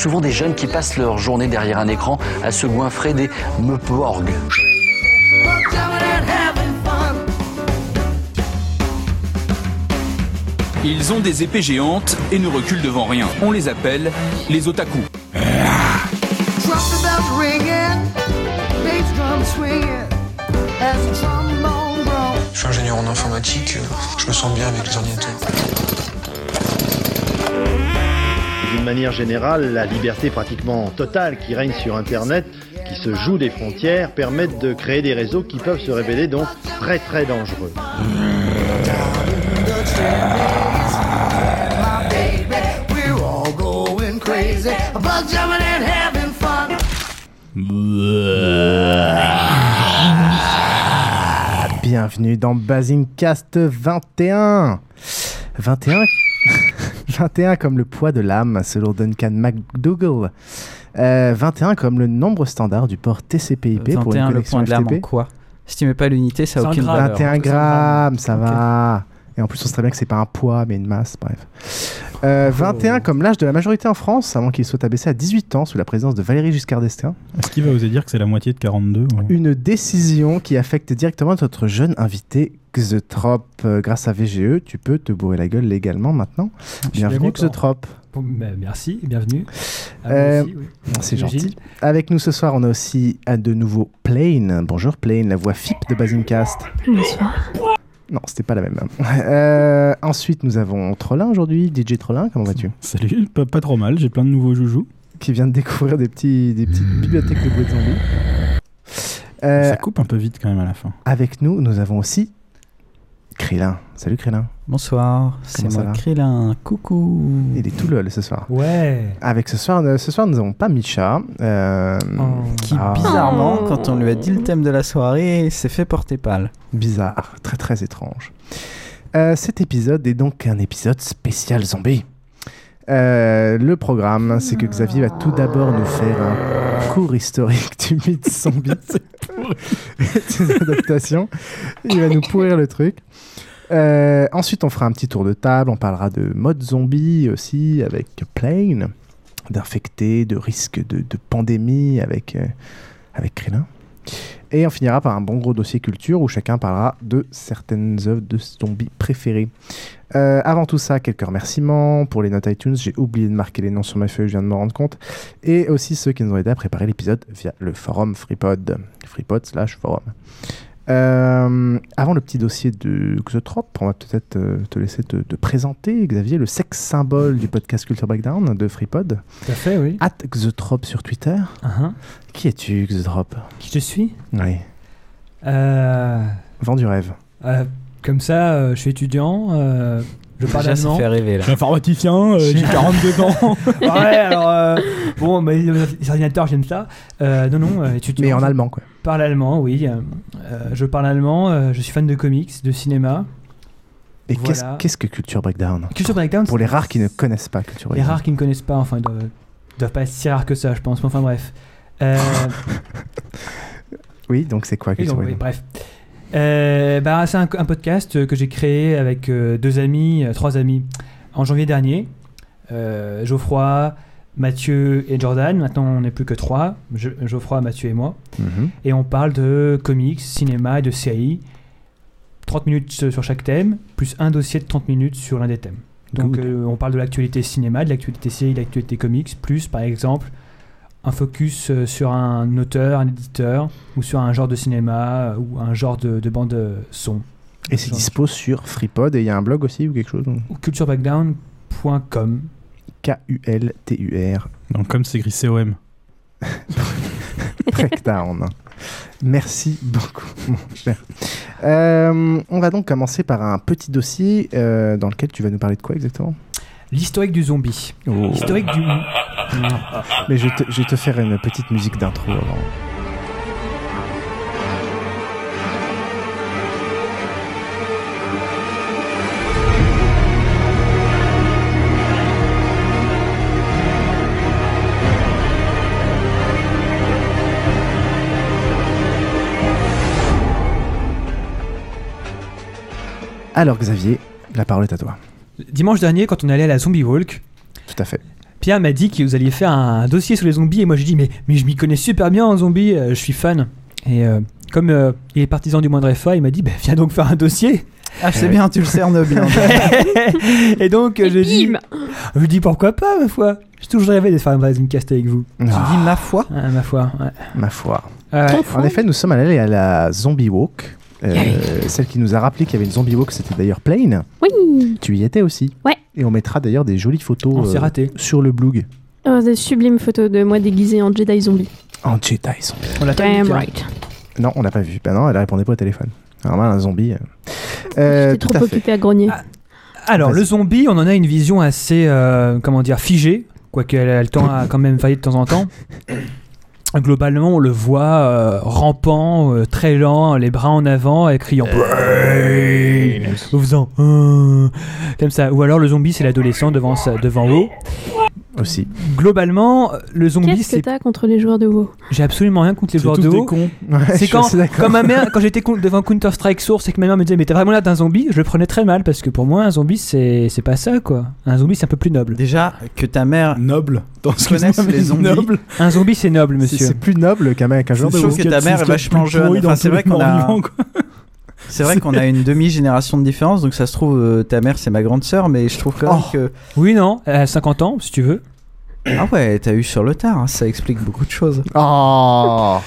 Souvent des jeunes qui passent leur journée derrière un écran à se goinfrer des meuporgs. Ils ont des épées géantes et ne reculent devant rien. On les appelle les otaku. Je suis ingénieur en informatique, je me sens bien avec les ordinateurs. D'une manière générale, la liberté pratiquement totale qui règne sur Internet, qui se joue des frontières, permettent de créer des réseaux qui peuvent se révéler donc très très dangereux. Bienvenue dans Basingcast 21. 21 21 comme le poids de l'âme, selon Duncan McDougall. Euh, 21 comme le nombre standard du port TCP/IP pour une 21 le connexion point de l'âme en quoi? Si tu mets pas l'unité, ça a aucune valeur. 21 Ok, grammes, ça va. Et en plus, on sait très bien que c'est pas un poids, mais une masse, bref. Euh, 21 comme l'âge de la majorité en France, avant qu'il soit abaissé à 18 ans sous la présidence de Valérie Giscard d'Estaing. Est-ce qu'il va oser dire que c'est la moitié de 42 ou- Une décision qui affecte directement notre jeune invité Xeutrop. Euh, grâce à VGE, tu peux te bourrer la gueule légalement maintenant. Bien Bienvenue. Xeutrop. Bon, bah, merci, bienvenue. Euh, oui. C'est Gilles. gentil. Avec nous ce soir, on a aussi à de nouveau Plane. Bonjour Plane, la voix FIP de Basingcast. Bonsoir. Non, c'était pas la même. Euh, ensuite, nous avons Trollin aujourd'hui, DJ Trollin, comment vas-tu? Salut, pas, pas trop mal, j'ai plein de nouveaux joujoux. Qui vient de découvrir des, petits, des petites bibliothèques de bruit de zombies. Euh, Ça coupe un peu vite quand même à la fin. avec nous, nous avons aussi Krillin. Salut Krillin. Bonsoir, c'est Comment ça moi va Krillin. Coucou. Il est tout lol ce soir. Ouais. Avec ce soir, euh, ce soir nous n'avons pas Micha. euh, Oh. Qui ah, bizarrement, Oh. quand on lui a dit le thème de la soirée, s'est fait porter pâle. bizarre, très très étrange. Euh, cet épisode est donc un épisode spécial zombie. Euh, le programme, c'est que Xavier va tout d'abord nous faire un cours historique du mythe zombie et ses adaptations. Il va nous pourrir le truc. Euh, ensuite, on fera un petit tour de table. On parlera de mode zombie aussi avec Plane, d'infectés, de risques de, pandémie avec, euh, avec Krillin. Et on finira par un bon gros dossier culture où chacun parlera de certaines œuvres de zombies préférées. Euh, avant tout ça, quelques remerciements pour les notes iTunes. J'ai oublié de marquer les noms sur ma feuille, je viens de me rendre compte. Et aussi ceux qui nous ont aidé à préparer l'épisode via le forum FreePod. FreePod slash forum. Euh, avant le petit dossier de Xotrop, on va peut-être euh, te laisser te, te présenter, Xavier, le sexe symbole du podcast Culture Breakdown de FreePod. Tout à fait, oui. At Xotrop sur Twitter. Uh-huh. Qui es-tu, Xotrop Qui je suis? Oui, Euh, vend du rêve. euh, Comme ça, je suis étudiant. Je parle Déjà, ça allemand. fait rêver Je là. suis informaticien, euh, j'ai 42 ans. ouais, alors euh, bon, bah, les ordinateurs, j'aime ça. Euh, non, non, euh, étudiant. Mais en allemand, quoi. Je parle allemand, oui. Je parle allemand. euh, je suis fan de comics, de cinéma. Et Voilà. qu'est-ce qu'est-ce que Culture Breakdown Culture Breakdown. Pour les rares qui ne connaissent pas Culture Les Breakdown. rares qui ne connaissent pas, enfin, ils doivent, ils doivent pas être si rares que ça, je pense. Mais enfin, bref. Euh, Oui, donc c'est quoi Culture Breakdown bref. Euh, bah, c'est un, un podcast que j'ai créé avec euh, deux amis, euh, trois amis, en janvier dernier. Euh, Geoffroy, Mathieu et Jordan. Maintenant, on n'est plus que trois. Je- Geoffroy, Mathieu et moi. Mhm. Et on parle de comics, cinéma et de séries. 30 minutes sur chaque thème, plus un dossier de 30 minutes sur l'un des thèmes. Donc euh, on parle de l'actualité cinéma, de l'actualité série, de l'actualité comics, plus par exemple un focus euh, sur un auteur, un éditeur, ou sur un genre de cinéma, euh, ou un genre de, de bande euh, son. Et c'est dispo sur FreePod et il y a un blog aussi ou quelque chose Ou? Culturebackdown.com. K-U-L-T-U-R. Donc comme c'est écrit COM. Breakdown. Merci beaucoup, mon cher. Euh, on va donc commencer par un petit dossier euh, dans lequel tu vas nous parler de quoi exactement? L'historique du zombie. Oh. L'historique du. Mais je te, je vais te faire une petite musique d'intro avant. Alors Xavier, la parole est à toi. Dimanche dernier, quand on allait à la Zombie Walk, Tout à fait. Pierre m'a dit que vous alliez faire un dossier sur les zombies et moi j'ai dit mais, mais je m'y connais super bien en zombies, euh, je suis fan. Et euh, comme euh, il est partisan du moindre effort, il m'a dit bah, viens donc faire un dossier. Ah, c'est bien, tu le cernes bien. et donc je dis je dis pourquoi pas ma foi. J'ai toujours rêvé de faire un Zimcast avec vous. Tu dis ma foi? Ah, ma foi. ouais. Ma foi. Ouais. En effet, nous sommes allés à la Zombie Walk. Euh, celle qui nous a rappelé qu'il y avait une Zombie Walk, c'était d'ailleurs Plane. Oui. Tu y étais aussi. Ouais. Et on mettra d'ailleurs des jolies photos On s'est euh, raté. sur le blog. Oh, des sublimes photos de moi déguisée en Jedi zombie. En Jedi Zombie. On l'a pas vu, right. Non, on l'a pas vu. Ben non, elle répondait pas au téléphone. Normal, un zombie. euh. J'étais trop occupée à grogner. Alors, Vas-y. le zombie, on en a une vision assez, euh, comment dire, figée, quoique elle a le temps à quand même varier de temps en temps. Globalement, on le voit euh, rampant, euh, très lent, les bras en avant, et criant Brain ou faisant Euh comme ça. Ou alors le zombie, c'est l'adolescent devant, sa- devant WoW. Aussi. Globalement, le zombie, Qu'est-ce que t'as contre les joueurs de WoW J'ai absolument rien contre les joueurs tous de WoW. Ouais, C'est quand, quand ma mère, quand j'étais devant Counter Strike Source et que ma mère me disait mais t'as vraiment l'air d'un zombie, je le prenais très mal parce que pour moi un zombie c'est c'est pas ça quoi. Un zombie c'est un peu plus noble. Déjà, que ta mère Noble. Dans ce connaisse les zombies. Noble. Un zombie c'est noble monsieur. C'est plus noble qu'un mec, qu'un joueur de Je WoW. trouve que ta mère est vachement jeune. Enfin, c'est vrai qu'on a, c'est vrai qu'on a une demi-génération de différence, donc ça se trouve euh, ta mère c'est ma grande sœur, mais je trouve quand même Oh. que Oui non, elle a 50 ans si tu veux. ah ouais, t'as eu sur le tard, hein, ça explique beaucoup de choses. Oh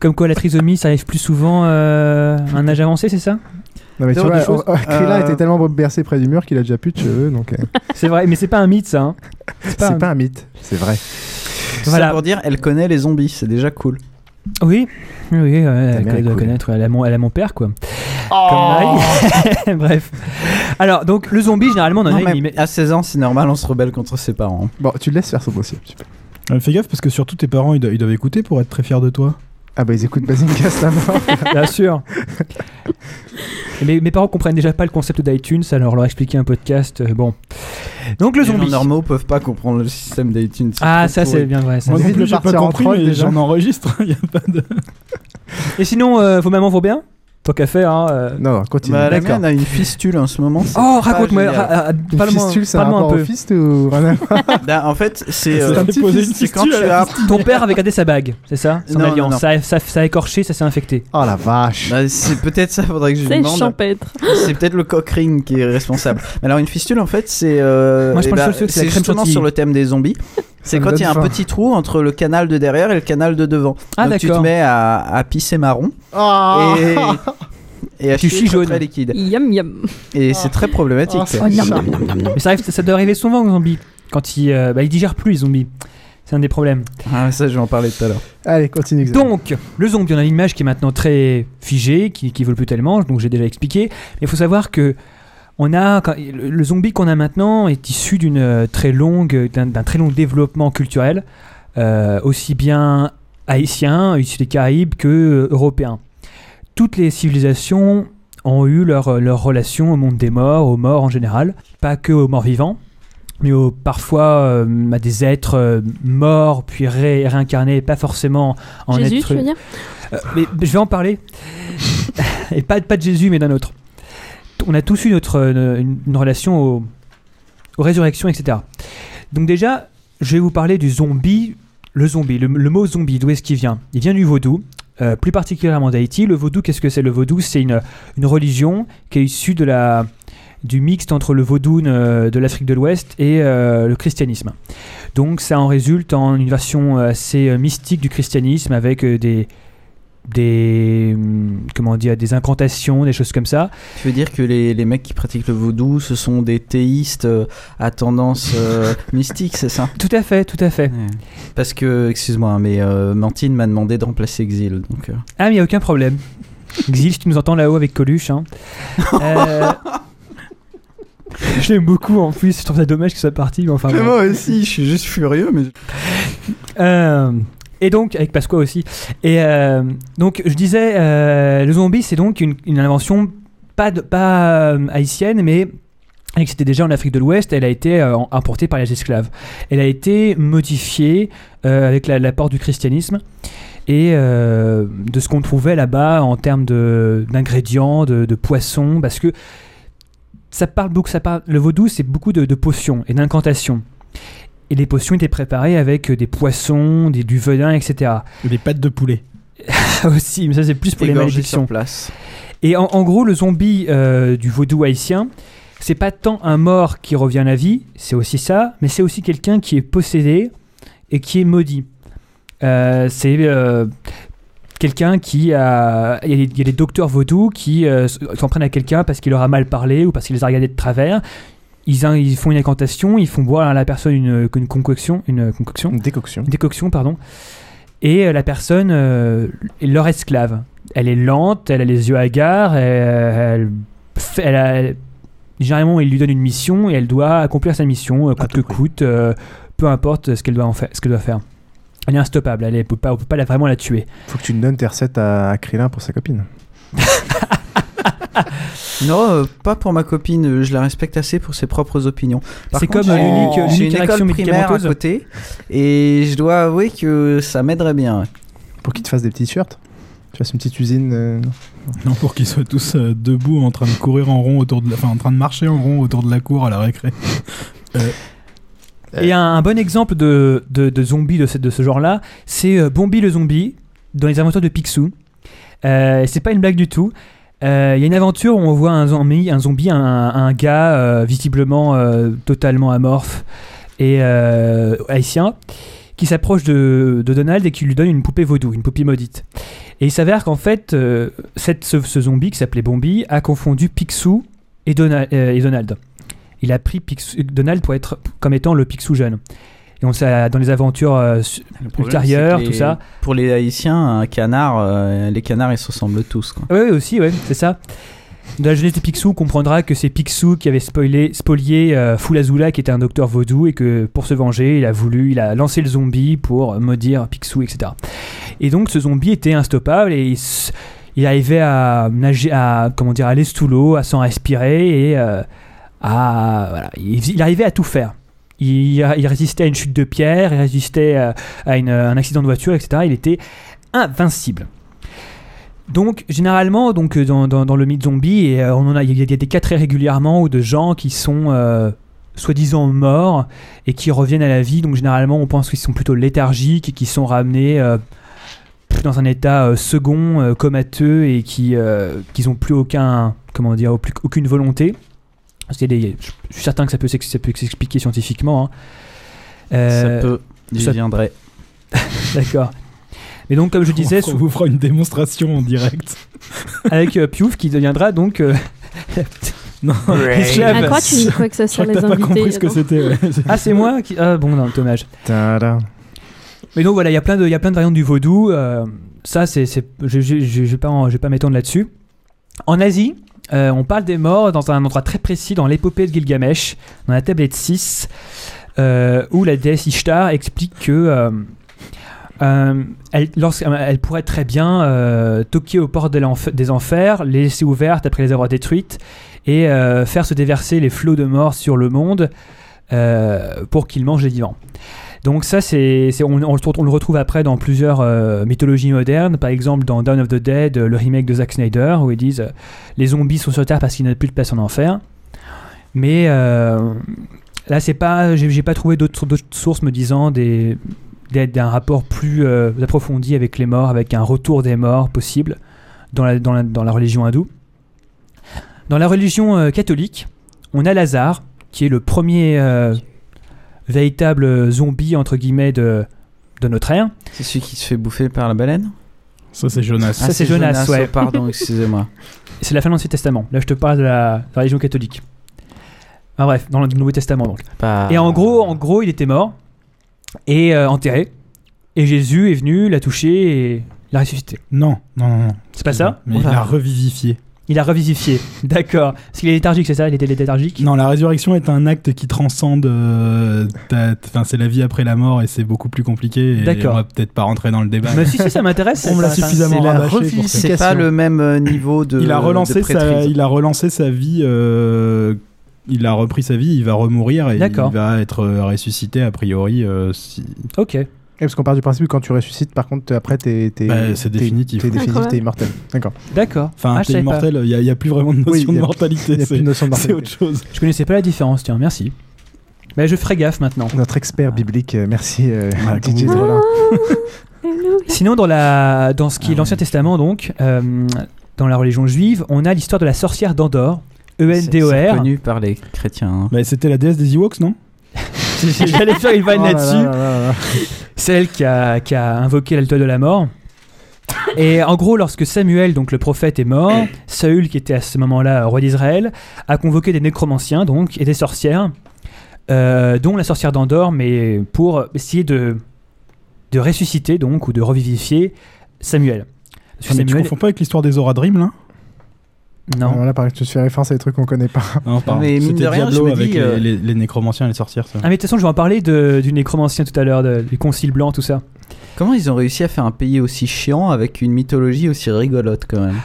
Comme quoi la trisomie ça arrive plus souvent euh, à un âge avancé c'est ça? Non mais tu Zéro vois, des choses. Euh, était tellement bercé près du mur qu'il a déjà plus de cheveux, donc euh, C'est vrai mais c'est pas un mythe ça. hein. c'est un- pas un mythe, c'est vrai. Voilà. Voilà. pour dire, elle connaît les zombies, c'est déjà cool. Oui, oui, oui, ouais, elle, elle doit cool. connaître, elle a, mon, elle a mon père quoi. Comme Marie. Bref. Alors donc le zombie généralement on en Non, a mais à 16 ans, c'est normal, on se rebelle contre ses parents. Bon, tu le laisses faire son dossier un petit peu. Euh, Fais gaffe parce que surtout tes parents ils doivent, ils doivent écouter pour être très fiers de toi. Ah bah ils écoutent Basingcast à mort. Bien sûr. Mais mes parents comprennent déjà pas le concept d'iTunes, alors leur expliquer un podcast, euh, bon. Donc le Les gens zombie. normaux peuvent pas comprendre le système d'iTunes. Ah ça c'est bien vrai. ça. Moi non plus j'ai pas compris mais déjà. j'en enregistre. Il y a pas de... Et sinon, euh, vos mamans vont bien? Tant qu'à faire. Hein, euh. Non, non, continue. Bah, la mienne a une fistule en ce moment. Oh, pas raconte-moi, ra- fistule, c'est un rapport un au peu. fist ou Bah, en fait, c'est C'est euh, quand fistule tu as Ton père avait gardé sa bague, c'est ça Son Non, non, alliance. non. Ça, ça, ça a écorché, ça s'est infecté. Oh la vache. Bah, c'est peut-être ça, faudrait que je lui C'est demande. champêtre. C'est peut-être le cock ring qui est responsable. Mais alors une fistule en fait c'est euh, Moi, je eh pense que c'est justement sur le thème des zombies. C'est quand il y a un petit trou entre le canal de derrière et le canal de devant. Ah, Donc tu te mets à, à pisser marron Oh et, et très, jaune. très liquide. Yum yum. Et c'est très problématique. Oh, Oh. Mais ça, arrive, ça doit arriver souvent aux zombies. Quand ils, euh, bah, ils digèrent plus, les zombies. C'est un des problèmes. Ah ça je vais en parler tout à l'heure. Allez, continue. Donc, le zombie, on a une image qui est maintenant très figée, qui, qui vole plus tellement, donc j'ai déjà expliqué. Mais il faut savoir que on a, le, zombie qu'on a maintenant est issu d'une euh, très longue, d'un d'un très long développement culturel, euh, aussi bien haïtien, issu des Caraïbes, que euh, européen. Toutes les civilisations ont eu leur, euh, leur relation au monde des morts, aux morts en général, pas que aux morts vivants, mais aux- parfois euh, à des êtres euh, morts puis ré- réincarnés, pas forcément en Jésus, tu veux dire? Euh, mais mais je vais en parler. Et pas, pas de Jésus, mais d'un autre. On a tous eu notre, une, une relation au- aux résurrections, etc. Donc déjà, je vais vous parler du zombie. Le zombie, le, le mot zombie, d'où est-ce qu'il vient? Il vient du vaudou, euh, plus particulièrement d'Haïti. Le vaudou, qu'est-ce que c'est Le vaudou, c'est une, une religion qui est issue de la, du mixte entre le vaudou euh, de l'Afrique de l'Ouest et euh, le christianisme. Donc ça en résulte en une version assez mystique du christianisme avec des des hum, comment dire des incantations, des choses comme ça. Tu veux dire que les, les mecs qui pratiquent le vaudou, ce sont des théistes euh, à tendance euh, mystique, c'est ça? Tout à fait, tout à fait. Parce que, excuse-moi, hein, mais euh, Mantine m'a demandé de remplacer Exil. Donc, Ah, mais il n'y a aucun problème. Exil, si tu nous entends là-haut avec Coluche. Hein. Je l'aime beaucoup en plus, je trouve ça dommage que soit parti. Mais enfin, Mais bon. moi aussi, je suis juste furieux, mais. Et donc, avec Pasqua aussi. Et euh, donc, je disais, euh, le zombie, c'est donc une, invention pas, de- euh, haïtienne, mais c'était déjà en Afrique de l'Ouest, elle a été importée par les esclaves. Elle a été modifiée avec la- l'apport du christianisme et de ce qu'on trouvait là-bas en termes de- d'ingrédients, de, de poissons, parce que ça parle beaucoup, le vaudou, c'est beaucoup de, de potions et d'incantations. Et les potions étaient préparées avec euh, des poissons, des, du venin, etc. Des pattes de poulet. aussi, mais ça c'est plus pour les malédictions. sur place. Et en, en gros, le zombie euh, du vaudou haïtien, c'est pas tant un mort qui revient à la vie, c'est aussi ça, mais c'est aussi quelqu'un qui est possédé et qui est maudit. Euh, c'est euh, quelqu'un qui a. Il y, a des- docteurs vaudous qui euh, s'en prennent à quelqu'un parce qu'il leur a mal parlé ou parce qu'il les a regardés de travers. Ils, ils font une incantation, ils font boire à la personne une, une concoction, une concoction, Une décoction. une décoction, pardon. Et euh, la personne euh, est leur esclave. Elle est lente, elle a les yeux hagards, elle, elle fait- elle a- elle- généralement il lui donne une mission et elle doit accomplir sa mission euh, coûte que coûte, euh, peu importe ce qu'elle doit en faire, ce qu'elle doit faire. Elle est instoppable, elle peut pas, on peut pas la- vraiment la tuer. Faut que tu donnes tes recettes à, à Krillin pour sa copine. Non, euh, pas pour ma copine, euh, je la respecte assez pour ses propres opinions. C'est comme, euh, l'unique- j'ai une école primaire à côté et je dois avouer que ça m'aiderait bien. Pour qu'il te fasse des petits shirts Tu fasses une petite usine euh, Non, pour qu'ils soient tous euh, debout en train de courir en rond autour de la... Enfin, en train de marcher en rond autour de la cour à la récré. Euh, Et un, un bon exemple de, de, de zombie de ce, de ce genre-là, c'est euh, Bombi le zombie dans les aventures de Picsou. Euh, c'est pas une blague du tout. Euh, Il y a une aventure où on voit un zombie, un, zombie, un, gars euh, visiblement euh, totalement amorphe et haïtien qui s'approche de, Donald et qui lui donne une poupée vaudou, une poupée maudite. Et il s'avère qu'en fait, cette, ce, zombie qui s'appelait Bombi a confondu Picsou et Donald. Il a pris Picsou- Donald pour être comme étant le Picsou jeune. Et on sait dans les aventures euh, ultérieures, tout ça. Pour les Haïtiens, un canard, euh, les canards ils se ressemblent tous. Quoi. Oui, aussi, ouais, c'est ça. Dans la jeunesse de Picsou, on comprendra que c'est Picsou qui avait spoilé, spolié euh, Fulazula, qui était un docteur vaudou, et que pour se venger, il a voulu, il a lancé le zombie pour maudire Picsou, etc. Et donc, ce zombie était instoppable et il, arrivait à nager, à comment dire, à aller sous l'eau, à s'en respirer et euh, à voilà, il, il arrivait à tout faire. Il, résistait à une chute de pierre, il résistait euh, à un accident de voiture, etc. Il était invincible. Donc généralement, donc euh, dans, le mythe zombie, euh, on a, il y, a des cas très régulièrement où de gens qui sont soi-disant morts et qui reviennent à la vie. Donc généralement, on pense qu'ils sont plutôt léthargiques et qui sont ramenés dans un état second, comateux et qui euh, qu'ils ont plus aucun, comment dire, plus- aucune volonté. Parce qu'il y a des- je suis certain que ça peut s'ex- ça peut s'expliquer scientifiquement. hein. Euh, ça peut, j'y ça- viendrai. D'accord. Mais donc, comme je disais, on vous fera une démonstration en direct. avec euh, Piouf qui deviendra donc euh, Non. esclave. À quoi tu dis quoi que ça Je crois sert que les t'as pas invités compris ce que c'était. ouais. Ah, c'est moi qui. Ah, bon, non, dommage. Tada. Mais donc voilà, il y a plein de, variantes du vaudou. euh, ça, c'est, c'est, je, je, je, je vais pas, en- je vais pas m'étendre là-dessus. En Asie, euh, on parle des morts dans un endroit très précis dans l'épopée de Gilgamesh, dans la tablette 6, euh, où la déesse Ishtar explique que euh, elle, pourrait très bien toquer aux portes des enfers, les laisser ouvertes après les avoir détruites, et faire se déverser les flots de morts sur le monde pour qu'ils mangent les vivants. Donc ça, c'est, on, le, retrouve après dans plusieurs euh, mythologies modernes, par exemple dans Dawn of the Dead, euh, le remake de Zack Snyder, où ils disent euh, les zombies sont sur Terre parce qu'il n'y a plus de place en enfer. Mais là, c'est pas, j'ai, pas trouvé d'autres, sources me disant des, d'un rapport plus approfondi avec les morts, avec un retour des morts possible dans la, religion hindoue. Dans la religion catholique, on a Lazare, qui est le premier véritable zombie, entre guillemets, de, de notre ère. C'est celui qui se fait bouffer par la baleine? Ça, c'est Jonas. Ça, c'est Jonas, ouais. oh, pardon, excusez-moi. C'est la fin de l'Ancien Testament. Là, je te parle de la, de la religion catholique. Ah, bref, dans le Nouveau Testament, donc. Pas- Et en gros, en gros, il était mort et euh, enterré. Et Jésus est venu, l'a touché et l'a ressuscité. Non, non, non. non. C'est pas ça? Mais il l'a revivifié. Il a revivifié. D'accord. Parce qu'il est léthargique, c'est ça? Il était léthargique? Non, la résurrection est un acte qui transcende. euh, Enfin, c'est la vie après la mort et c'est beaucoup plus compliqué. D'accord. On va peut-être pas rentrer dans le débat. Mais si, si, ça m'intéresse. On me l'a suffisamment rabâché. C'est pas le même euh, niveau de. il a relancé sa, il a relancé sa vie. euh, il a repris sa vie. Il va remourir et il va être ressuscité a priori. euh, si... Ok. Et parce qu'on part du principe que quand tu ressuscites, par contre, après, t'es. t'es- Bah, c'est définitif. T'es définitif, t'es immortel. D'accord. D'accord. Enfin, Ah, t'es immortel. Il n'y a, plus vraiment de notion Oui, de mortalité. il y a plus de c'est- notion de C'est mortalité. autre chose. Je connaissais pas la différence, tiens, merci. Bah, je ferai gaffe maintenant. Notre expert biblique, euh, merci euh, DJ Drolin. Sinon, dans, la, dans ce qui est l'Ancien Testament, donc, euh, dans la religion juive, on a l'histoire de la sorcière d'Andorre, E C'est- E-N-D-O-R. connu par les chrétiens. hein. Bah, C'était la déesse des Ewoks, non? J'allais faire une vanne Oh là là-dessus. là là là là. Celle qui a, qui a invoqué la l'étoile de la mort. Et en gros, lorsque Samuel, donc le prophète, est mort, Saül, qui était à ce moment-là roi d'Israël, a convoqué des nécromanciens donc, et des sorcières, euh, dont la sorcière d'Andorre, mais pour essayer de, de ressusciter donc, ou de revivifier Samuel. Parce que Ah, mais Tu Samuel- confonds pas avec l'histoire des Aura Dream, là? Non. Voilà, pareil, tu te fais référence à des trucs qu'on connaît pas. Non, pardon. mais mine C'était de rien, Diablo je me avec dis, euh, les, les- les nécromanciens et les sorcières. Ça. Ah mais de toute façon, je vais en parler de- du nécromancien tout à l'heure, du concile blanc, tout ça. Comment ils ont réussi à faire un pays aussi chiant avec une mythologie aussi rigolote quand même?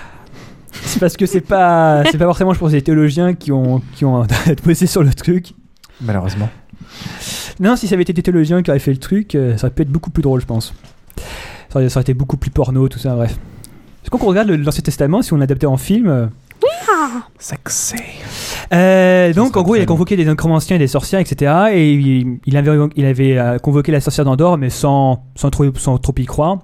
C'est parce que c'est pas, c'est pas forcément, je pense, des théologiens qui ont, qui ont bossé sur le truc. Malheureusement. Non, si ça avait été des théologiens qui auraient fait le truc, euh, ça aurait pu être beaucoup plus drôle, je pense. Ça aurait, ça aurait été beaucoup plus porno, tout ça, bref. Parce qu'on regarde l'Ancien Testament, si on l'adaptait en film. euh, Sexy. euh, donc, en gros, il a convoqué des nécromanciens et des sorcières, etc. Et il, il avait, il avait euh, convoqué la sorcière d'Andorre, mais sans, sans, trop, sans trop y croire.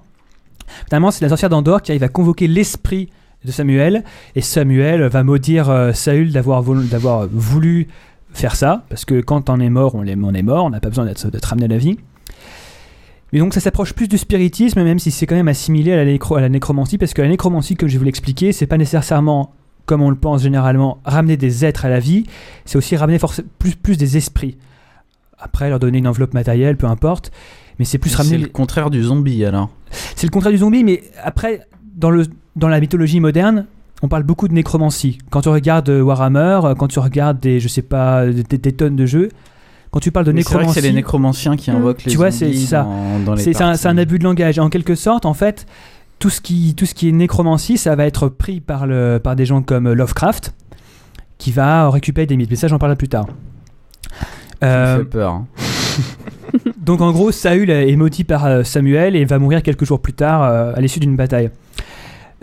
Finalement, c'est la sorcière d'Andorre qui arrive à convoquer l'esprit de Samuel. Et Samuel va maudire euh, Saül d'avoir voulu, faire ça. Parce que quand on est mort, on est, on est mort. On n'a pas besoin d'être, ramené à la vie. Mais donc ça s'approche plus du spiritisme, même si c'est quand même assimilé à la, nécro- à la nécromancie, parce que la nécromancie, comme je vous l'expliquer, c'est pas nécessairement, comme on le pense généralement, ramener des êtres à la vie, c'est aussi ramener plus, plus des esprits. Après, leur donner une enveloppe matérielle, peu importe, mais c'est plus C'est ramener... le contraire du zombie alors. C'est le contraire du zombie, mais après, dans, le, dans la mythologie moderne, on parle beaucoup de nécromancie. Quand tu regardes euh, Warhammer, euh, quand tu regardes des, je sais pas, des, des tonnes de jeux, quand tu parles de c'est vrai que nécromancie... c'est les nécromanciens qui invoquent les Tu vois, c'est ça. C'est c'est un, c'est un abus de langage. En quelque sorte, en fait, tout ce qui, tout ce qui est nécromancie, ça va être pris par, le, par des gens comme Lovecraft, qui va récupérer des mythes. Mais ça, j'en parlerai plus tard. Ça me Euh, fait peur. hein. donc en gros, Saül est maudit par euh, Samuel et va mourir quelques jours plus tard euh, à l'issue d'une bataille.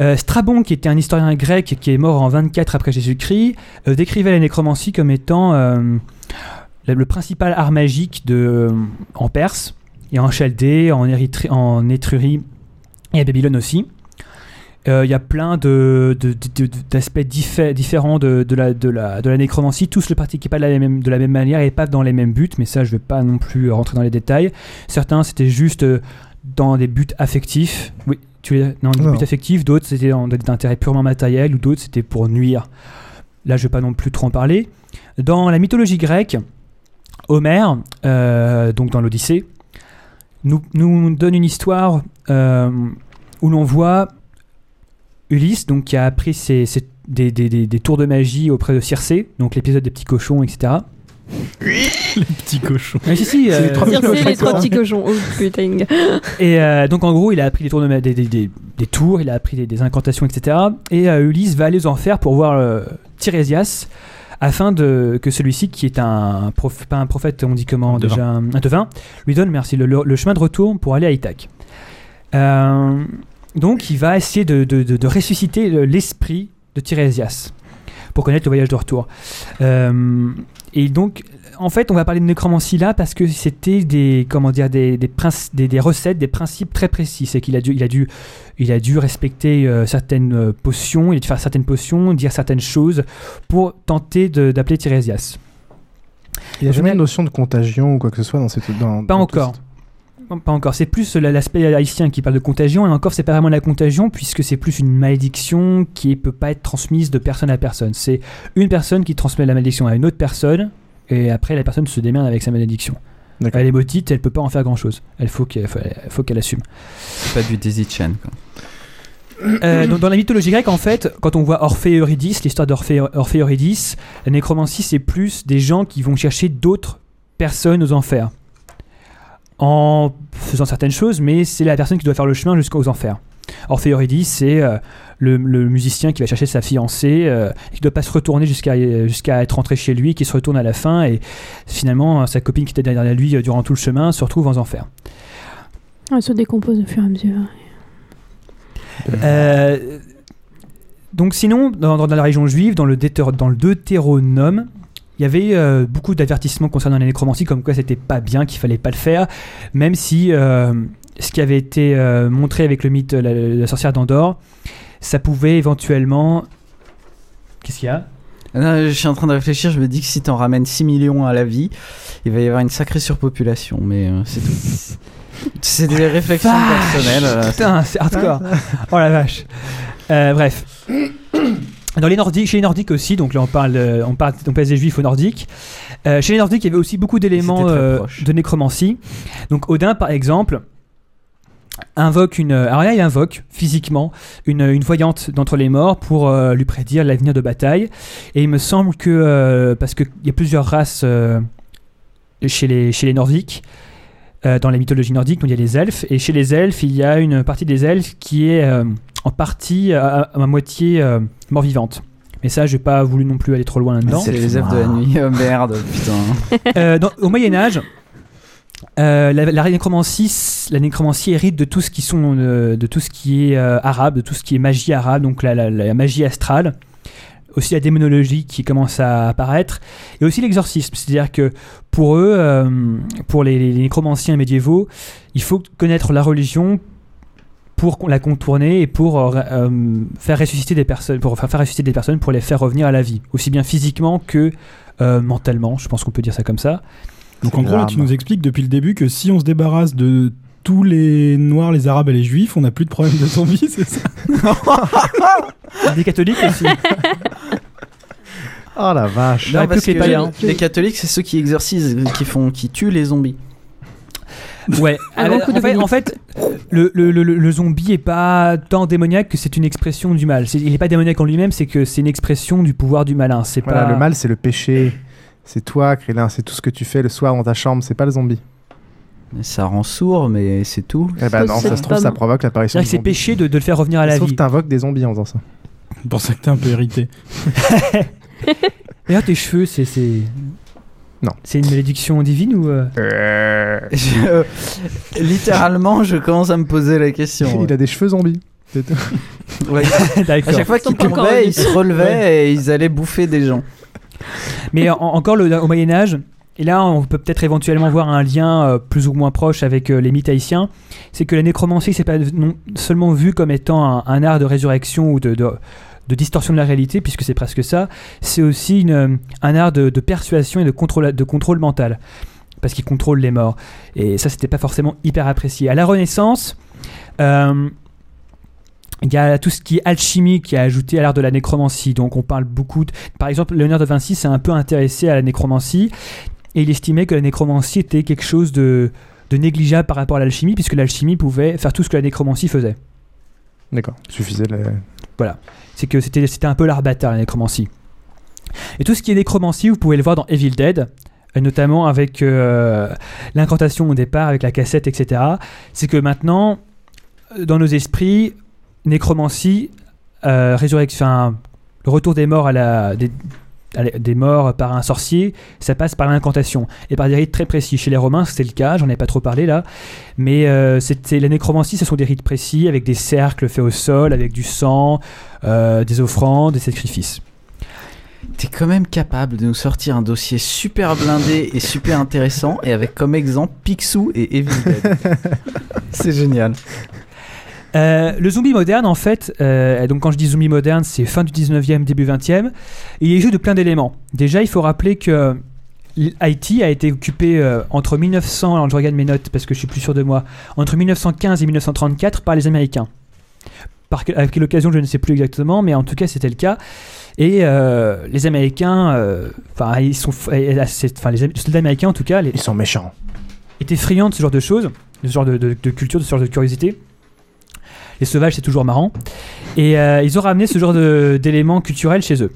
Euh, Strabon, qui était un historien grec qui est mort en 24 après Jésus-Christ, décrivait la nécromancie comme étant le, le principal art magique de, en Perse et en Chaldée, en, Érythrée- en Étrurie et à Babylone aussi. Euh, Il y a plein de- de- de- de- d'aspects diffé- différents de, la, la, de la nécromancie. Tous le pratiquaient pas de la, même, de la même manière et pas dans les mêmes buts, mais ça, je vais pas non plus rentrer dans les détails. Certains, c'était juste euh, dans des buts affectifs. Oui, tu es dans des Non. buts affectifs. D'autres, c'était dans des intérêts purement matériels ou d'autres, c'était pour nuire. Là, je vais pas non plus trop en parler. Dans la mythologie grecque, Homère, euh, donc dans l'Odyssée, nous, nous donne une histoire euh, où l'on voit Ulysse, donc qui a appris ses, ses- des, des- des- des tours de magie auprès de Circé, donc l'épisode des petits cochons, etc. Les petits cochons. Mais si, si, les euh, trois petits Circé, cochons, les trois petits cochons. Oh putain. Et euh, donc en gros, il a appris des tours, de ma- des, des- des- des tours, il a appris des, des incantations, etc. Et euh, Ulysse va aller aux enfers pour voir euh, Tirésias, afin de, que celui-ci, qui est un prof- pas un prophète, on dit comment déjà, un devin, lui donne merci le, chemin de retour pour aller à Ithaque. Euh, donc il va essayer de, de- de- de ressusciter le- l'esprit de Tirésias pour connaître le voyage de retour. Euh, Et donc, en fait, on va parler de nécromancie là parce que c'était des, comment dire, des, des, des, des recettes, des principes très précis. C'est qu'il a dû, il a dû, il a dû respecter euh, certaines euh, potions, il a dû faire certaines potions, dire certaines choses pour tenter d'appeler Tirésias. Il n'y a jamais une notion de contagion ou quoi que ce soit dans cette. Dans, Pas dans encore. Pas encore. C'est plus la- l'aspect haïtien qui parle de contagion, et encore, c'est pas vraiment la contagion, puisque c'est plus une malédiction qui peut pas être transmise de personne à personne. C'est une personne qui transmet la malédiction à une autre personne, et après, la personne se démerde avec sa malédiction. Elle est maudite, elle peut pas en faire grand chose. Elle faut qu'elle faut, faut qu'elle assume. C'est pas du Daisy Chain. Quoi. Euh, donc, dans la mythologie grecque, en fait, quand on voit Orphée et Eurydice, l'histoire d'Orphée Orphée et Eurydice, la nécromancie, c'est plus des gens qui vont chercher d'autres personnes aux enfers. En faisant certaines choses, mais c'est la personne qui doit faire le chemin jusqu'aux enfers. Orphée et Eurydice, c'est euh, le, le musicien qui va chercher sa fiancée, euh, qui ne doit pas se retourner jusqu'à jusqu'à être rentré chez lui, qui se retourne à la fin, et finalement, sa copine qui était derrière lui euh, durant tout le chemin se retrouve aux enfers. Elle se décompose au fur et à mesure. Euh, donc sinon, dans, dans la région juive, dans le, Deutéro- dans le Deutéronome, il y avait euh, beaucoup d'avertissements concernant la nécromancie, comme quoi c'était pas bien, qu'il fallait pas le faire, même si euh, ce qui avait été euh, montré avec le mythe de la, la sorcière d'Andorre, ça pouvait éventuellement... Qu'est-ce qu'il y a? Ah non, je suis en train de réfléchir, je me dis que si t'en ramènes 6 millions à la vie, il va y avoir une sacrée surpopulation, mais euh, c'est tout. C'est des réflexions Vache personnelles. euh, Putain, c'est hardcore. oh la vache. Euh, bref. Dans les Nordiques, chez les Nordiques aussi, donc là on parle, on parle, on passe des Juifs aux Nordiques. Euh, chez les Nordiques, il y avait aussi beaucoup d'éléments euh, de nécromancie. Donc Odin, par exemple, invoque une. Alors là, il invoque physiquement une, une voyante d'entre les morts pour euh, lui prédire l'avenir de bataille. Et il me semble que euh, parce qu'il y a plusieurs races euh, chez les chez les Nordiques. euh, dans la mythologie nordique, donc il y a les elfes, et chez les elfes, il y a une partie des elfes qui est euh, en partie à, à moitié euh, mort-vivante. Mais ça, j'ai pas voulu non plus aller trop loin là-dedans. C'est les elfes de la nuit. Oh merde, putain. Euh, dans- au Moyen Âge, euh, la, nécromancie, hérite de tout ce qui euh, est euh, arabe, de tout ce qui est magie arabe, donc la, magie astrale. Aussi la démonologie qui commence à apparaître, et aussi l'exorcisme. C'est-à-dire que pour eux, pour les, nécromanciens médiévaux, il faut connaître la religion pour la contourner et pour faire ressusciter des personnes, pour faire ressusciter des personnes, pour les faire revenir à la vie, aussi bien physiquement que mentalement. Je pense qu'on peut dire ça comme ça. Donc en gros, là, tu nous expliques depuis le début que si on se débarrasse de tous les noirs, les arabes et les juifs, on n'a plus de problème de zombies, c'est ça? Des catholiques aussi. Oh la vache. Non, parce plus que que les païens. les catholiques, c'est ceux qui exorcisent, qui font, qui tuent les zombies. Ouais. Alors, en, fait, vomi. en fait, le, le- le- le zombie est pas tant démoniaque que c'est une expression du mal. Il est pas démoniaque en lui-même, c'est que c'est une expression du pouvoir du malin. C'est Voilà, pas le mal, c'est le péché. C'est toi, Krillin, c'est tout ce que tu fais le soir dans ta chambre, c'est pas le zombie. Ça rend sourd, mais c'est tout. Eh ben non, ça se trouve, ça provoque l'apparition c'est péché de, de le faire revenir à la Sauf vie. que t'invoques des zombies en faisant ça. C'est pour ça que t'es un peu irrité. D'ailleurs, tes cheveux, c'est. Non. C'est une malédiction divine ou euh Je- littéralement, je commence à me poser la question. Il a des cheveux zombies. C'est tout. Ouais. À chaque fois tombaient, revenus. ils se relevaient et ils allaient bouffer des gens. Mais en- encore au Moyen Âge, et là on peut peut-être éventuellement voir un lien euh, plus ou moins proche avec euh, les mythes haïtiens, c'est que la nécromancie c'est pas seulement vu comme étant un, art de résurrection ou de, distorsion de la réalité, puisque c'est presque ça, c'est aussi un art de, de persuasion et de contrôle, de contrôle mental, parce qu'il contrôle les morts. Et ça c'était pas forcément hyper apprécié. À la Renaissance, euh, il y a tout ce qui est alchimie qui est ajouté à l'art de la nécromancie. Donc on parle beaucoup. de- Par exemple, Léonard de Vinci s'est un peu intéressé à la nécromancie et il estimait que la nécromancie était quelque chose de, de négligeable par rapport à l'alchimie, puisque l'alchimie pouvait faire tout ce que la nécromancie faisait. D'accord, suffisait. Le... Voilà. C'est que c'était c'était un peu l'art bâtard, la nécromancie. Et tout ce qui est nécromancie, vous pouvez le voir dans Evil Dead, notamment avec euh, l'incantation au départ, avec la cassette, etc. C'est que maintenant, euh, dans nos esprits, nécromancie, euh, résurrection, le retour des morts à la, des, à la- des morts par un sorcier, ça passe par l'incantation et par des rites très précis. Chez les Romains, c'était le cas, j'en ai pas trop parlé là, mais euh, c'était la nécromancie, ce sont des rites précis avec des cercles faits au sol, avec du sang, euh, des offrandes, des sacrifices. t'es quand même capable de nous sortir un dossier super blindé et super intéressant, et avec comme exemple Picsou et Evil Dead. C'est génial. Euh, le zombie moderne, en fait, euh, donc quand je dis zombie moderne, c'est fin du 19e, début 20e, il est joué de plein d'éléments. Déjà, il faut rappeler que Haïti a été occupé euh, entre 1900, alors je regarde mes notes parce que je suis plus sûr de moi, entre 1915 et 1934 par les Américains. Par à quelle occasion, je ne sais plus exactement, mais en tout cas, c'était le cas. Et euh, les Américains, euh, enfin, ils sont, enfin, les, les soldats américains, en tout cas, les, Ils sont méchants. étaient friands de ce genre de choses, de ce genre de, de- de culture, de ce genre de curiosité. Les sauvages, c'est toujours marrant. Et euh, ils ont ramené ce genre d'éléments culturels chez eux.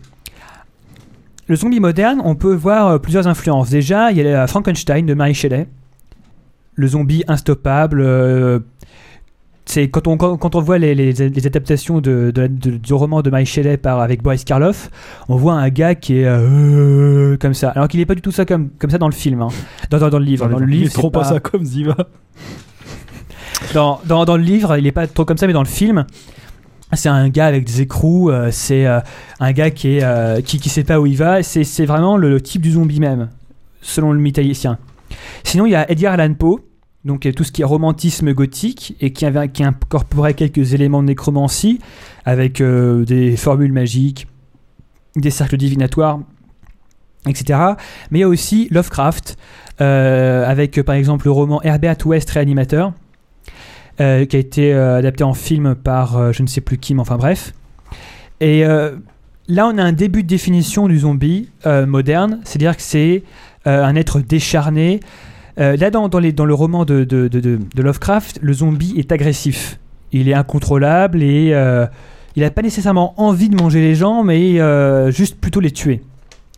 Le zombie moderne, on peut voir euh, plusieurs influences. Déjà, il y a Frankenstein de Mary Shelley. Le zombie instoppable. euh, c'est quand on, quand, on voit les, les- les adaptations de, de la- de- du roman de Mary Shelley par, avec Boris Karloff, on voit un gars qui est euh, comme ça. Alors qu'il n'est pas du tout ça comme, comme ça dans le film, hein. dans, dans- dans le livre. Dans, le Il livre, est trop pas ça comme Ziva. Dans, le livre, il est pas trop comme ça, mais dans le film, c'est un gars avec des écrous, euh, c'est euh, un gars qui, est, euh, qui, qui sait pas où il va, c'est vraiment le, type du zombie même, selon le mythe haïtien. Sinon, il y a Edgar Allan Poe, donc euh, tout ce qui est romantisme gothique, et qui, avait, qui incorporait quelques éléments de nécromancie, avec des formules magiques, des cercles divinatoires, etc. Mais il y a aussi Lovecraft, avec par exemple le roman Herbert West Réanimateur, qui a été euh, adapté en film par euh, je ne sais plus qui, mais enfin bref. Et euh, là, on a un début de définition du zombie euh, moderne, c'est-à-dire que c'est euh, un être décharné. Euh, là, dans, dans, les- dans le roman de, de- de- de- de Lovecraft, le zombie est agressif. Il est incontrôlable et euh, il n'a pas nécessairement envie de manger les gens, mais euh, juste plutôt les tuer,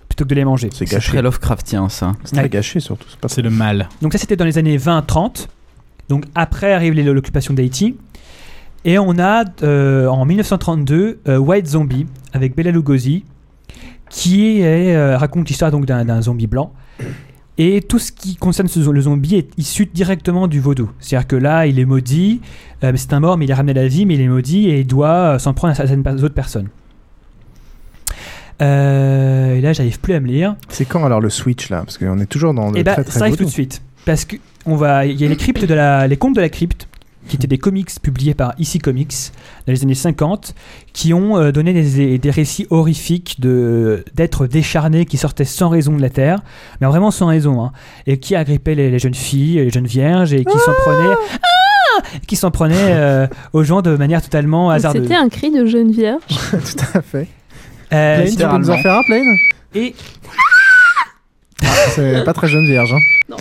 plutôt que de les manger. C'est très Lovecraftien, ça. C'est très Ouais. gâché surtout. C'est pas C'est le mal. Donc ça c'était dans les années 20-30. Donc après arrive l'occupation d'Haïti. Et on a euh, en 1932 euh, White Zombie avec Bela Lugosi qui est, euh, raconte l'histoire donc d'un zombie blanc. Et tout ce qui concerne ce le zombie est issu directement du vaudou. C'est-à-dire que là, il est maudit, c'est un mort, mais il est ramené à la vie, mais il est maudit et il doit s'en prendre à certaines autres personnes. Et là, j'arrive plus à me lire. C'est quand alors le switch là? Parce qu'on est toujours dans le Et bah, très très ça arrive tout de suite. Parce que on va, il y a les cryptes de la, les contes de la crypte, qui étaient des comics publiés par ICI Comics dans les années 50, qui ont euh, donné des, des récits horrifiques de d'êtres décharnés qui sortaient sans raison de la terre, mais vraiment sans raison, hein, et qui agrippaient les, les jeunes filles, les jeunes vierges, et qui s'en prenaient, Ah qui s'en prenaient euh, aux gens de manière totalement hasardeuse. C'était un cri de jeune vierge. Tout à fait. Euh, Plaine, tu peux nous en faire un, Plaine et C'est pas très jeune vierge. Hein.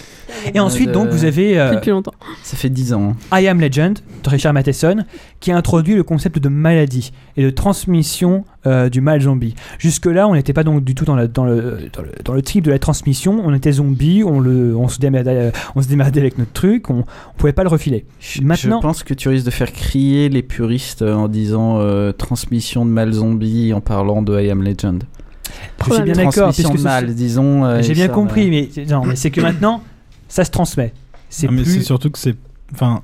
Et ensuite Euh, donc vous avez euh, Plus depuis longtemps. Ça fait 10 ans. I Am Legend de Richard Matheson qui a introduit le concept de maladie et de transmission euh, du mal zombie. Jusque-là, on n'était pas donc du tout dans, la- dans le, dans, le, dans le trip de la transmission. On était zombie, on, le, on, se démerdait, euh, on se démerdait avec notre truc, on, on pouvait pas le refiler. Je, Maintenant- je pense que tu risques de faire crier les puristes euh, en disant euh, transmission de mal zombie en parlant de I Am Legend. Je suis bien d'accord, Transmission puisque de ce- mal, disons. euh, J'ai et bien ça, compris, mais, non, mais c'est que maintenant, ça se transmet. C'est Ah, mais plus... c'est surtout que c'est. Enfin,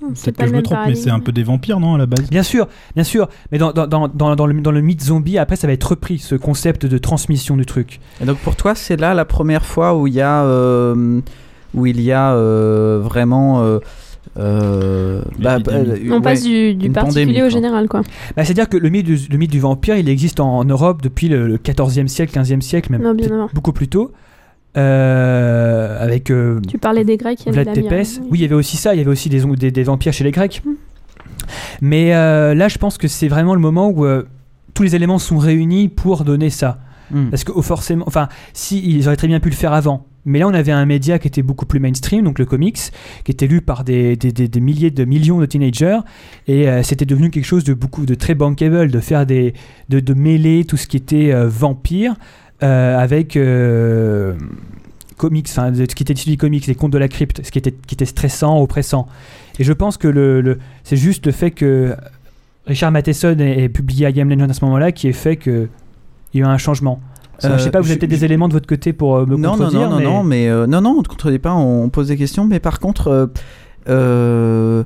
peut-être que je me trompe, mais c'est un peu des vampires, non, à la base? Bien sûr, bien sûr. Mais dans, dans, dans, dans, dans le, dans le mythe zombie, après, ça va être repris, ce concept de transmission du truc. Et donc pour toi, c'est là la première fois où il y a, euh, où il y a euh, vraiment. euh, euh, bah, bah, euh, On passe ouais, du, particulier pandémie, au quoi. général, quoi. Bah, C'est-à-dire que le mythe, du, le mythe du vampire, il existe en, en Europe depuis le, le 14e siècle, 15e siècle, même Non, beaucoup plus tôt. Euh, avec euh, Tu parlais des Grecs, il y avait. Tepes. Oui, il y avait aussi ça, il y avait aussi des, des, des vampires chez les Grecs. Hmm. Mais euh, là, je pense que c'est vraiment le moment où euh, tous les éléments sont réunis pour donner ça. Hmm. Parce que oh, forcément, enfin, si ils auraient très bien pu le faire avant. Mais là, on avait un média qui était beaucoup plus mainstream, donc le comics, qui était lu par des, des, des- des milliers de millions de teenagers, et euh, c'était devenu quelque chose de beaucoup de très bankable, de faire des, de, de mêler tout ce qui était euh, vampire avec euh, comics, enfin, de- ce qui était issu du comics, les contes de la crypte, ce qui était, qui était stressant, oppressant. Et je pense que le, le- c'est juste le fait que Richard Matheson ait, ait publié I Am Legend à ce moment-là qui est fait que il y a eu un changement. Euh, je sais pas, vous avez peut-être des éléments de votre côté pour euh, me non, non, contredire, non, non, mais... non, mais euh, non, non, on ne contredit pas, on pose des questions, mais par contre, euh, euh,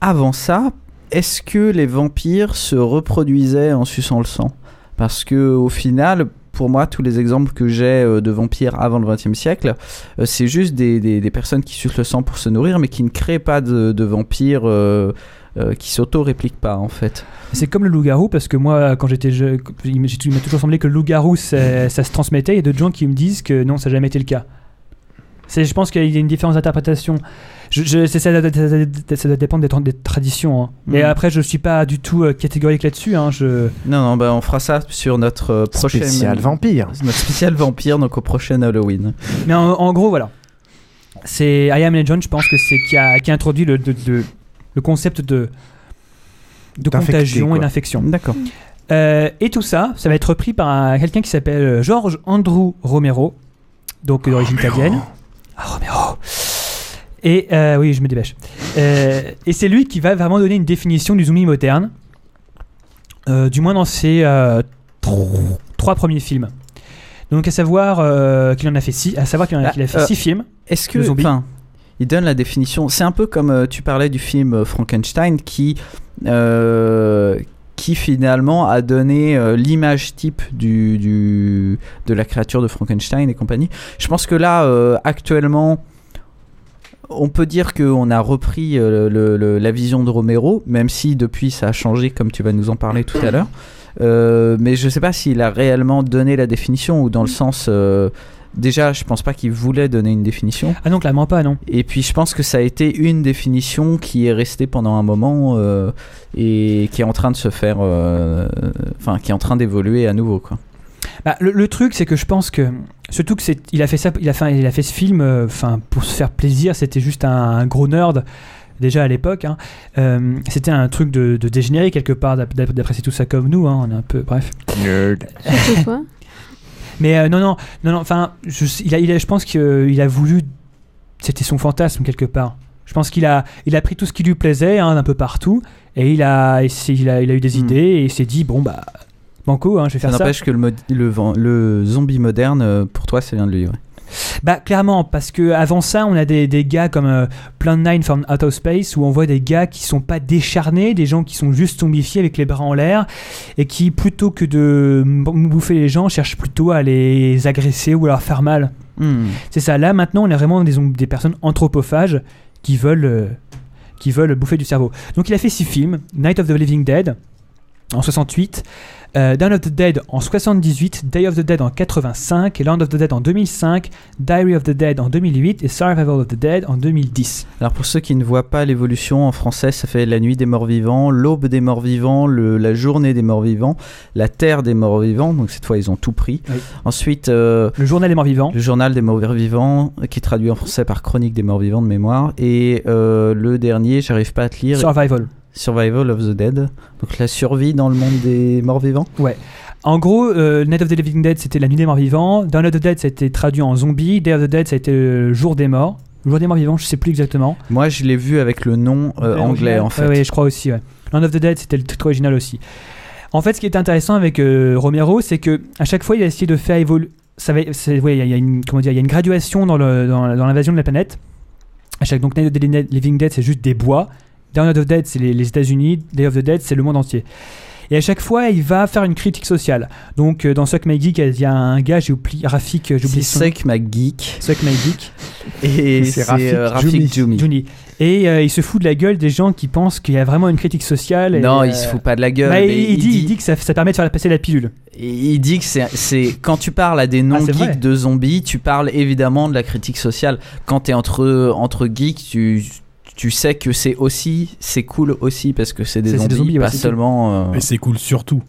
avant ça, est-ce que les vampires se reproduisaient en suçant le sang? Parce que au final, pour moi, tous les exemples que j'ai euh, de vampires avant le XXe siècle, euh, c'est juste des, des, des personnes qui sucent le sang pour se nourrir, mais qui ne créent pas de, de vampires. euh, qui s'auto-répliquent pas en fait. C'est comme le loup-garou, parce que moi, quand j'étais jeune, il m'a toujours semblé que le loup-garou, ça, ça se transmettait. Il y a d'autres gens qui me disent que non, ça n'a jamais été le cas. Je pense qu'il y a une différence d'interprétation. Je, ça, doit- ça doit- ça doit dépendre des, tra- des traditions. hein. Mais Mhm. après, je suis pas du tout euh, catégorique là-dessus. hein. Je... Non, non, bah on fera ça sur notre euh, prochaine Spécial vampire. Notre spécial vampire, donc au prochain Halloween. Mais en, en gros, voilà. C'est I Am Legend, je pense que c'est qui a, qui a introduit le, de- de- le concept de, contagion quoi. et d'infection. D'accord. Euh, et tout ça, ça va être repris par un- quelqu'un qui s'appelle George Andrew Romero, donc d'origine italienne. Ah, Romero Et euh, oui, je me dépêche. Euh, et c'est lui qui va vraiment donner une définition du zombie moderne, euh, du moins dans ses tro- trois premiers films. Donc à savoir qu'il en a fait six, à savoir qu'il en a, Bah, qu'il a fait six films. Est-ce que, enfin, il donne la définition. C'est un peu comme tu parlais du film Frankenstein qui, qui finalement a donné euh, l'image type du, du, de la créature de Frankenstein et compagnie. Je pense que là, euh, actuellement, on peut dire qu'on a repris euh, le- le- la vision de Romero, même si depuis ça a changé, comme tu vas nous en parler tout à l'heure. Euh, mais je sais pas s'il a réellement donné la définition ou dans le sens. euh, déjà, je pense pas qu'il voulait donner une définition. Ah non, clairement pas, non. Et puis je pense que ça a été une définition qui est restée pendant un moment euh, et qui est en train de se faire. Enfin, qui est en train d'évoluer à nouveau, quoi. Bah, le, le truc, c'est que je pense que surtout que c'est, il a fait ça, il a fait, il a fait ce film, euh, enfin pour se faire plaisir. C'était juste un, un gros nerd déjà à l'époque. hein. Euh, c'était un truc de, de dégénéré quelque part d'ap- d'ap- d'apprécier tout ça comme nous. hein, on est un peu, bref. Toi. Mais euh, non, non, non, non. Enfin, je, il a, il a- je pense qu'il a voulu. C'était son fantasme quelque part. Je pense qu'il a, il a pris tout ce qui lui plaisait hein, d'un peu partout et il a, il a, il a eu des idées et il s'est dit bon bah banco, hein, je vais Ça faire ça. n'empêche que le, zombie moderne, euh, pour toi, ça vient de lui. ouais. Bah clairement, parce que avant ça, on a des, des gars comme euh, Plan 9 from Outer Space où on voit des gars qui sont pas décharnés, des gens qui sont juste zombifiés avec les bras en l'air et qui plutôt que de bouffer les gens cherchent plutôt à les agresser ou à leur faire mal. Hmm. C'est ça. Là maintenant, on est vraiment des personnes anthropophages qui veulent euh, qui veulent bouffer du cerveau. Donc il a fait six films Night of the Living Dead en 68. Euh, Dawn of the Dead en 78, Day of the Dead en 85, et Land of the Dead en 2005, Diary of the Dead en 2008 et Survival of the Dead en 2010. Alors pour ceux qui ne voient pas l'évolution en français, ça fait la nuit des morts vivants, l'aube des morts vivants, le- la journée des morts vivants, la terre des morts vivants. Donc cette fois ils ont tout pris. Oui. Ensuite euh, Le journal des morts vivants. le journal des morts vivants, qui est traduit en français par chronique des morts vivants de mémoire. Et euh, le dernier, j'arrive pas à te lire. Survival. Survival of the Dead. Donc la survie dans le monde des morts vivants. Ouais. En gros, euh, Night of the Living Dead, c'était la nuit des morts vivants. Dawn of the Dead, ça a été traduit en zombie. Day of the Dead, ça a été le jour des morts. Le jour des morts vivants, je sais plus exactement. Moi je l'ai vu avec le nom euh, anglais en fait. Oui, je crois aussi. Ouais. Land of the Dead, c'était le titre original aussi. En fait, ce qui est intéressant avec euh, Romero, c'est que à chaque fois, il a essayé de faire évoluer. C'est- ouais, il y, a- il y a une, comment dire, il y a une graduation dans, le, dans, dans l'invasion de la planète. À chaque donc Night of the Living Dead, c'est juste des bois. Dawn of the Dead, c'est les, les États-Unis. Day of the Dead, c'est le monde entier. Et à chaque fois, il va faire une critique sociale. Donc, euh, dans Suck My Geek, il y a un gars, j'ai oublié, Rafik, euh, C'est son. Suck My Geek. Suck My Geek. Et C'est Rafik euh, Rafik. Et euh, il se fout de la gueule des gens qui pensent qu'il y a vraiment une critique sociale. et, Non, il se fout pas de la gueule. bah, il, mais il dit, il dit que ça, ça permet de faire passer la pilule. Il dit que c'est, quand tu parles à des Ah, non-geeks de zombies, tu parles évidemment de la critique sociale. Quand t'es entre entre geeks, tu tu sais que c'est aussi c'est cool aussi parce que c'est des C'est- c'est zombies, des zombies, ouais, pas c'est seulement. euh, Et c'est cool surtout.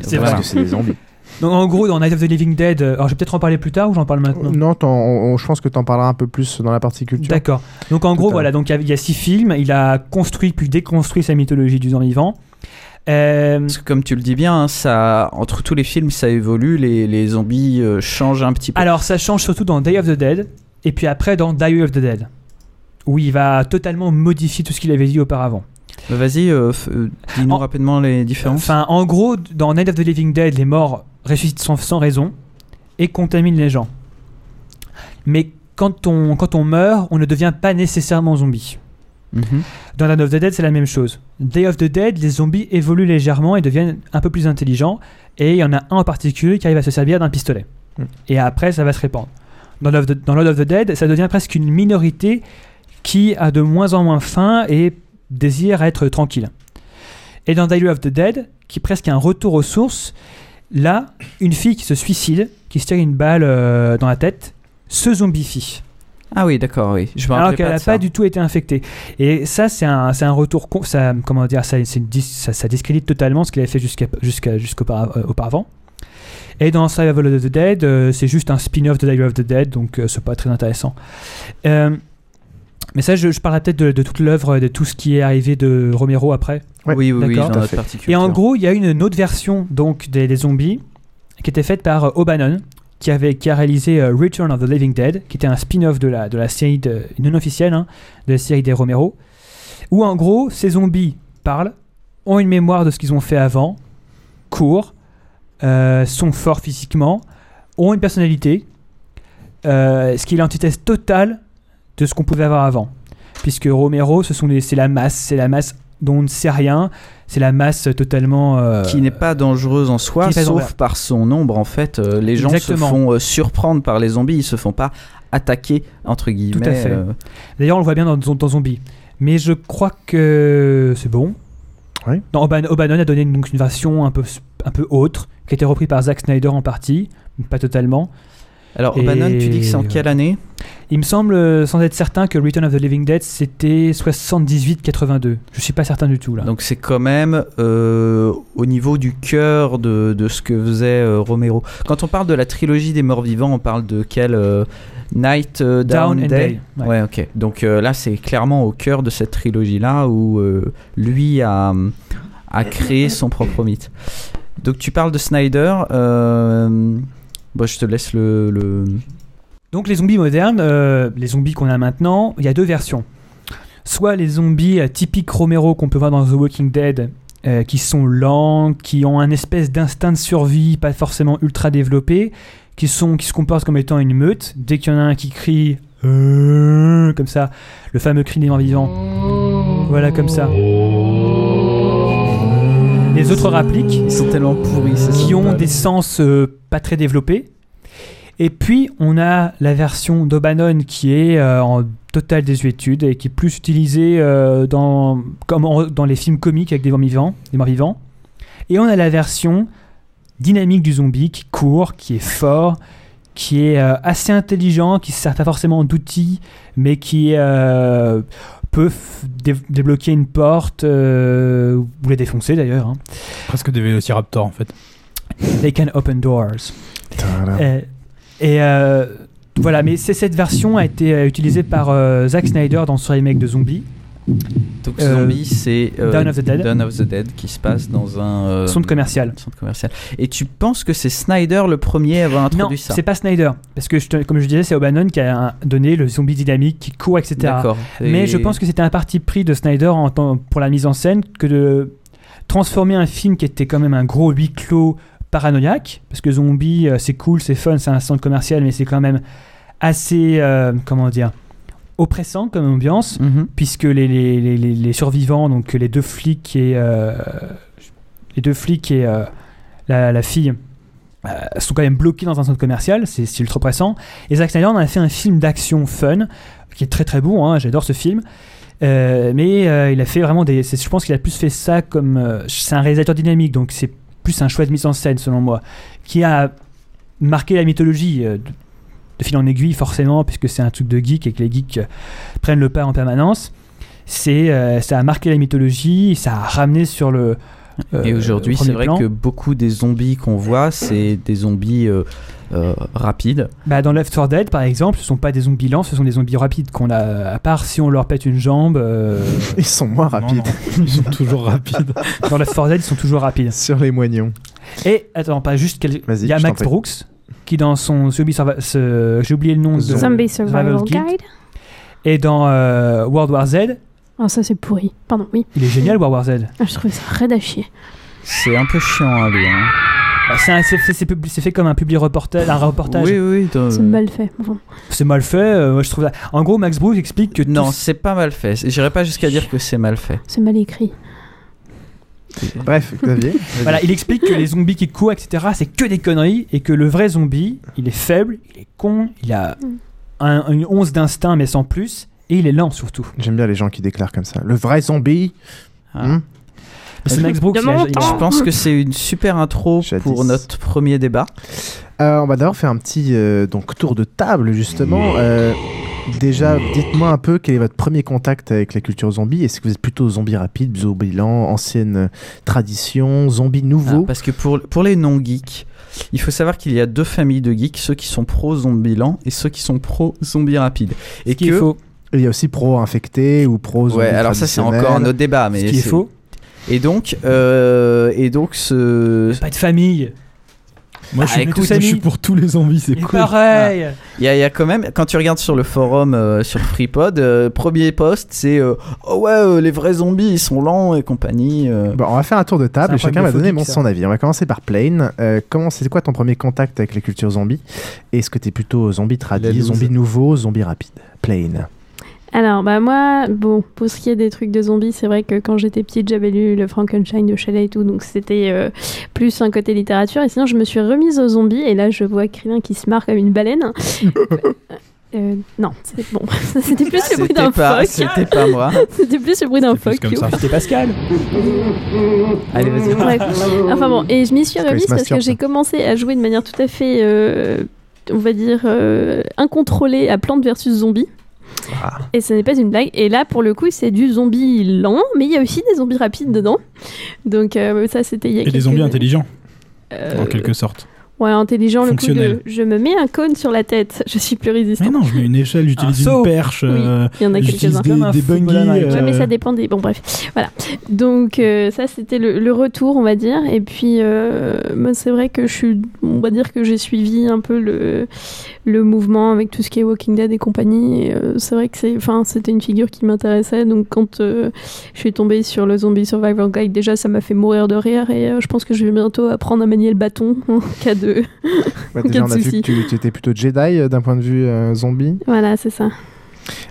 C'est voilà. vrai. Parce que c'est des zombies. Donc en gros, dans Night of the Living Dead, euh, alors je vais peut-être en parler plus tard ou j'en parle maintenant? Non, t'en- on- on- je pense que tu en parleras un peu plus dans la partie culture. D'accord. Donc en Tout gros, voilà, donc il y a- il y, a six films. Il a construit puis déconstruit sa mythologie du zombie vivant. Euh, Parce que comme tu le dis bien, hein, ça entre tous les films ça évolue, les, les zombies euh, changent un petit peu. alors ça change surtout dans Day of the Dead et puis après dans Diary of the Dead, où il va totalement modifier tout ce qu'il avait dit auparavant. Bah, Vas-y, euh, euh, dis-nous En- rapidement les différences. Enfin, en gros, dans Night of the Living Dead, les morts ressuscitent sans, sans raison et contaminent les gens. Mais quand on, quand on meurt, on ne devient pas nécessairement zombie. Mhm. Dans Dawn of the Dead, c'est la même chose. Day of the Dead, les zombies évoluent légèrement et deviennent un peu plus intelligents. Et il y en a un en particulier qui arrive à se servir d'un pistolet. Mm. Et après, ça va se répandre. The, dans Lord of the Dead, ça devient presque une minorité qui a de moins en moins faim et désire être tranquille. Et dans Day of the Dead, qui est presque un retour aux sources, là, une fille qui se suicide, qui se tire une balle euh, dans la tête, se zombifie. Ah oui, d'accord, oui. Je Alors qu'elle n'a pas du tout été infectée. Et ça, c'est un, retour. Ça, comment dire ça, une ça, ça discrédite totalement ce qu'il avait fait jusqu'à, jusqu'à, jusqu'auparavant. Et dans Survival of the Dead, euh, c'est juste un spin-off de Day of the Dead, donc euh, c'est pas très intéressant. Euh, mais ça, je, je parlerai peut-être de, de toute l'œuvre, de tout ce qui est arrivé de Romero après. Oui, oui, oui, D'accord. dans notre Et en gros, il y a une, une autre version donc des, des zombies qui était faite par O'Bannon, qui avait qui a réalisé euh, Return of the Living Dead, qui était un spin-off de la de la série de, non officielle hein, de la série des Romero, où en gros ces zombies parlent, ont une mémoire de ce qu'ils ont fait avant, courent, euh, sont forts physiquement, ont une personnalité, euh, ce qui est l'antithèse totale de ce qu'on pouvait avoir avant. Puisque Romero, ce sont c'est la masse, c'est la masse dont on ne sait rien, c'est la masse totalement. euh, qui n'est pas dangereuse en soi, sauf dangereuse. par son nombre en fait. Euh, les gens Exactement. se font euh, surprendre par les zombies, ils se font pas attaquer entre guillemets. Tout à fait. euh, D'ailleurs, on le voit bien dans, dans Zombie. Mais je crois que c'est bon. Oui. Oban- O'Bannon a donné une, donc une version un peu, un peu autre, qui a été reprise par Zack Snyder en partie, pas totalement. Alors, Et- O'Bannon, tu dis que c'est en quelle année? Il me semble, sans être certain, que Return of the Living Dead, c'était 78-82. Je suis pas certain du tout là. Donc c'est quand même euh, au niveau du cœur de, de ce que faisait euh, Romero. Quand on parle de la trilogie des morts vivants, on parle de quel euh, Night Down, Down and Day, Day, ouais. Ouais, ok. Donc là, c'est clairement au cœur de cette trilogie-là où lui a, a créé son propre mythe. Donc tu parles de Snyder. Euh, bon, je te laisse le... le... Donc les zombies modernes, euh, les zombies qu'on a maintenant, il y a deux versions. Soit les zombies euh, typiques Romero qu'on peut voir dans The Walking Dead, euh, qui sont lents, qui ont un espèce d'instinct de survie pas forcément ultra développé, qui, sont, qui se comportent comme étant une meute. Dès qu'il y en a un qui crie comme ça, le fameux cri des morts vivants, voilà comme ça. Les autres rappliques, Ils sont tellement pourris, c'est qui ont des sens euh, pas très développés. Et puis, on a la version d'Obannon qui est euh, en totale désuétude et qui est plus utilisée euh, dans, comme en- dans les films comiques avec des morts vivants. Des morts vivants. Et on a la version dynamique du zombie qui court, qui est fort, qui est euh, assez intelligent, qui ne sert pas forcément d'outils, mais qui euh, peut dé- débloquer une porte euh, ou la défoncer d'ailleurs. hein. Presque des vélociraptors en fait. They can open doors. Euh, et euh, voilà, mais c'est cette version a été euh, utilisée par euh, Zack Snyder dans son remake de Zombie. Donc Euh, Zombie, c'est euh, Dawn of the Dead. Dawn of the Dead qui se passe dans un euh, Centre commercial. centre commercial. Et tu penses que c'est Snyder le premier à avoir Non, introduit ça? c'est pas Snyder. Parce que, je comme je disais, c'est O'Bannon qui a donné le zombie dynamique qui court, etc. D'accord. Mais je pense que c'était un parti pris de Snyder en pour la mise en scène que de transformer un film qui était quand même un gros huis clos paranoïaque. Parce que Zombie, euh, c'est cool, c'est fun, c'est un centre commercial, mais c'est quand même assez, euh, comment dire, oppressant comme ambiance. Mhm. puisque les, les, les, survivants, donc les deux flics et euh, les deux flics et euh, la, la fille euh, sont quand même bloqués dans un centre commercial, c'est ultra pressant. Et Zack Snyder en a fait un film d'action fun qui est très très beau, hein, j'adore ce film. Mais il a fait vraiment des. Je pense qu'il a plus fait ça comme. c'est un réalisateur dynamique, donc c'est plus un choix de mise en scène selon moi, qui a marqué la mythologie de, fil en aiguille forcément, puisque c'est un truc de geek et que les geeks euh, prennent le pas en permanence. C'est, euh, ça a marqué la mythologie, ça a ramené sur le. euh, Et aujourd'hui, c'est vrai plan. que beaucoup des zombies qu'on voit, c'est des zombies euh, euh, rapides. Bah, dans Left 4 Dead, par exemple, ce sont pas des zombies lents, ce sont des zombies rapides qu'on a. À part si on leur pète une jambe. euh, Ils sont moins rapides. Ils sont toujours rapides. dans Left 4 Dead, ils sont toujours rapides. Sur les moignons. Et attends, pas juste. quel- Vas-y, Il y a Max. Brooks qui dans son Zombie j'ai oublié le nom de Zombie Survival Guide. Guide. Et dans euh, World War Z, Ah, ça c'est pourri. Pardon, oui. il est génial World War Z. Ah, je trouvais ça raide à chier. C'est un peu chiant à lire. hein. Bah, c'est fait, comme un public reportage, un reportage. Oui, oui. C'est mal fait. C'est mal fait. euh, moi, je trouve. ça- En gros, Max Bruce explique que Non, c'est pas mal fait. J'irai pas jusqu'à dire que c'est mal fait. c'est mal écrit. Bref, Xavier. Voilà, il explique que les zombies qui courent, etc., c'est que des conneries et que le vrai zombie, il est faible, il est con, il a un- une once d'instinct mais sans plus, et il est lent surtout. J'aime bien les gens qui déclarent comme ça. Le vrai zombie. Hmm C'est Max Brooks. De il a- mon il a- Je pense que c'est une super intro Jadis. pour notre premier débat. Euh, on va d'abord faire un petit euh, donc tour de table justement. Euh, déjà, dites-moi un peu quel est votre premier contact avec la culture zombie. Est-ce que vous êtes plutôt zombie rapide, zombie lent, ancienne euh, tradition, zombie nouveau Ah, parce que pour, pour les non-geeks, il faut savoir qu'il y a deux familles de geeks, ceux qui sont pro-zombie lent et ceux qui sont pro-zombie rapide. Et Ce qui est que- faux. Et Il y a aussi pro infecté ou pro zombie Ouais, alors ça c'est encore un autre débat. Mais Ce qui est faux. Et donc, euh, et donc ce... Pas de famille. Moi, je Ah, suis, écoute, moi, je suis amis. pour tous les zombies, c'est cool. pareil. Il y, a- il y a quand même, quand tu regardes sur le forum euh, sur FreePod, euh, premier post c'est euh, Oh ouais, euh, les vrais zombies ils sont lents et compagnie. euh. Bon, on va faire un tour de table et chacun va donner mon son avis. On va commencer par Plane. Euh, comment c'est quoi ton premier contact avec la culture zombie Est-ce que tu es plutôt zombie tradit, zombie nouveau, zombie rapide Plane. Alors, bah moi, bon, pour ce qui est des trucs de zombies, c'est vrai que quand j'étais petite, j'avais lu le Frankenstein de Shelley et tout, donc c'était euh, plus un côté littérature. Et sinon, je me suis remise aux zombies, et là, je vois Krillin qui se marre comme une baleine. Euh, non, c'est bon. C'était plus le bruit d'un C'était phoque. c'était pas moi. C'était plus le bruit d'un phoque. comme ça. C'était Pascal. Allez, vas-y. Bref. Enfin bon, et je m'y suis remise se parce que j'ai commencé à jouer de manière tout à fait, euh, on va dire, euh, incontrôlée à Plante versus Zombie. Ah. Et ce n'est pas une blague. Et là, pour le coup, c'est du zombie lent, mais il y a aussi des zombies rapides dedans. Donc euh, ça, c'était il y a Et des zombies intelligents, Euh, en quelque sorte. Ouais, intelligent, le coup de je me mets un cône sur la tête, je suis plus résistant. Mais non, je mets une échelle, j'utilise Un une perche, Oui, euh, il y en a j'utilise quelques-uns. des, des bungees. Ouais, mais euh, ça dépend des. Bon, bref. Voilà. Donc, euh, ça, c'était le, le retour, on va dire. Et puis, euh, moi, c'est vrai que je suis. On va dire que j'ai suivi un peu le, le mouvement avec tout ce qui est Walking Dead et compagnie. Euh, c'est vrai que c'est, enfin, c'était une figure qui m'intéressait. Donc, quand euh, je suis tombée sur le Zombie Survival Guide, déjà, ça m'a fait mourir de rire. Et euh, je pense que je vais bientôt apprendre à manier le bâton en cas de. Déjà, on a vu que tu, tu étais plutôt Jedi euh, d'un point de vue euh, zombie. Voilà, c'est ça.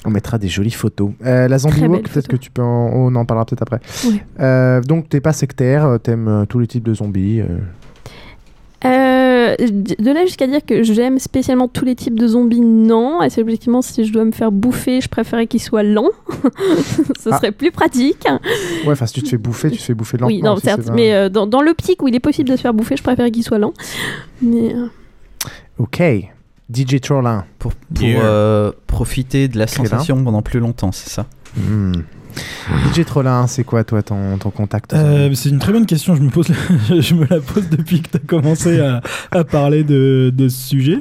On mettra des jolies photos. Euh, la zombie walk, peut-être que tu peux en... On en parlera peut-être après. Oui. Euh, donc, t'es pas sectaire, t'aimes tous les types de zombies. Euh. De là jusqu'à dire que j'aime spécialement tous les types de zombies, non. Et c'est objectivement, si je dois me faire bouffer, je préférais qu'ils soient lents. Ce Ah. serait plus pratique. Ouais, enfin, si tu te fais bouffer, tu te fais bouffer lentement. oui, non, certes. Mais euh, dans, dans l'optique où il est possible de se faire bouffer, je préférais qu'il soit lent. Mais euh, Ok. DJ Trollin. Pour, pour Yeah. euh, profiter de la sensation pendant plus longtemps, c'est ça? Hmm. DJ Trollin, c'est quoi, toi, ton, ton contact Euh, zombies c'est une très bonne question. Je me, pose la- je me la pose depuis que tu as commencé à, à parler de, de ce sujet.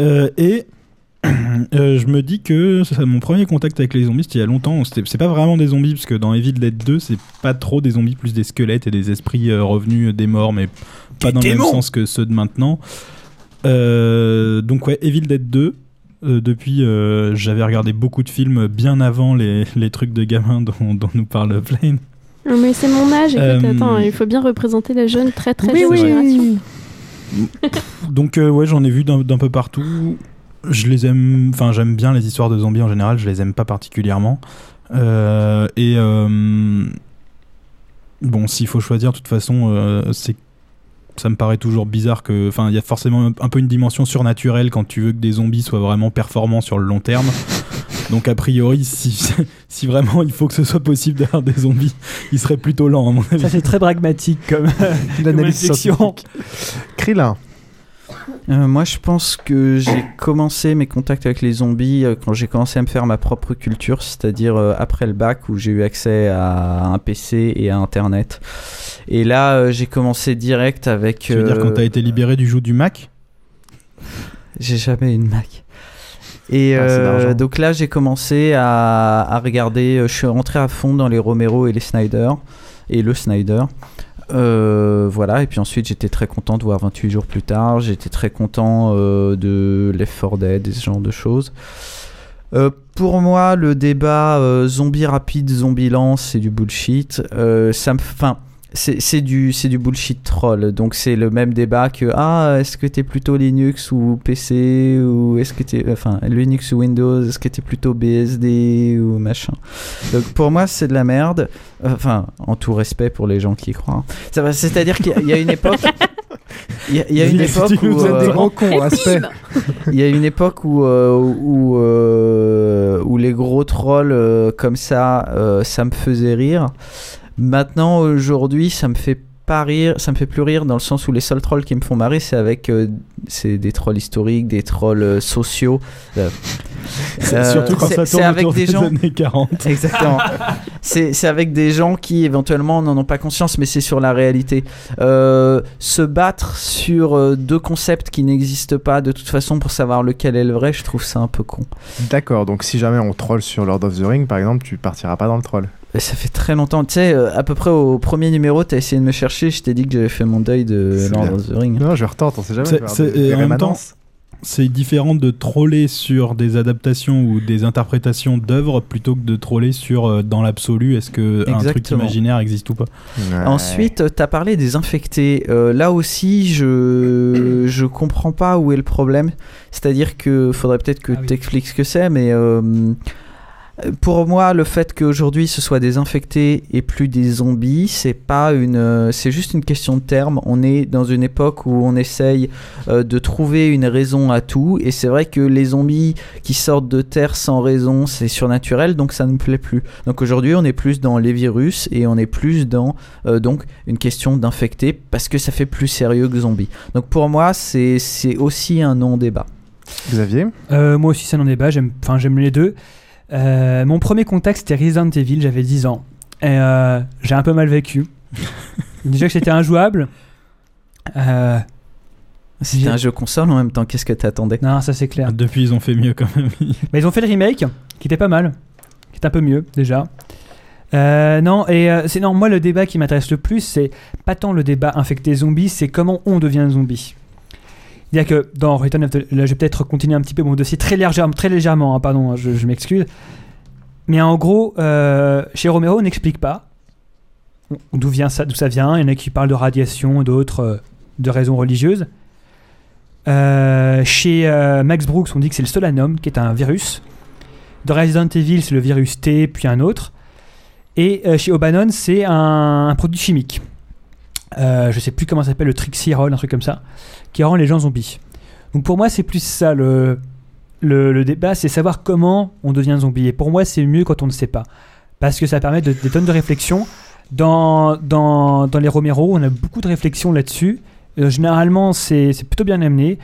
Euh, et euh, je me dis que ça, mon premier contact avec les zombies, c'était il y a longtemps. C'était- C'est pas vraiment des zombies, parce que dans Evil Dead 2, c'est pas trop des zombies, plus des squelettes et des esprits euh, revenus des morts, mais pas dans le même sens que ceux de maintenant. Euh, donc, ouais, Evil Dead 2. Euh, depuis, euh, j'avais regardé beaucoup de films bien avant les, les trucs de gamins dont, dont nous parle Plane. non, mais c'est mon âge. Écoute, Euh, attends, il faut bien représenter la jeune, très très Oui, oui. génération. Donc ouais, j'en ai vu d'un peu partout. Je les aime, enfin j'aime bien les histoires de zombies en général. Je les aime pas particulièrement. Et bon, s'il faut choisir, de toute façon, euh, c'est ça me paraît toujours bizarre que, enfin, il y a forcément un, peu une dimension surnaturelle quand tu veux que des zombies soient vraiment performants sur le long terme. Donc a priori, si, si vraiment il faut que ce soit possible d'avoir des zombies, ils seraient plutôt lents à mon avis. Ça, c'est très pragmatique comme, comme scientifique. Krillin. Euh, moi, je pense que j'ai commencé mes contacts avec les zombies euh, quand j'ai commencé à me faire ma propre culture, c'est-à-dire euh, après le bac où j'ai eu accès à un PC et à Internet. Et là, j'ai commencé direct avec. Tu veux dire quand t'as été libéré du joug du Mac? J'ai jamais eu une Mac. Et Ah, donc là, j'ai commencé à, à regarder. Je suis rentré à fond dans les Romero et les Snyder. Et le Snyder. Euh, voilà, et puis ensuite j'étais très content de voir 28 jours plus tard. J'étais très content euh, de Left 4 Dead et ce genre de choses. Euh, pour moi, le débat zombie rapide, zombie lent, c'est du bullshit. Ça me, enfin, c'est c'est du, c'est du bullshit troll. Donc c'est le même débat que ah, est-ce que t'es plutôt Linux ou PC ou est-ce que t'es enfin Linux ou Windows, est-ce que t'es plutôt BSD ou machin. Donc pour moi c'est de la merde. Enfin en tout respect pour les gens qui y croient. hein. C'est-à-dire qu'il y a- il y a une époque. Il y a, il y a une époque où nous êtes des euh, grands cons, aspect. il y a une époque où euh, où euh, où les gros trolls euh, comme ça, ça me faisait rire. Maintenant, aujourd'hui, ça me fait pas rire, ça me fait plus rire dans le sens où les seuls trolls qui me font marrer, c'est avec euh, c'est des trolls historiques, des trolls euh, sociaux. Euh, euh, Surtout quand c'est- ça tourne avec autour des des gens. années 40. Exactement. c'est c'est avec des gens qui éventuellement n'en ont pas conscience, mais c'est sur la réalité. Euh, se battre sur euh, deux concepts qui n'existent pas de toute façon pour savoir lequel est le vrai, je trouve ça un peu con. D'accord, donc si jamais on troll sur Lord of the Ring, par exemple, tu partiras pas dans le troll. Ça fait très longtemps. Tu sais, euh, à peu près au premier numéro, t'as essayé de me chercher, je t'ai dit que j'avais fait mon deuil de Lord of the Ring. Non, je retente, on sait jamais. C'est- des- et des en même temps, c'est différent de troller sur des adaptations ou des interprétations d'œuvres plutôt que de troller sur euh, dans l'absolu est-ce que un truc imaginaire existe ou pas? Ensuite, tu as parlé des infectés. Euh, là aussi, je je comprends pas où est le problème. C'est-à-dire que faudrait peut-être que tu expliques ce que c'est, mais euh, pour moi, le fait qu'aujourd'hui ce soit des infectés et plus des zombies, c'est pas une, euh, c'est juste une question de terme. On est dans une époque où on essaye euh, de trouver une raison à tout, et c'est vrai que les zombies qui sortent de terre sans raison, c'est surnaturel, donc ça ne me plaît plus. Donc aujourd'hui, on est plus dans les virus et on est plus dans euh, donc une question d'infectés parce que ça fait plus sérieux que zombie. Donc pour moi, c'est c'est aussi un non-débat. Xavier? Euh, moi aussi, c'est un débat. J'aime, enfin, j'aime les deux. Euh, mon premier contact, c'était Resident Evil. J'avais 10 ans. Et euh, j'ai un peu mal vécu. Déjà que c'était injouable. Euh, C'était un jeu console en même temps, qu'est-ce que t'attendais? Non, ça c'est clair. Depuis, ils ont fait mieux quand même. Mais ils ont fait le remake, qui était pas mal, qui est un peu mieux déjà. Euh, non, et euh, c'est non, moi le débat qui m'intéresse le plus, c'est pas tant le débat infecté zombie, c'est comment on devient zombie. Il que dans Return of the... Là, je vais peut-être continuer un petit peu mon dossier très légèrement, très légèrement hein, pardon, hein, je, m'excuse. Mais en gros, euh, chez Romero, on n'explique pas d'où ça, ça vient. Il y en a qui parlent de radiation, d'autres euh, de raisons religieuses. Euh, chez Max Brooks, on dit que c'est le Solanum, qui est un virus. Dans Resident Evil, c'est le virus T, puis un autre. Et chez O'Bannon, c'est un produit chimique. Euh, je sais plus comment ça s'appelle, le Trixierol, un truc comme ça, qui rend les gens zombies. Donc pour moi, c'est plus ça le, le, débat, c'est savoir comment on devient zombie. Et pour moi, c'est mieux quand on ne sait pas. Parce que ça permet de- des tonnes de réflexions. Dans, dans, dans les Romero, on a beaucoup de réflexions là-dessus. Euh, généralement, c'est plutôt bien amené.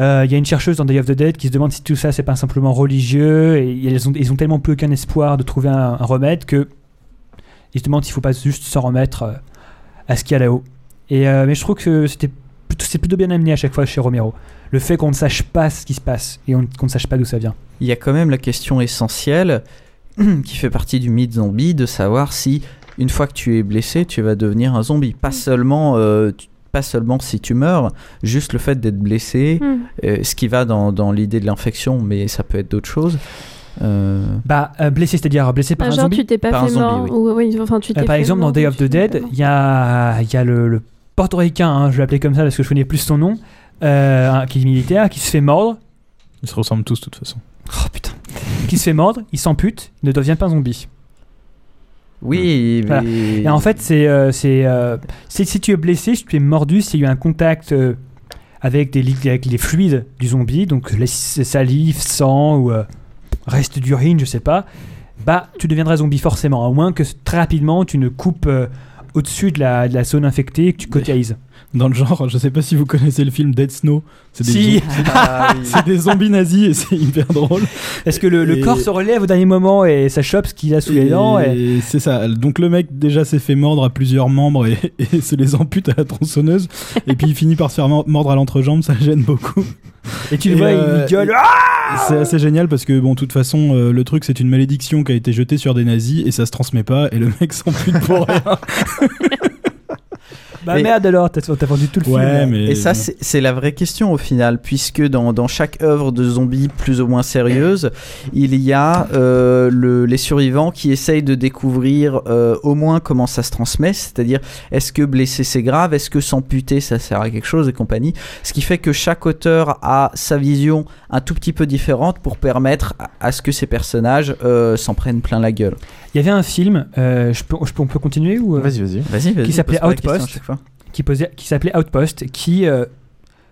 Euh, Il y a une chercheuse dans Day of the Dead qui se demande si tout ça c'est pas simplement religieux et ils ont, ils ont tellement plus aucun espoir de trouver un, un remède que ils se demandent s'il faut pas juste s'en remettre à ce qu'il y a là-haut. Et euh, mais je trouve que c'était plutôt- c'est plutôt bien amené à chaque fois chez Romero. Le fait qu'on ne sache pas ce qui se passe et on- qu'on ne sache pas d'où ça vient. Il y a quand même la question essentielle qui fait partie du mythe zombie de savoir si une fois que tu es blessé, tu vas devenir un zombie. Pas seulement, euh, tu- pas seulement si tu meurs, juste le fait d'être blessé, Mm. euh, ce qui va dans, dans l'idée de l'infection, mais ça peut être d'autres choses. Euh, Bah euh, blessé, c'est-à-dire blessé par Ah, un genre, zombie. tu t'es pas Par un fait zombie, mort. oui. Ou, oui, enfin, tu Euh, t'es par exemple, dans Day of the Dead, il y a, il y a le, le portoricain, hein, je vais l'appeler comme ça parce que je connais plus son nom, euh, qui est militaire, qui se fait mordre. Ils se ressemblent tous de toute façon. Oh putain. qui se fait mordre, il s'ampute, il ne devient pas zombie. oui, Voilà. mais- Et en fait, c'est, euh, euh, si tu es blessé, si tu es mordu, s'il y a eu un contact euh, avec, des, avec les fluides du zombie, donc les salive, sang ou euh, reste d'urine, je sais pas, bah tu deviendras zombie forcément, à moins que très rapidement tu ne coupes euh, au-dessus de la, de la zone infectée et que tu cotérises. Dans le genre, je sais pas si vous connaissez le film Dead Snow. C'est des, Si. zom- c'est- Ah oui. c'est des zombies nazis et c'est hyper drôle. Est-ce que le, corps se relève au dernier moment et ça chope ce qu'il a sous les dents et... C'est ça. Donc le mec déjà s'est fait mordre à plusieurs membres et, et se les ampute à la tronçonneuse. et puis il finit par se faire mor- mordre à l'entrejambe, ça gêne beaucoup. Et tu le vois, euh, il gueule. et- c'est assez génial parce que bon, de toute façon, euh, le truc c'est une malédiction qui a été jetée sur des nazis et ça se transmet pas et le mec s'ampute pour rien. Bah Et- merde alors, t'as vendu tout le film. là. Et ça, c'est c'est la vraie question au final, puisque dans, dans chaque œuvre de zombies plus ou moins sérieuse, il y a euh, le- les survivants qui essayent de découvrir euh, au moins comment ça se transmet, c'est-à-dire est-ce que blesser c'est grave, est-ce que s'amputer ça sert à quelque chose? Et compagnie. Ce qui fait que chaque auteur a sa vision un tout petit peu différente pour permettre à, à ce que ces personnages euh, s'en prennent plein la gueule. Il y avait un film, euh, je peux, je peux- on peut continuer ou euh, Vas-y, vas-y. Vas-y, vas-y, Qui s'appelait Outpost. Qui, s'appelait Outpost, qui euh,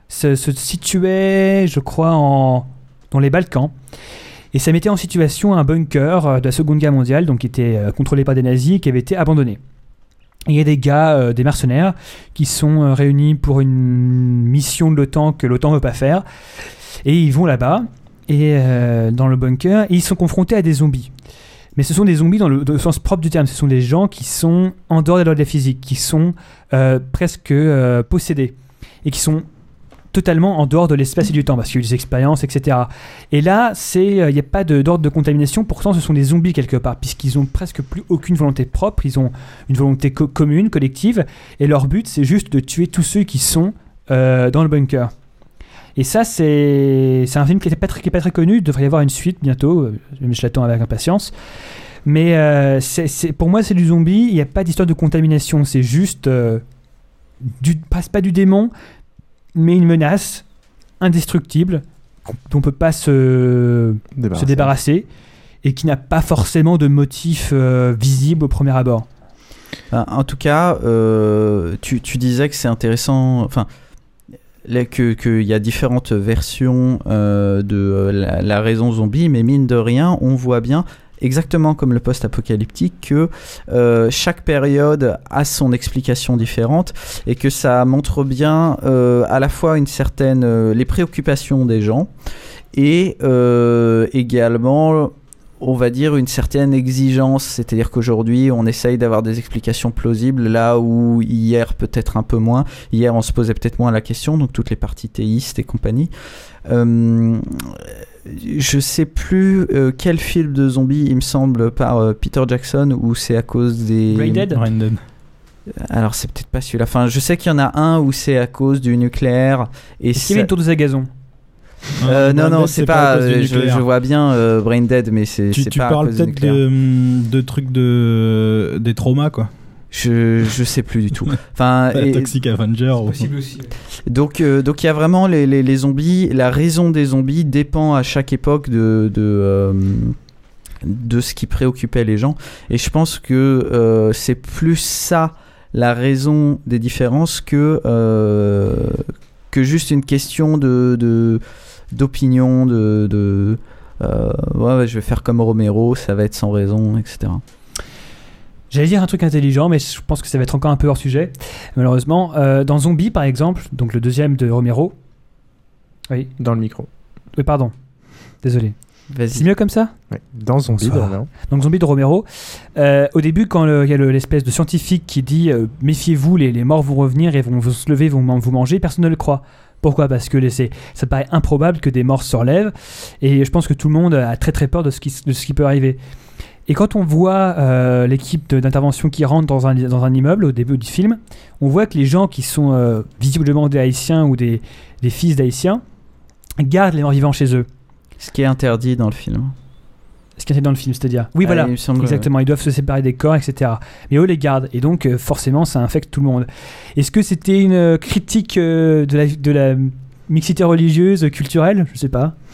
se, situait, je crois, en, dans les Balkans. Et ça mettait en situation un bunker euh, de la Seconde Guerre mondiale, donc qui était euh, contrôlé par des nazis qui avait été abandonné. Il y a des gars, des mercenaires, qui sont réunis pour une mission de l'OTAN que l'OTAN ne veut pas faire. Et ils vont là-bas, et dans le bunker, et ils sont confrontés à des zombies. Mais ce sont des zombies dans le, sens propre du terme. Ce sont des gens qui sont en dehors de la loi de la physique, qui sont euh, presque euh, possédés et qui sont totalement en dehors de l'espace et du temps parce qu'il y a eu des expériences, etc. Et là, c'est il n'y a pas d'ordre de contamination. Pourtant, ce sont des zombies quelque part puisqu'ils ont presque plus aucune volonté propre. Ils ont une volonté co- commune, collective, et leur but, c'est juste de tuer tous ceux qui sont euh, dans le bunker. Et ça, c'est c'est un film qui n'est pas, très- qui est pas très connu. Il devrait y avoir une suite bientôt. euh, Je l'attends avec impatience. Mais euh, pour moi, c'est du zombie. Il n'y a pas d'histoire de contamination. C'est juste. euh, du, pas, pas du démon, mais une menace indestructible dont on ne peut pas se Débarrasser. se débarrasser et qui n'a pas forcément de motif euh, visible au premier abord. Euh, En tout cas, euh, tu, tu disais que c'est intéressant, enfin, là, que qu'il y a différentes versions euh, de euh, la, raison zombie, mais mine de rien, on voit bien, exactement comme le post-apocalyptique, que euh, chaque période a son explication différente et que ça montre bien à la fois une certaine les préoccupations des gens et également on va dire une certaine exigence, c'est-à-dire qu'aujourd'hui on essaye d'avoir des explications plausibles là où hier peut-être un peu moins, hier on se posait peut-être moins la question, donc toutes les parties théistes et compagnie. Euh, je sais plus euh, quel film de zombies il me semble par euh, Peter Jackson ou c'est à cause des Dead? Dead. alors c'est peut-être pas celui-là. Enfin, je sais qu'il y en a un où c'est à cause du nucléaire et avait ça- une tour de gazon Euh, non, non, c'est pas. euh, je, vois bien euh, Brain Dead, mais c'est Tu, tu pas parles peut-être de, de trucs de des traumas quoi. Je, je sais plus du tout. Enfin, et- Toxic Avenger. ou- aussi. donc, euh, donc il y a vraiment les, les, les zombies. La raison des zombies dépend à chaque époque de de, euh, de ce qui préoccupait les gens. Et je pense que euh, c'est plus ça la raison des différences que euh, que juste une question de d'opinion de, de euh, ouais, ouais, je vais faire comme Romero, ça va être sans raison, etc. J'allais dire un truc intelligent, mais je pense que ça va être encore un peu hors sujet, malheureusement. Euh, dans Zombie, par exemple, donc le deuxième de Romero. Oui. Dans le micro. Oui, pardon. Désolé. C'est mieux comme ça Ouais. Dans Zombie, Bonsoir. vraiment. Donc Zombie de Romero. Euh, au début, quand il y a le- l'espèce de scientifique qui dit euh, méfiez-vous, les, les morts vont revenir et vont vous se lever, vont vous manger, personne ne le croit. Pourquoi? Parce que les- c'est- ça paraît improbable que des morts se relèvent et je pense que tout le monde a très très peur de ce qui, de ce qui peut arriver. Et quand on voit euh, l'équipe de- d'intervention qui rentre dans un, dans un immeuble au début du film, on voit que les gens qui sont euh, visiblement des Haïtiens ou des, des fils d'Haïtiens gardent les morts vivants chez eux. Ce qui est interdit dans le film. Ce qui est dans le film, c'est-à-dire. Oui, Ah, voilà, il me semble, exactement. Ils doivent se séparer des corps, etc. Mais eux les gardent, et donc euh, forcément, ça infecte tout le monde. Est-ce que c'était une euh, critique euh, de, la, de la mixité religieuse, culturelle? Je sais pas.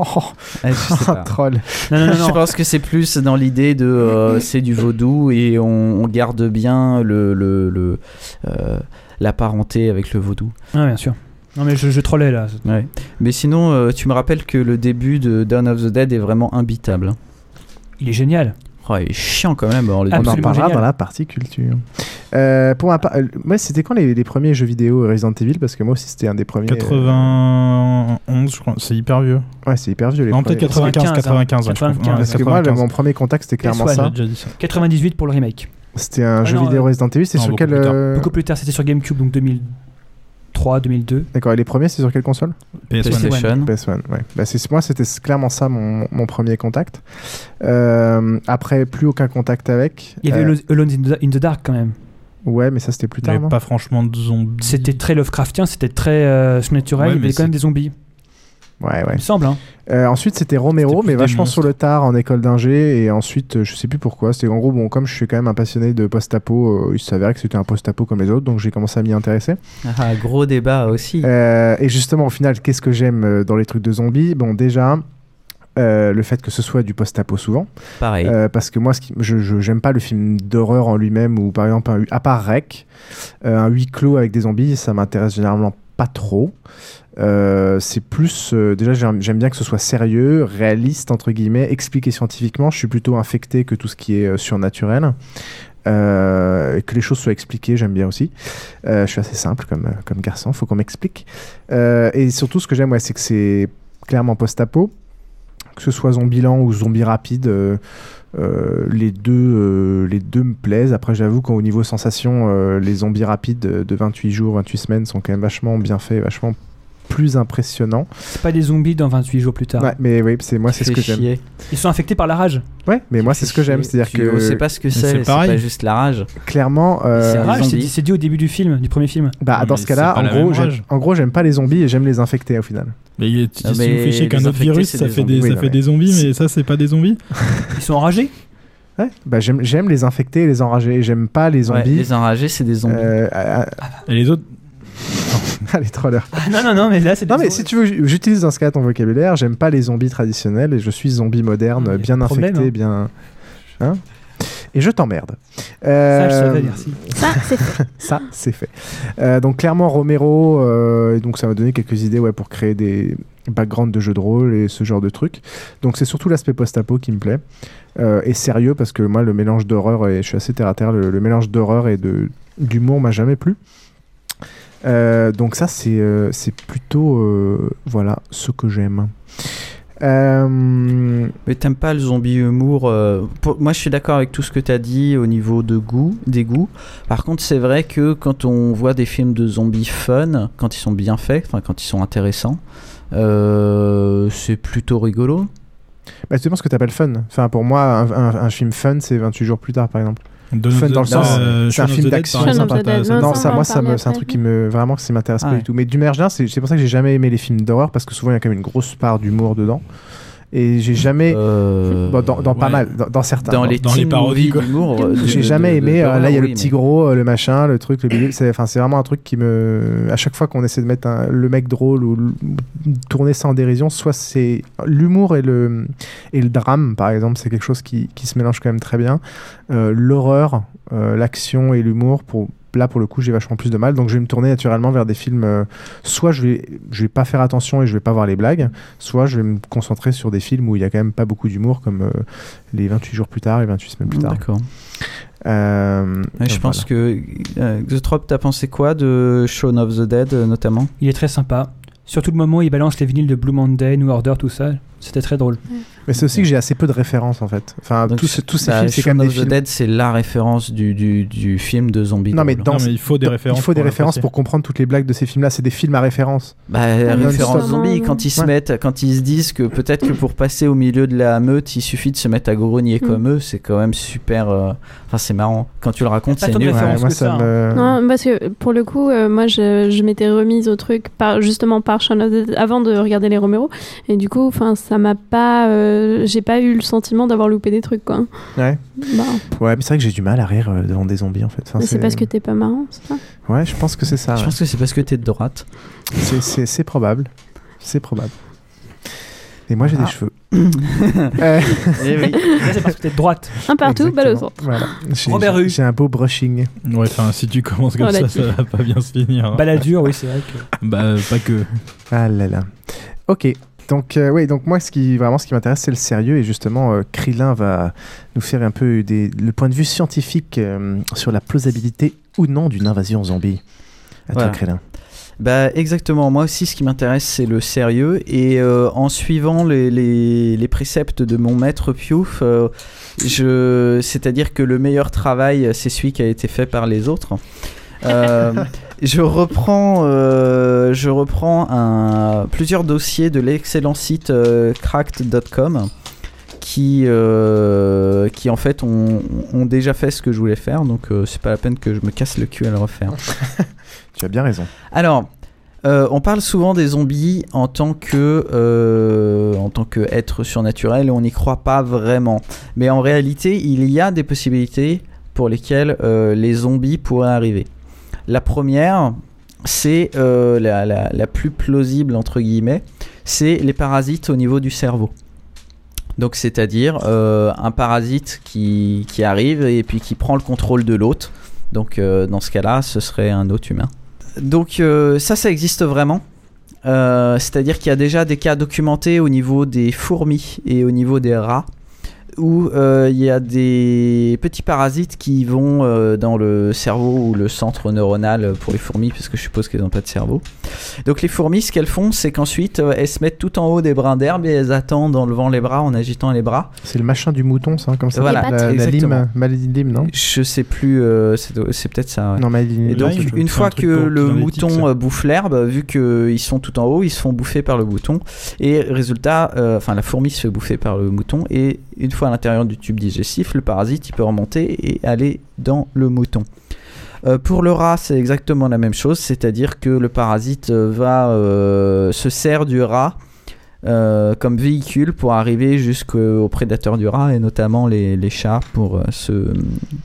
Ah, je sais pas. Troll. Non, non, non, je pense que c'est plus dans l'idée de euh, c'est du vaudou et on, on garde bien le, le, le, euh, la parenté avec le vaudou. Ah, bien sûr. Non, mais je, je trollais là. Ouais. Mais sinon, euh, tu me rappelles que le début de Dawn of the Dead est vraiment imbitable. Il est génial. Oh, il est chiant quand même. le On en parlera dans la partie culture. Euh, pour ma part, euh, moi, c'était quand les, les premiers jeux vidéo Resident Evil? Parce que moi aussi, c'était un des premiers. euh, 91, je crois. C'est hyper vieux. Ouais, c'est hyper vieux. Les Non, peut-être 95, 95. ouais, je crois. 95. Ouais, Parce que moi, le- 95. mon premier contact, c'était clairement PS1, ça. J'ai déjà dit ça. 98 pour le remake. C'était un Ah jeu non, vidéo euh, Resident Evil. C'était non, sur beaucoup quel. plus euh, Beaucoup plus tard, c'était sur GameCube, donc 2003, 2002. D'accord, et les premiers, c'est sur quelle console? PS1. PlayStation. PS1, ouais. Bah, c'est, moi, c'était clairement ça mon, mon premier contact. Euh, après, plus aucun contact avec. Il y avait Euh, Alone in the- Dark quand même. Ouais, mais ça c'était plus tard. Mais non? pas franchement de zombies. C'était très Lovecraftien, c'était très euh, surnaturel, Ouais, il y mais avait quand même des zombies. Ouais, ouais. Il me semble, hein. Euh, ensuite, c'était Romero, mais vachement monstres. sur le tard en école d'ingé. Et ensuite, euh, je sais plus pourquoi. C'était en gros, bon, comme je suis quand même un passionné de post-apo, euh, il s'avérait que c'était un post-apo comme les autres, donc j'ai commencé à m'y intéresser. Ah, gros débat aussi. Euh, et justement, au final, qu'est-ce que j'aime dans les trucs de zombies? Bon, déjà. le fait que ce soit du post-apo souvent. Pareil. Parce que moi, ce qui, je j'aime pas le film d'horreur en lui-même, ou par exemple, un, à part Rec, un huis clos avec des zombies, ça m'intéresse généralement pas trop. Euh, c'est plus. euh, déjà, j'aime bien que ce soit sérieux, réaliste, entre guillemets, expliqué scientifiquement. Je suis plutôt infecté que tout ce qui est euh, surnaturel. Euh, que les choses soient expliquées, j'aime bien aussi. Je suis assez simple comme, comme garçon, faut qu'on m'explique. Et surtout, ce que j'aime, c'est que c'est clairement post-apo. Que ce soit Zombieland ou Zombie Rapide, euh, euh, les, deux, euh, les deux me plaisent. Après, j'avoue qu'au niveau sensation, les zombies rapides de de 28 jours, 28 semaines sont quand même vachement bien faits, vachement plus impressionnants. C'est pas des zombies dans 28 jours plus tard. Ouais, mais oui, c'est moi, c'est ce Fais que j'aime. chier. Ils sont infectés par la rage. Ouais, mais moi, c'est ce que j'aime. C'est-à-dire Tu- On que sait pas ce que c'est c'est, pas juste la rage. clairement, euh, C'est rage, c'est dit, au début du film, du premier film. bah, dans ce cas-là, en gros, j'aime- rage. en gros, j'aime pas les zombies et j'aime les infecter au final. Mais il est- si Ah, si mais vous fichez qu'un autre infectés, virus, ça fait des, ça fait des zombies, mais ça, c'est pas des zombies. Ils sont enragés Ouais, bah, j'aime j'aime les infecter et les enrager. J'aime pas les Ouais, zombies. les enragés, c'est des zombies. Euh, ah, Et les autres, ah, les trollers. Ah, Non, non, non, mais là, c'est Non mais si tu veux, j'utilise dans ce cas ton vocabulaire. J'aime pas les zombies traditionnels et je suis zombie moderne, bien problème, infecté, hein. bien. Hein et je t'emmerde. Ça, je Euh, savais, merci. Ça, c'est fait. ça, c'est fait. Euh, donc clairement Romero, euh, et donc ça m'a donné quelques idées ouais, pour créer des backgrounds de jeux de rôle et ce genre de trucs. Donc c'est surtout l'aspect post-apo qui me plaît. Euh, et sérieux parce que moi le mélange d'horreur, et je suis assez terre à terre, le, le mélange d'horreur et de d'humour m'a jamais plu. Euh, donc ça c'est euh, plutôt euh, voilà ce que j'aime. Euh, Mais t'aimes pas le zombie humour pour- Moi, je suis d'accord avec tout ce que t'as dit au niveau de goût, des goûts. Par contre, c'est vrai que quand on voit des films de zombies fun, quand ils sont bien faits, enfin quand ils sont intéressants, c'est plutôt rigolo. bah, c'est ce que tu appelles fun. Enfin pour moi un, un- un film fun c'est 28 jours plus tard par exemple. Fun dans le sens, euh, c'est un film d'action. non, ça, moi, ça c'est un truc qui me vraiment que ça m'intéresse Ah pas ouais. du tout. Mais d'une manière c'est pour ça que j'ai jamais aimé les films d'horreur parce que souvent il y a quand même une grosse part d'humour dedans. Et j'ai jamais, Euh, bon, dans, dans pas mal, dans, dans certains. dans les dans les parodies, d'humour, euh, J'ai de- jamais de- aimé. de- euh, là, il y a le petit mais- gros, le machin, le truc, le bidule. C'est, enfin, c'est vraiment un truc qui me. À chaque fois qu'on essaie de mettre un- le mec drôle ou tourner ça en dérision, soit c'est l'humour et le et le drame, par exemple, c'est quelque chose qui, qui se mélange quand même très bien. Euh, l'horreur, euh, l'action et l'humour, pour là pour le coup, j'ai vachement plus de mal. Donc je vais me tourner naturellement vers des films. euh, soit je vais je vais pas faire attention et je vais pas voir les blagues, soit je vais me concentrer sur des films où il y a quand même pas beaucoup d'humour, comme euh, les 28 jours plus tard et 28 semaines plus tard. D'accord. Euh, Ouais, je pense voilà. que euh, The Trop, t'as pensé quoi de Shaun of the Dead notamment? Il est très sympa. Surtout le moment où il balance les vinyles de Blue Monday, New Order, tout ça. C'était très drôle. Mais c'est aussi que j'ai assez peu de références en fait. Enfin, Donc, tous, ces- tous ces bah, films, c'est quand même des films. Dead, c'est la référence du, du, du film de zombie. Non, mais dans Non, mais il faut des références Il faut des pour références pour comprendre toutes les blagues de ces films-là. C'est des films à référence. Bah, référence zombie, quand ils se Ouais. mettent, quand ils se disent que peut-être que pour passer au milieu de la meute, il suffit de se mettre à grogner Mm. comme eux, c'est quand même super. euh, Enfin, c'est marrant. Quand tu le racontes, c'est nul. références. Ouais, moi, ça ça, me. Non, parce que pour le coup, euh, moi, je, je m'étais remise au truc par, justement par Shaun of the Dead avant de regarder les Romero. Et du coup, enfin, ça m'a pas. euh, j'ai pas eu le sentiment d'avoir loupé des trucs, quoi. Ouais. Bah, Ouais, mais c'est vrai que j'ai du mal à rire euh, devant des zombies en fait. Enfin, mais c'est parce que t'es pas marrant, c'est ça? Ouais, je pense que c'est ça. Je ouais. pense que c'est parce que t'es de droite. C'est- C'est c'est probable. C'est probable. Et moi, j'ai Ah. des cheveux. Euh, Eh oui. C'est parce que t'es de droite. Un partout, balle au centre. Voilà. J'ai- Robert j'ai- un beau brushing. Ouais, enfin, si tu commences comme l'a ça, ça va pas bien se finir. hein. Balladur, oui, c'est vrai que. Bah, pas que. Ah là là. Ok. Donc, euh, oui, donc moi, ce qui, vraiment, ce qui m'intéresse, c'est le sérieux. Et justement, euh, Krillin va nous faire un peu des, le point de vue scientifique euh, sur la plausibilité ou non d'une invasion zombie. À Voilà. toi, Krillin. Bah exactement, moi aussi ce qui m'intéresse c'est le sérieux et euh, en suivant les, les, les préceptes de mon maître Piouf, euh, je, c'est-à-dire que le meilleur travail c'est celui qui a été fait par les autres. Euh, je reprends, euh, je reprends un, plusieurs dossiers de l'excellent site euh, cracked.com qui, euh, qui en fait ont, ont déjà fait ce que je voulais faire, donc c'est pas la peine que je me casse le cul à le refaire. Tu as bien raison. Alors, euh, on parle souvent des zombies en tant que euh, en tant que être surnaturel et on n'y croit pas vraiment. Mais en réalité, il y a des possibilités pour lesquelles euh, les zombies pourraient arriver. La première, c'est euh, la, plus plausible entre guillemets, c'est les parasites au niveau du cerveau. Donc c'est-à-dire euh, un parasite qui, arrive et puis qui prend le contrôle de l'hôte. Donc euh, dans ce cas-là, ce serait un hôte humain. Donc ça, ça existe vraiment. C'est-à-dire qu'il y a déjà des cas documentés au niveau des fourmis et au niveau des rats où euh, il y a des petits parasites qui vont euh, dans le cerveau ou le centre neuronal pour les fourmis, parce que je suppose qu'elles n'ont pas de cerveau. Donc les fourmis, ce qu'elles font, c'est qu'ensuite euh, elles se mettent tout en haut des brins d'herbe et elles attendent en levant les bras, en agitant les bras. C'est le machin du mouton, ça, comme ça. Voilà, la, la lime, maladie de lime, non? Je sais plus, euh, c'est peut-être ça. ouais. Non, maladie de Et donc, une fois un que le mouton bouffe l'herbe, vu qu'ils sont tout en haut, ils se font bouffer par le mouton. Et résultat, euh, enfin, la fourmi se fait bouffer par le mouton. Et une fois à l'intérieur du tube digestif, le parasite, il peut remonter et aller dans le mouton. Euh, pour le rat, c'est exactement la même chose, c'est-à-dire que le parasite euh, va euh, se sert du rat euh, comme véhicule pour arriver jusqu'aux prédateurs du rat et notamment les, les chats pour, euh, se,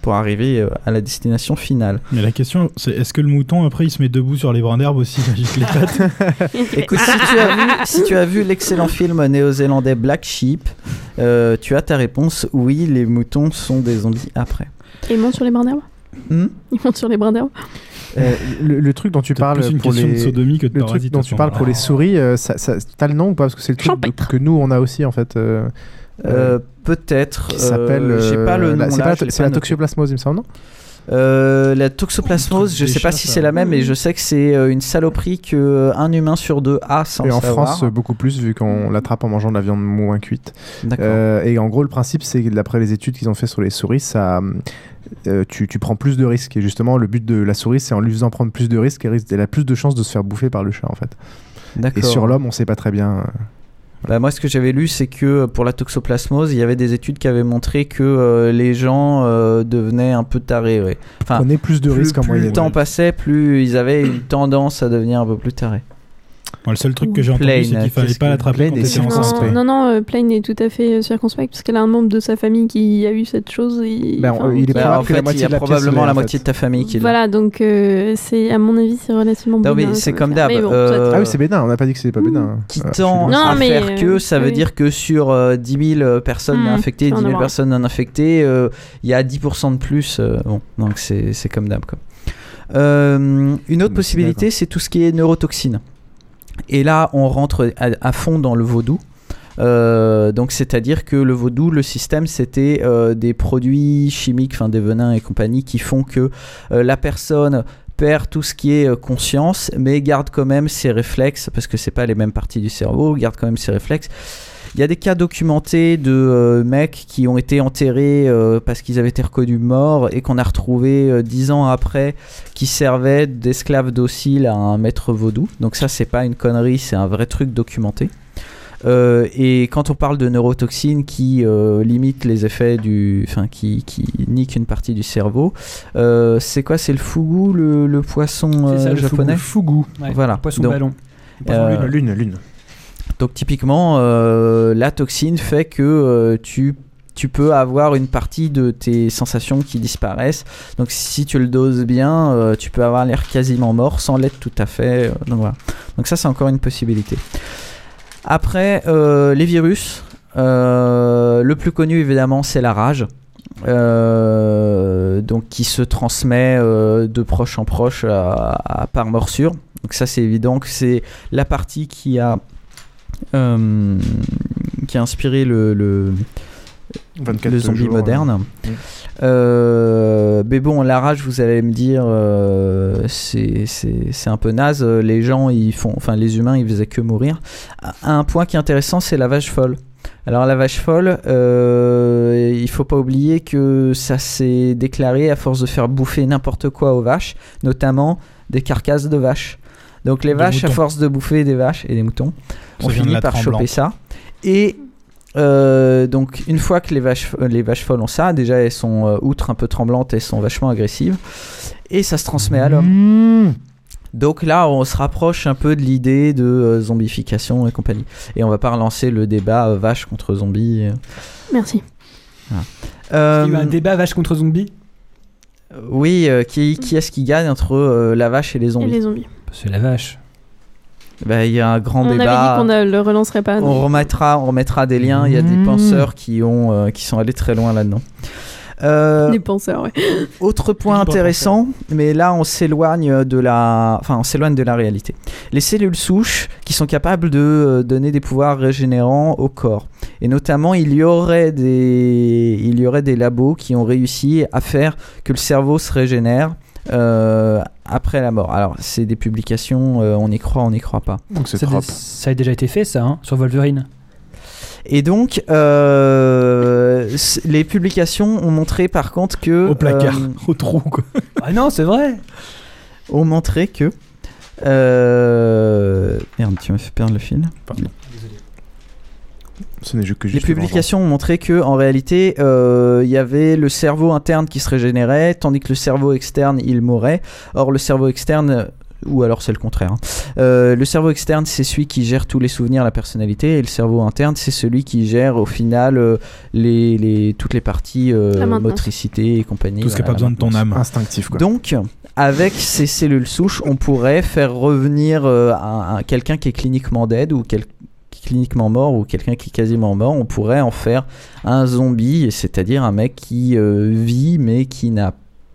pour arriver euh, à la destination finale. Mais la question, c'est est-ce que le mouton, après, il se met debout sur les brins d'herbe aussi, il agite les pattes Écoute, si tu as vu, si tu as vu l'excellent film néo-zélandais Black Sheep, euh, tu as ta réponse. Oui, les moutons sont des zombies après. Et ils montent sur les brins d'herbe? Hmm? Ils montent sur les brins d'herbe? Euh, le, le truc dont tu parles plus une pour les de sodomie que de le truc dont tu parles pour les souris, euh, ça, ça, t'as le nom ou pas? Parce que c'est le truc de- que nous on a aussi en fait. euh, Euh, Peut-être. qui s'appelle. euh, j'ai pas le la- nom C'est là, pas, je l'ai c'est pas la toxoplasmose, il me semble, non? Euh, la toxoplasmose, je sais pas si c'est la même, mais je sais que c'est euh, une saloperie que euh, un humain sur deux a sans Et en savoir. France, beaucoup plus, vu qu'on l'attrape en mangeant de la viande moins cuite. Euh, et en gros, le principe, c'est que d'après les études qu'ils ont fait sur les souris, ça, euh, tu, tu prends plus de risques. Et justement, le but de la souris, c'est en lui faisant prendre plus de risques, elle, elle a plus de chances de se faire bouffer par le chat, en fait. Et sur l'homme, on sait pas très bien. Bah, moi, ce que j'avais lu, c'est que euh, pour la toxoplasmose, il y avait des études qui avaient montré que euh, les gens euh, devenaient un peu tarés. Ouais. Enfin, Prenaient plus de risques en plus moyenne. le temps passait, plus ils avaient une tendance à devenir un peu plus tarés. Le seul truc que j'ai entendu, Plain, c'est qu'il fallait qu'est-ce pas l'attraper quand enceinte. Non, non, non, euh, Plain est tout à fait euh, circonspect parce qu'elle a un membre de sa famille qui a eu cette chose. Et, Ben, enfin, il est Bah, en que la fait, il y a de la pièce probablement la moitié fait. de ta famille qui l'a. Voilà, donc euh, c'est à mon avis c'est relativement Non, bénin, mais c'est comme d'hab, bon, euh, Ah oui, c'est bénin, on n'a pas dit que c'était pas bénin. qui Euh, tend Non, à mais, faire euh, que ça veut dire que sur euh, 10 000 personnes Hmm, infectées, tu vas 10 en 000 avoir. personnes non infectées, euh, il y a 10% de plus. euh, bon, donc c'est c'est comme d'hab. quoi. Euh, une autre possibilité, c'est tout ce qui est neurotoxine. Et là, on rentre à, fond dans le vaudou. Euh, donc c'est-à-dire que le vaudou, le système, c'était euh, des produits chimiques, des venins et compagnie, qui font que euh, la personne perd tout ce qui est conscience, mais garde quand même ses réflexes, parce que c'est pas les mêmes parties du cerveau, garde quand même ses réflexes. Il y a des cas documentés de euh, mecs qui ont été enterrés euh, parce qu'ils avaient été reconnus morts et qu'on a retrouvé euh, dix ans après qui servaient d'esclaves dociles à un maître vaudou. Donc ça, c'est pas une connerie, c'est un vrai truc documenté. Euh, et quand on parle de neurotoxines qui euh, limitent les effets du, enfin qui, qui niquent une partie du cerveau, euh, c'est quoi? C'est le fugu, le, le poisson ça, le japonais? Fugu. Ouais, Voilà. Poisson Donc, ballon. euh, Lune, lune. Donc typiquement, euh, la toxine fait que euh, tu, tu peux avoir une partie de tes sensations qui disparaissent. Donc si tu le doses bien, euh, tu peux avoir l'air quasiment mort sans l'être tout à fait. donc voilà. Donc ça c'est encore une possibilité. Après, les virus. le plus connu évidemment c'est la rage. Donc qui se transmet de proche en proche par morsure. Donc ça c'est évident que c'est la partie qui a euh, qui a inspiré le, le, 24 le zombie jours, moderne. mm. Euh, mais bon, la rage, vous allez me dire, euh, c'est un peu naze. Les gens, ils font, enfin, les humains, ils faisaient que mourir. Un point qui est intéressant, c'est la vache folle. Alors la vache folle, euh, il faut pas oublier que ça s'est déclaré à force de faire bouffer n'importe quoi aux vaches, notamment des carcasses de vaches. Donc les Des vaches, à force de bouffer des vaches et des moutons, Ça ont vient de fini la par choper ça. Et euh, donc une fois que les vaches, euh, les vaches folles ont ça, déjà elles sont euh, outre un peu tremblantes, elles sont vachement agressives et ça se transmet à l'homme. Donc là, on se rapproche un peu de l'idée de euh, zombification et compagnie. Et on va pas relancer le débat euh, vache contre zombie. euh. Merci. Voilà. Il y a eu un débat vache contre zombie? oui, euh, qui, qui est-ce qui gagne entre euh, la vache et les Et zombies? les zombies. C'est la vache. Bah, Il y a un grand On avait dit débat. qu'on ne le relancerait pas. On remettra, on remettra des liens. Il y a des Mmh. penseurs qui ont, euh, qui sont allés très loin là-dedans. Euh, Des penseurs, ouais. autre point intéressant, mais là on s'éloigne de la, enfin on s'éloigne de la réalité. Les cellules souches qui sont capables de euh, donner des pouvoirs régénérants au corps. Et notamment, il y aurait des, il y aurait des labos qui ont réussi à faire que le cerveau se régénère. Euh, après la mort. Alors, c'est des publications, euh, on y croit, on n'y croit pas. Donc c'est Ça, a déjà été fait, ça, hein, sur Wolverine. Et donc, euh, les publications ont montré par contre que. Au placard, euh, au trou, quoi. Ah non, c'est vrai. ont montré que. euh, Merde, tu m'as fait perdre le fil. Ce n'est que Les publications ont montré que en réalité, euh, il y avait le cerveau interne qui se régénérait, tandis que le cerveau externe, il mourait. Or, le cerveau externe, ou alors c'est le contraire. hein. Euh, le cerveau externe, c'est celui qui gère tous les souvenirs, la personnalité, et le cerveau interne, c'est celui qui gère au final euh, les, les- toutes les parties euh, motricité et compagnie. Tout ce qui n'a voilà, pas besoin de ton âme. Instinctif quoi. Donc, avec ces cellules souches, on pourrait faire revenir euh, un, un- quelqu'un qui est cliniquement dead ou quel- qui est cliniquement mort ou quelqu'un qui est quasiment mort. On pourrait en faire un zombie, c'est-à-dire un mec qui euh, vit mais qui n'a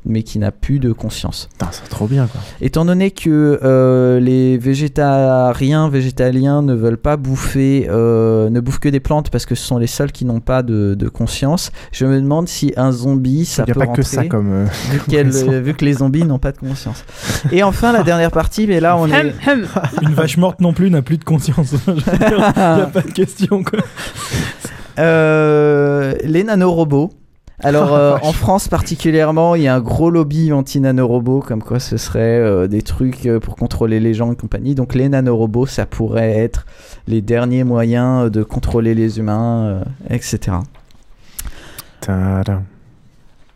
mais qui n'a plus de conscience. C'est trop bien quoi. Étant donné que euh, les végétariens, végétaliens ne veulent pas bouffer, euh, ne bouffent que des plantes parce que ce sont les seuls qui n'ont pas de, de conscience, je me demande si un zombie, ça Il n'y a peut pas que ça comme. euh, vu, que les zombies n'ont pas de conscience. Et enfin, la dernière partie, mais là, on est. Une vache morte non plus n'a plus de conscience. Il n'y a pas de question, quoi. Euh, les nanorobots. Alors, euh, en France particulièrement, il y a un gros lobby anti-nanorobots, comme quoi ce serait euh, des trucs euh, pour contrôler les gens et compagnie. Donc, les nanorobots, ça pourrait être les derniers moyens de contrôler les humains, euh, etc. Tadam.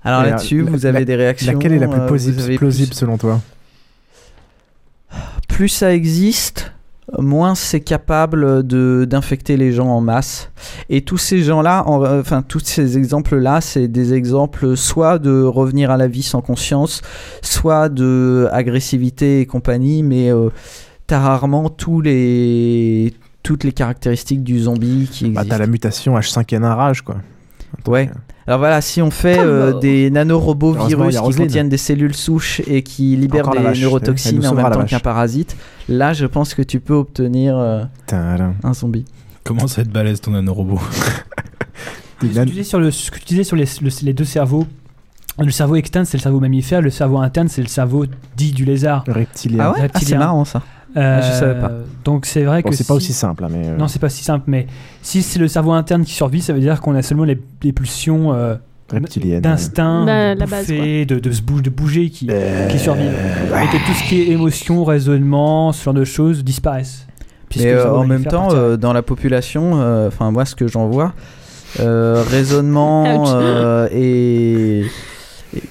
Alors là-dessus, vous avez la- des réactions. Laquelle est la plus plausible, plus- selon toi? Plus ça existe, moins c'est capable de d'infecter les gens en masse. Et tous ces gens-là, en- enfin tous ces exemples-là, c'est des exemples soit de revenir à la vie sans conscience, soit de agressivité et compagnie, mais euh, t'as rarement tous les toutes les caractéristiques du zombie qui Bah, existent. t'as la mutation H5N1 rage quoi. Ouais. Alors voilà, si on fait euh, bah. des nanorobots virus qui contiennent des cellules souches et qui libèrent Encore la des vache, neurotoxines en même temps qu'un parasite, là je pense que tu peux obtenir euh, un zombie. Commence à être balèze ton nanorobot? Ce que tu disais sur, le, ce que tu disais sur les, le- les deux cerveaux. Le cerveau externe, c'est le cerveau mammifère. Le cerveau interne, c'est le cerveau dit du lézard. reptilien. Ah ouais? Ah, c'est marrant ça. Euh, je savais pas. Donc c'est vrai Bon, que c'est pas si- aussi simple, hein, mais. euh, Non, c'est pas si simple, mais si c'est le cerveau interne qui survit, ça veut dire qu'on a seulement les, les pulsions euh, d'instinct, Bah, de, bouffer, de, de se bouger, de bouger qui, Euh, qui survivent. Et que tout ce qui est émotion, raisonnement, ce genre de choses disparaissent. Mais euh, en même temps, euh, dans la population, euh, enfin moi ce que j'en vois, euh, raisonnement euh, et,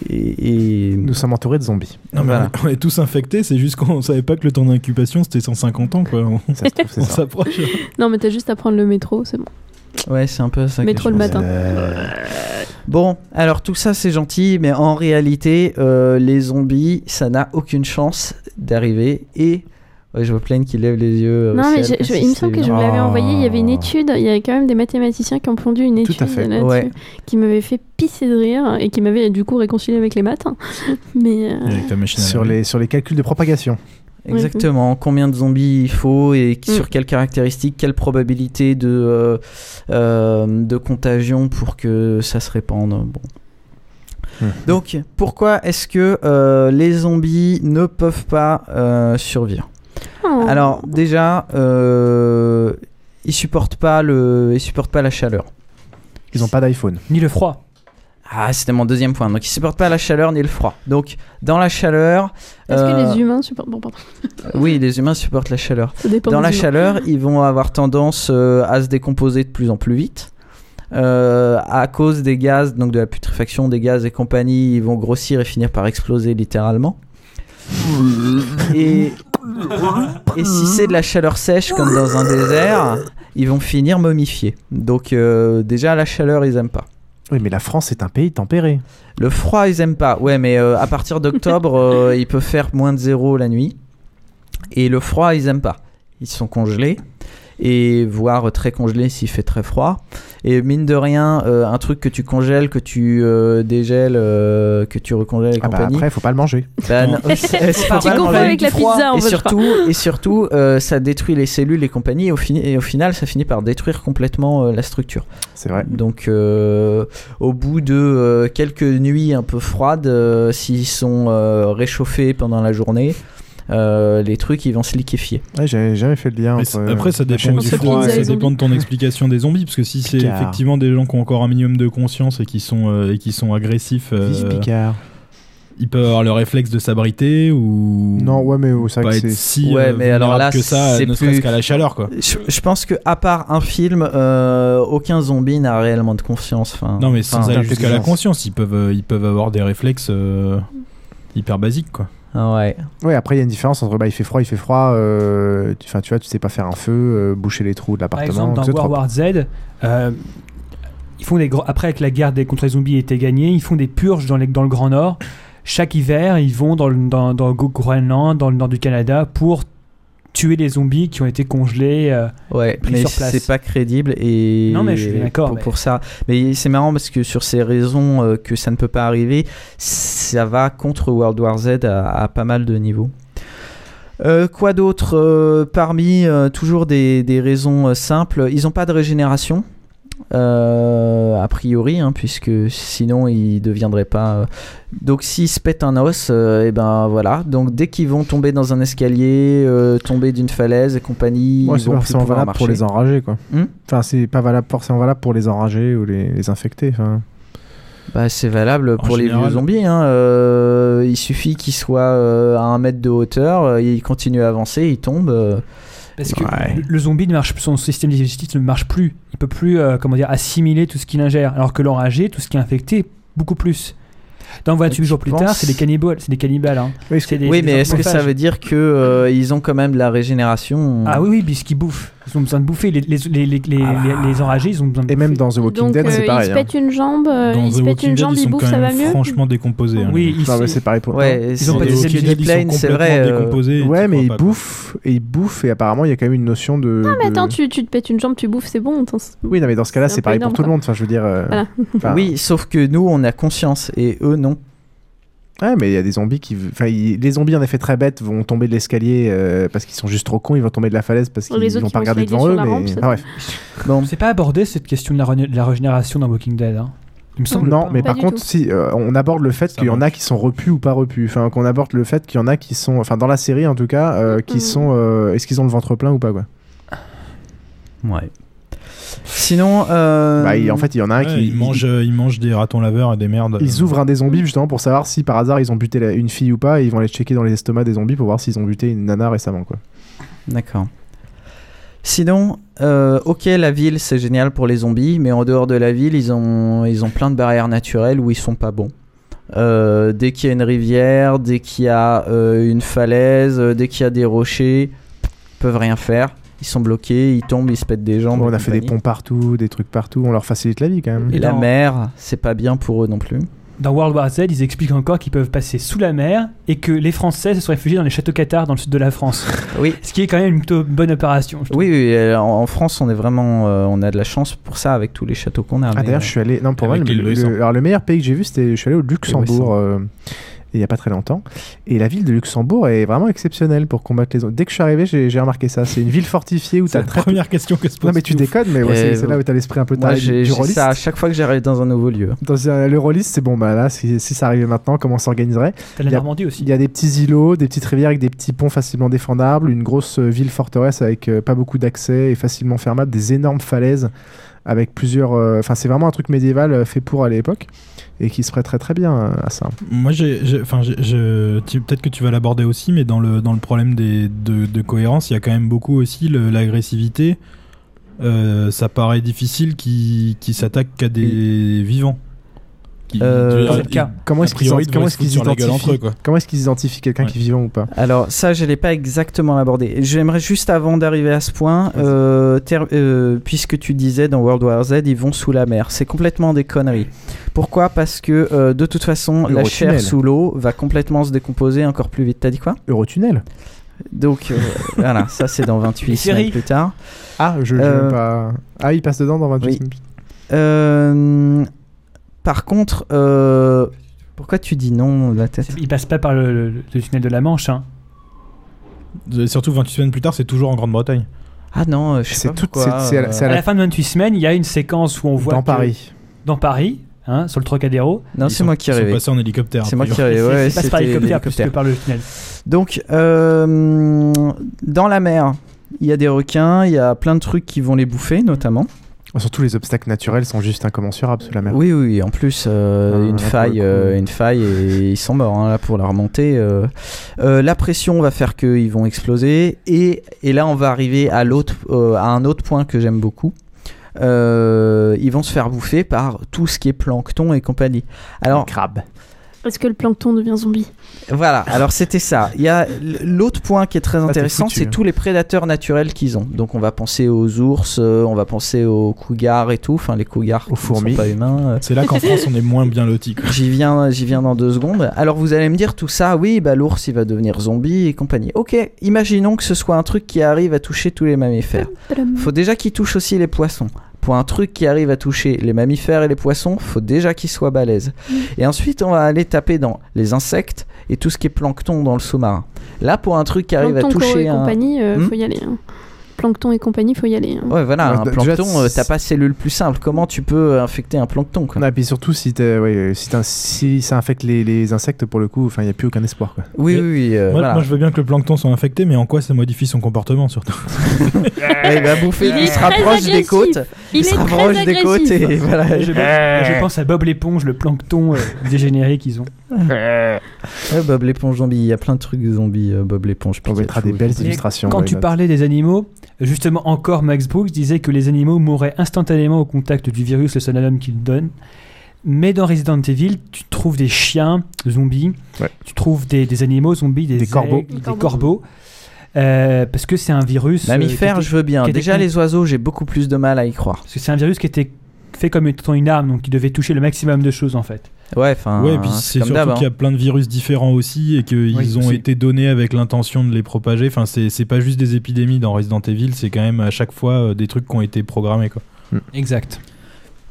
et, et- Nous sommes entourés de zombies. Non, mais Voilà. on est tous infectés, c'est juste qu'on savait pas que le temps d'incubation c'était 150 ans, quoi. On, Ça se trouve, c'est on ça. s'approche. Non, mais t'as juste à prendre le métro, c'est bon. ouais c'est un peu ça. que Métro le matin. Euh, Bon, alors tout ça c'est gentil, mais en réalité, euh, les zombies, ça n'a aucune chance d'arriver. Et ouais, je vois plein qui lèvent les yeux. au Non, mais ciel, je- je- comme il me semble que je vous l'avais Ah. envoyé. Il y avait une étude. Il y a quand même des mathématiciens qui ont pondu une Tout étude à fait. là-dessus Ouais. qui m'avait fait pisser de rire et qui m'avait du coup réconcilié avec les maths. Mais euh, sur, les, sur les calculs de propagation. Exactement. Combien de zombies il faut et Mm. sur quelles caractéristiques, quelle probabilité de, euh, euh, de contagion pour que ça se répande. Bon. Hmm. Donc, pourquoi est-ce que euh, les zombies ne peuvent pas euh, survivre? Oh. Alors, déjà, euh, ils supportent pas le, ils supportent pas la chaleur. Ils n'ont pas d'iPhone. Ni le froid. Ah, c'était mon deuxième point. Donc, ils supportent pas la chaleur ni le froid. Donc, dans la chaleur, Est-ce euh, que les humains supportent Bon, pardon. oui, les humains supportent la chaleur. Ça dépend Dans la humains. chaleur, ils vont avoir tendance euh, à se décomposer de plus en plus vite. Euh, à cause des gaz, donc de la putréfaction des gaz et compagnie, ils vont grossir et finir par exploser littéralement. Et, et si c'est de la chaleur sèche comme dans un désert, ils vont finir momifiés. Donc euh, déjà la chaleur ils aiment pas. Oui, mais la France est un pays tempéré. Le froid ils aiment pas. Ouais, mais euh, à partir d'octobre, euh, il peut faire moins de zéro la nuit. Et le froid ils aiment pas. Ils sont congelés et voire très congelés s'il fait très froid. Et mine de rien, euh, un truc que tu congèles, que tu euh, dégèles, euh, que tu recongèles et Ah bah compagnie. après, faut pas le manger. Bah, non, c'est- c'est pas Tu avec la froid. pizza, en et surtout, et surtout euh, ça détruit les cellules et compagnie et au, fini- et au final ça finit par détruire complètement euh, la structure. C'est vrai. Donc euh, au bout de euh, quelques nuits un peu froides, euh, s'ils sont euh, réchauffés pendant la journée, euh, les trucs ils vont se liquéfier. Ouais, j'avais jamais fait le lien entre. c'est- après, ça dépend du de- froid ça dépend de ton explication des zombies, parce que si c'est effectivement des gens qui ont encore un minimum de conscience et qui sont euh, et qui sont agressifs, euh, Picard. ils peuvent avoir le réflexe de s'abriter ou Non, ouais, mais c'est pas être c'est. si Ouais, euh, mais alors là, que ça, c'est ne serait-ce plus- qu'à la chaleur, quoi. Je, je pense que à part un film, euh, aucun zombie n'a réellement de conscience. Enfin, Non, mais sans enfin, aller jusqu'à la conscience, ils peuvent euh, ils peuvent avoir des réflexes euh, hyper basiques, quoi. Ouais. Ouais, après, il y a une différence entre bah, il fait froid, il fait froid. euh, tu- vois, tu sais pas faire un feu, euh, boucher les trous de Par l'appartement. exemple, dans ça, World War Z, euh, ils font des gros- après avec la guerre des, contre les zombies était gagnée, ils font des purges dans, les- dans le Grand Nord. Chaque hiver, ils vont dans le, dans, dans le Groenland, dans le nord du Canada, pour tuer les zombies qui ont été congelés. euh, Ouais, pris mais sur place. c'est pas crédible et Non, mais je suis d'accord, pour, mais- pour ça. Mais c'est marrant parce que sur ces raisons euh, que ça ne peut pas arriver, ça va contre World War Z à, à pas mal de niveaux. Euh, quoi d'autre Parmi toujours des, des raisons simples, ils n'ont pas de régénération. Euh, a priori, hein, puisque sinon ils deviendraient pas. euh, Donc s'ils se pètent un os, et ben voilà. Donc dès qu'ils vont tomber dans un escalier, euh, tomber d'une falaise et compagnie, Ouais, ils c'est vont pas plus forcément pouvoir valable pour les enragés, quoi. Hmm enfin, c'est pas valable, forcément valable pour les enragés ou les, les infectés. Enfin, Bah, c'est valable pour les général. vieux zombies. Hein. Euh, il suffit qu'ils soient euh, à un mètre de hauteur, euh, ils continuent à avancer, ils tombent. euh. Parce que le, le zombie ne marche, son système digestif ne marche plus. Il peut plus, euh, comment dire, assimiler tout ce qu'il ingère. Alors que l'enragé, tout ce qui est infecté, beaucoup plus. Dans 28 jours plus tard, c'est des cannibales, c'est des cannibales. hein. Des- oui, c'est mais des est-ce que ça veut dire que euh, ils ont quand même de la régénération? Ah oui, oui, puisqu'ils bouffent. Ils ont besoin de bouffer. Les, les, les, les, les, les- les enragés, ils ont besoin de Et même dans The Walking Donc, Dead, euh, c'est il pareil. se hein. pète une jambe, euh, Dans il The se pète Walking une jambe, ils il sont bouffe, quand ça va mieux franchement décomposés. hein, Oui, ils, c'est pareil pour. Ouais, Ils c'est- ont pas des ils c'est vrai. euh, décomposés. Ouais, mais ils bouffent, et ils bouffent, et apparemment, il y a quand même une notion de. Non, mais attends, tu, te pètes une jambe, tu bouffes, c'est bon. Oui, non, mais dans ce cas-là, C'est pareil pour tout le monde. Enfin, je veux dire. Oui, sauf que nous, on a conscience et eux, non. Ouais, mais il y a des zombies qui. Enfin, les zombies, en effet, très bêtes, vont tomber de l'escalier euh, parce qu'ils sont juste trop cons, ils vont tomber de la falaise parce qu'ils autres vont pas vont regarder devant eux. Mais... rampe, Ah, bref. Bon, C'est pas abordé cette question de la, re- de la régénération dans Walking Dead. hein. Il me semble. Non, pas. mais Pas par contre, tout. si euh, on aborde le fait qu'il y en a qui sont repus ou pas repus, enfin qu'on aborde le fait qu'il y en a qui sont, enfin dans la série en tout cas, euh, qui Mhm. sont, euh, est-ce qu'ils ont le ventre plein ou pas quoi? Ouais. Sinon, euh, Bah, il- en fait, il y en a un Ouais, qui ils, mangent, euh, ils mangent des ratons laveurs et des merdes. Ils ouvrent un des zombies justement pour savoir si par hasard ils ont buté la- une fille ou pas et ils vont aller checker dans les estomacs des zombies pour voir s'ils ont buté une nana récemment quoi. D'accord. Sinon, euh, ok, la ville c'est génial pour les zombies, mais en dehors de la ville, ils ont, ils ont plein de barrières naturelles où ils sont pas bons. Euh, dès qu'il y a une rivière, dès qu'il y a euh, une falaise, euh, dès qu'il y a des rochers, ils peuvent rien faire. Ils sont bloqués, ils tombent, ils se pètent des jambes. On a fait des ponts partout, des trucs partout, on leur facilite la vie quand même. Et Et la mer, c'est pas bien pour eux non plus. Dans World War Z, ils expliquent encore qu'ils peuvent passer sous la mer et que les Français se sont réfugiés dans les châteaux cathares dans le sud de la France. Oui. Ce qui est quand même une plutôt bonne opération. Oui, oui, euh, en, France, on est vraiment, euh, on a de la chance pour ça avec tous les châteaux qu'on a. Ah d'ailleurs, euh, je suis allé. Non, pour moi, Avec le, alors, le meilleur pays que j'ai vu, c'était. Je suis allé au Luxembourg. euh, il y a pas très longtemps. Et la ville de Luxembourg est vraiment exceptionnelle pour combattre les zombies. Dès que je suis arrivé, j'ai remarqué ça. C'est une ville fortifiée où C'est t'as la très première question que se pose. Non, mais tu déconnes, mais ouais, Et c'est là où t'as l'esprit un peu taré j'ai ça à chaque fois que j'arrive dans un nouveau lieu. Dans un- l'Eurolist, c'est bon, bah là, si, si ça arrivait maintenant, comment on s'organiserait T'as la Il y a- Normandie aussi. Il y a des petits îlots, des petites rivières avec des petits ponts facilement défendables, une grosse euh, ville forteresse avec euh, pas beaucoup d'accès et facilement fermable, des énormes falaises avec plusieurs. euh, Enfin, c'est vraiment un truc médiéval euh, fait pour à l'époque et qui se prêterait très bien euh, à ça. Moi, enfin, peut-être que tu vas l'aborder aussi, mais dans le, dans le problème des, de, de cohérence, il y a quand même beaucoup aussi l'agressivité euh, ça paraît difficile qu'ils qu'ils s'attaquent qu'à des vivants. Qui- Euh, tu-. Comment est-ce qu'ils comment est-ce qu'ils identifient entre eux, quoi. comment est-ce qu'ils identifient quelqu'un qui est vivant ou pas Alors ça, je l'ai pas exactement abordé. J'aimerais juste avant d'arriver à ce point, euh, ter- euh, puisque tu disais dans World War Z, ils vont sous la mer. C'est complètement des conneries. Pourquoi? Parce que euh, de toute façon, la chair sous l'eau va complètement se décomposer encore plus vite. T'as dit quoi? Eurotunnel. Donc euh, voilà, ça c'est dans 28 séries. semaines plus tard. Ah, je, je Euh, veux pas. Ah, il passe dedans dans 28 oui. minutes. Euh, par contre, euh, pourquoi tu dis non la tête? Il passe pas par le, le- le tunnel de la Manche. Hein. Surtout 28 semaines plus tard, c'est toujours en Grande-Bretagne. Ah non, je sais C'est pas tout- pourquoi, c'est- à la- c'est À à la fin de 28 semaines, il y a une séquence où on voit Dans que- Paris. dans Paris, hein, sur le Trocadéro. Non, Ils c'est moi qui ils sont rêvais. en hélicoptère. C'est moi qui rêvais. C'est- Ouais, c'est passe par hélicoptère plus que par le tunnel. Donc, euh, dans la mer, il y a des requins, il y a plein de trucs qui vont les bouffer, notamment. Surtout les obstacles naturels sont juste incommensurables sous la mer. Oui, oui, en plus, euh, Ah, une, faille, euh, une faille et ils sont morts hein, là, pour la remontée. euh. Euh, la pression va faire qu'ils vont exploser. Et, et là, on va arriver à, l'autre, euh, à un autre point que j'aime beaucoup. Euh, ils vont se faire bouffer par tout ce qui est plancton et compagnie. Alors, crabe. Est-ce que le plancton devient zombie Voilà, alors c'était ça. Il y a l'autre point qui est très t'es intéressant, c'est hein. tous les prédateurs naturels qu'ils ont. Donc on va penser aux ours, euh, on va penser aux cougars et tout, enfin les cougars Aux qui ne fourmis. sont pas humains. euh, C'est là qu'en France, on est moins bien lotis. quoi. J'y viens, j'y viens dans deux secondes. Alors vous allez me dire tout ça, oui, bah l'ours il va devenir zombie et compagnie. Ok, imaginons que ce soit un truc qui arrive à toucher tous les mammifères. Faut déjà qu'il touche aussi les poissons. Pour un truc qui arrive à toucher les mammifères et les poissons, faut déjà qu'il soit balèze. Et ensuite, on va aller taper dans les insectes et tout ce qui est plancton dans le sous-marin. Là, pour un truc qui arrive à Plancton, toucher un... compagnie, euh, Hmm faut y aller. hein. Plancton et compagnie, faut y aller. hein. Ouais, voilà, Ouais, un plancton, euh, t'as pas cellule plus simple. Comment tu peux infecter un plancton quoi? Non, et puis surtout, si, t'es- ouais, si, t'as- si ça infecte les, les insectes, pour le coup, il n'y a plus aucun espoir. Quoi. Oui, Mais- oui, oui. euh, Moi, voilà. moi, je veux bien que le plancton soit infecté, mais en quoi ça modifie son comportement surtout? Ouais, il va bouffer, Il il, se rapproche des côtes. Il se rapproche des côtes et voilà. Je, je pense à Bob l'éponge, le plancton euh, dégénéré qu'ils ont. Ouais, Bob l'éponge zombie, il y a plein de trucs de zombies, euh, Bob l'éponge. On mettra des belles illustrations. Quand tu parlais des animaux, justement encore Max Brooks disait que les animaux mourraient instantanément au contact du virus, le sonalum qu'il donne. Mais dans Resident Evil, tu trouves des chiens zombies, Ouais. tu trouves des, des animaux zombies, des, Des corbeaux. aigles, Des des corbeaux. corbeaux, euh, parce que c'est un virus. euh, Mammifères, était- je veux bien. Déjà, les oiseaux, j'ai beaucoup plus de mal à y croire. Parce que c'est un virus qui était fait comme étant une arme, donc qui devait toucher le maximum de choses en fait. Ouais, enfin. Ouais, et puis c'est surtout qu'il y a hein. plein de virus différents aussi et qu'ils Oui, ont aussi. été donnés avec l'intention de les propager. Enfin, c'est c'est pas juste des épidémies dans Resident Evil, c'est quand même à chaque fois euh, des trucs qui ont été programmés. Quoi. Exact.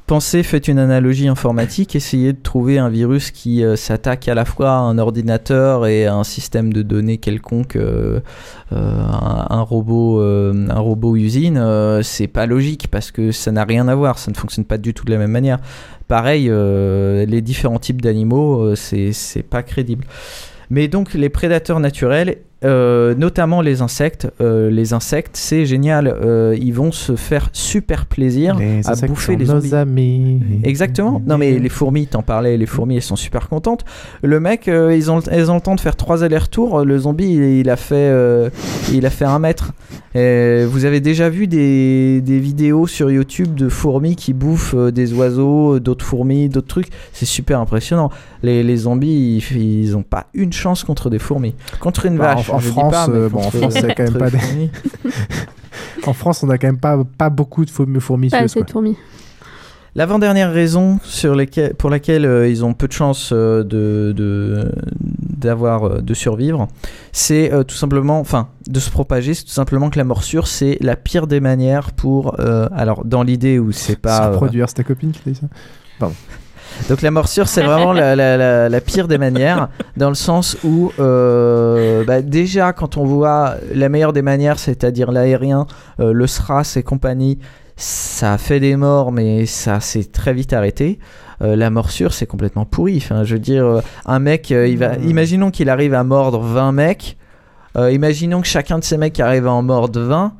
Pensez, faites une analogie informatique, essayez de trouver un virus qui euh, s'attaque à la fois à un ordinateur et à un système de données quelconque, euh, euh, un, un robot, euh, un robot usine. euh, c'est pas logique parce que ça n'a rien à voir, ça ne fonctionne pas du tout de la même manière. Pareil, euh, les différents types d'animaux, euh, c'est pas crédible. Mais donc les prédateurs naturels, euh, notamment les insectes, euh, les insectes, c'est génial. euh, ils vont se faire super plaisir Les à bouffer les nos zombies. amis. Exactement. Non mais les fourmis, t'en parlais, les fourmis elles sont super contentes. Le mec, ils, ont, elles ont le temps de faire trois allers-retours. Le zombie, il, il a fait, il a fait un mètre. Et vous avez déjà vu des, des vidéos sur YouTube de fourmis qui bouffent des oiseaux, d'autres fourmis, d'autres trucs. C'est super impressionnant. Les, les zombies, ils, ils ont pas une chance contre des fourmis. Contre une Bah, vache. en dis France, pas, euh, bon, en France, il y a quand même pas des-. En France, on a quand même pas, pas beaucoup de fourmis, Pas assez de fourmis. L'avant-dernière raison sur lesquelles- pour laquelle euh, ils ont peu de chances euh, de, euh, de survivre, c'est euh, tout simplement, enfin, de se propager, c'est tout simplement que la morsure, c'est la pire des manières pour, euh, alors dans l'idée où c'est pas... Se euh, reproduire, c'est ta copine qui t'a dit ça? Pardon. Donc la morsure, c'est vraiment la, la- la- la pire des manières, dans le sens où euh, bah, déjà quand on voit la meilleure des manières, c'est-à-dire l'aérien, euh, le SRAS et compagnie, ça a fait des morts, mais ça s'est très vite arrêté. Euh, la morsure, c'est complètement pourri. Enfin, je veux dire, un mec, il va, Hmm. imaginons qu'il arrive à mordre 20 mecs. Imaginons que chacun de ces mecs arrive à en mordre 20.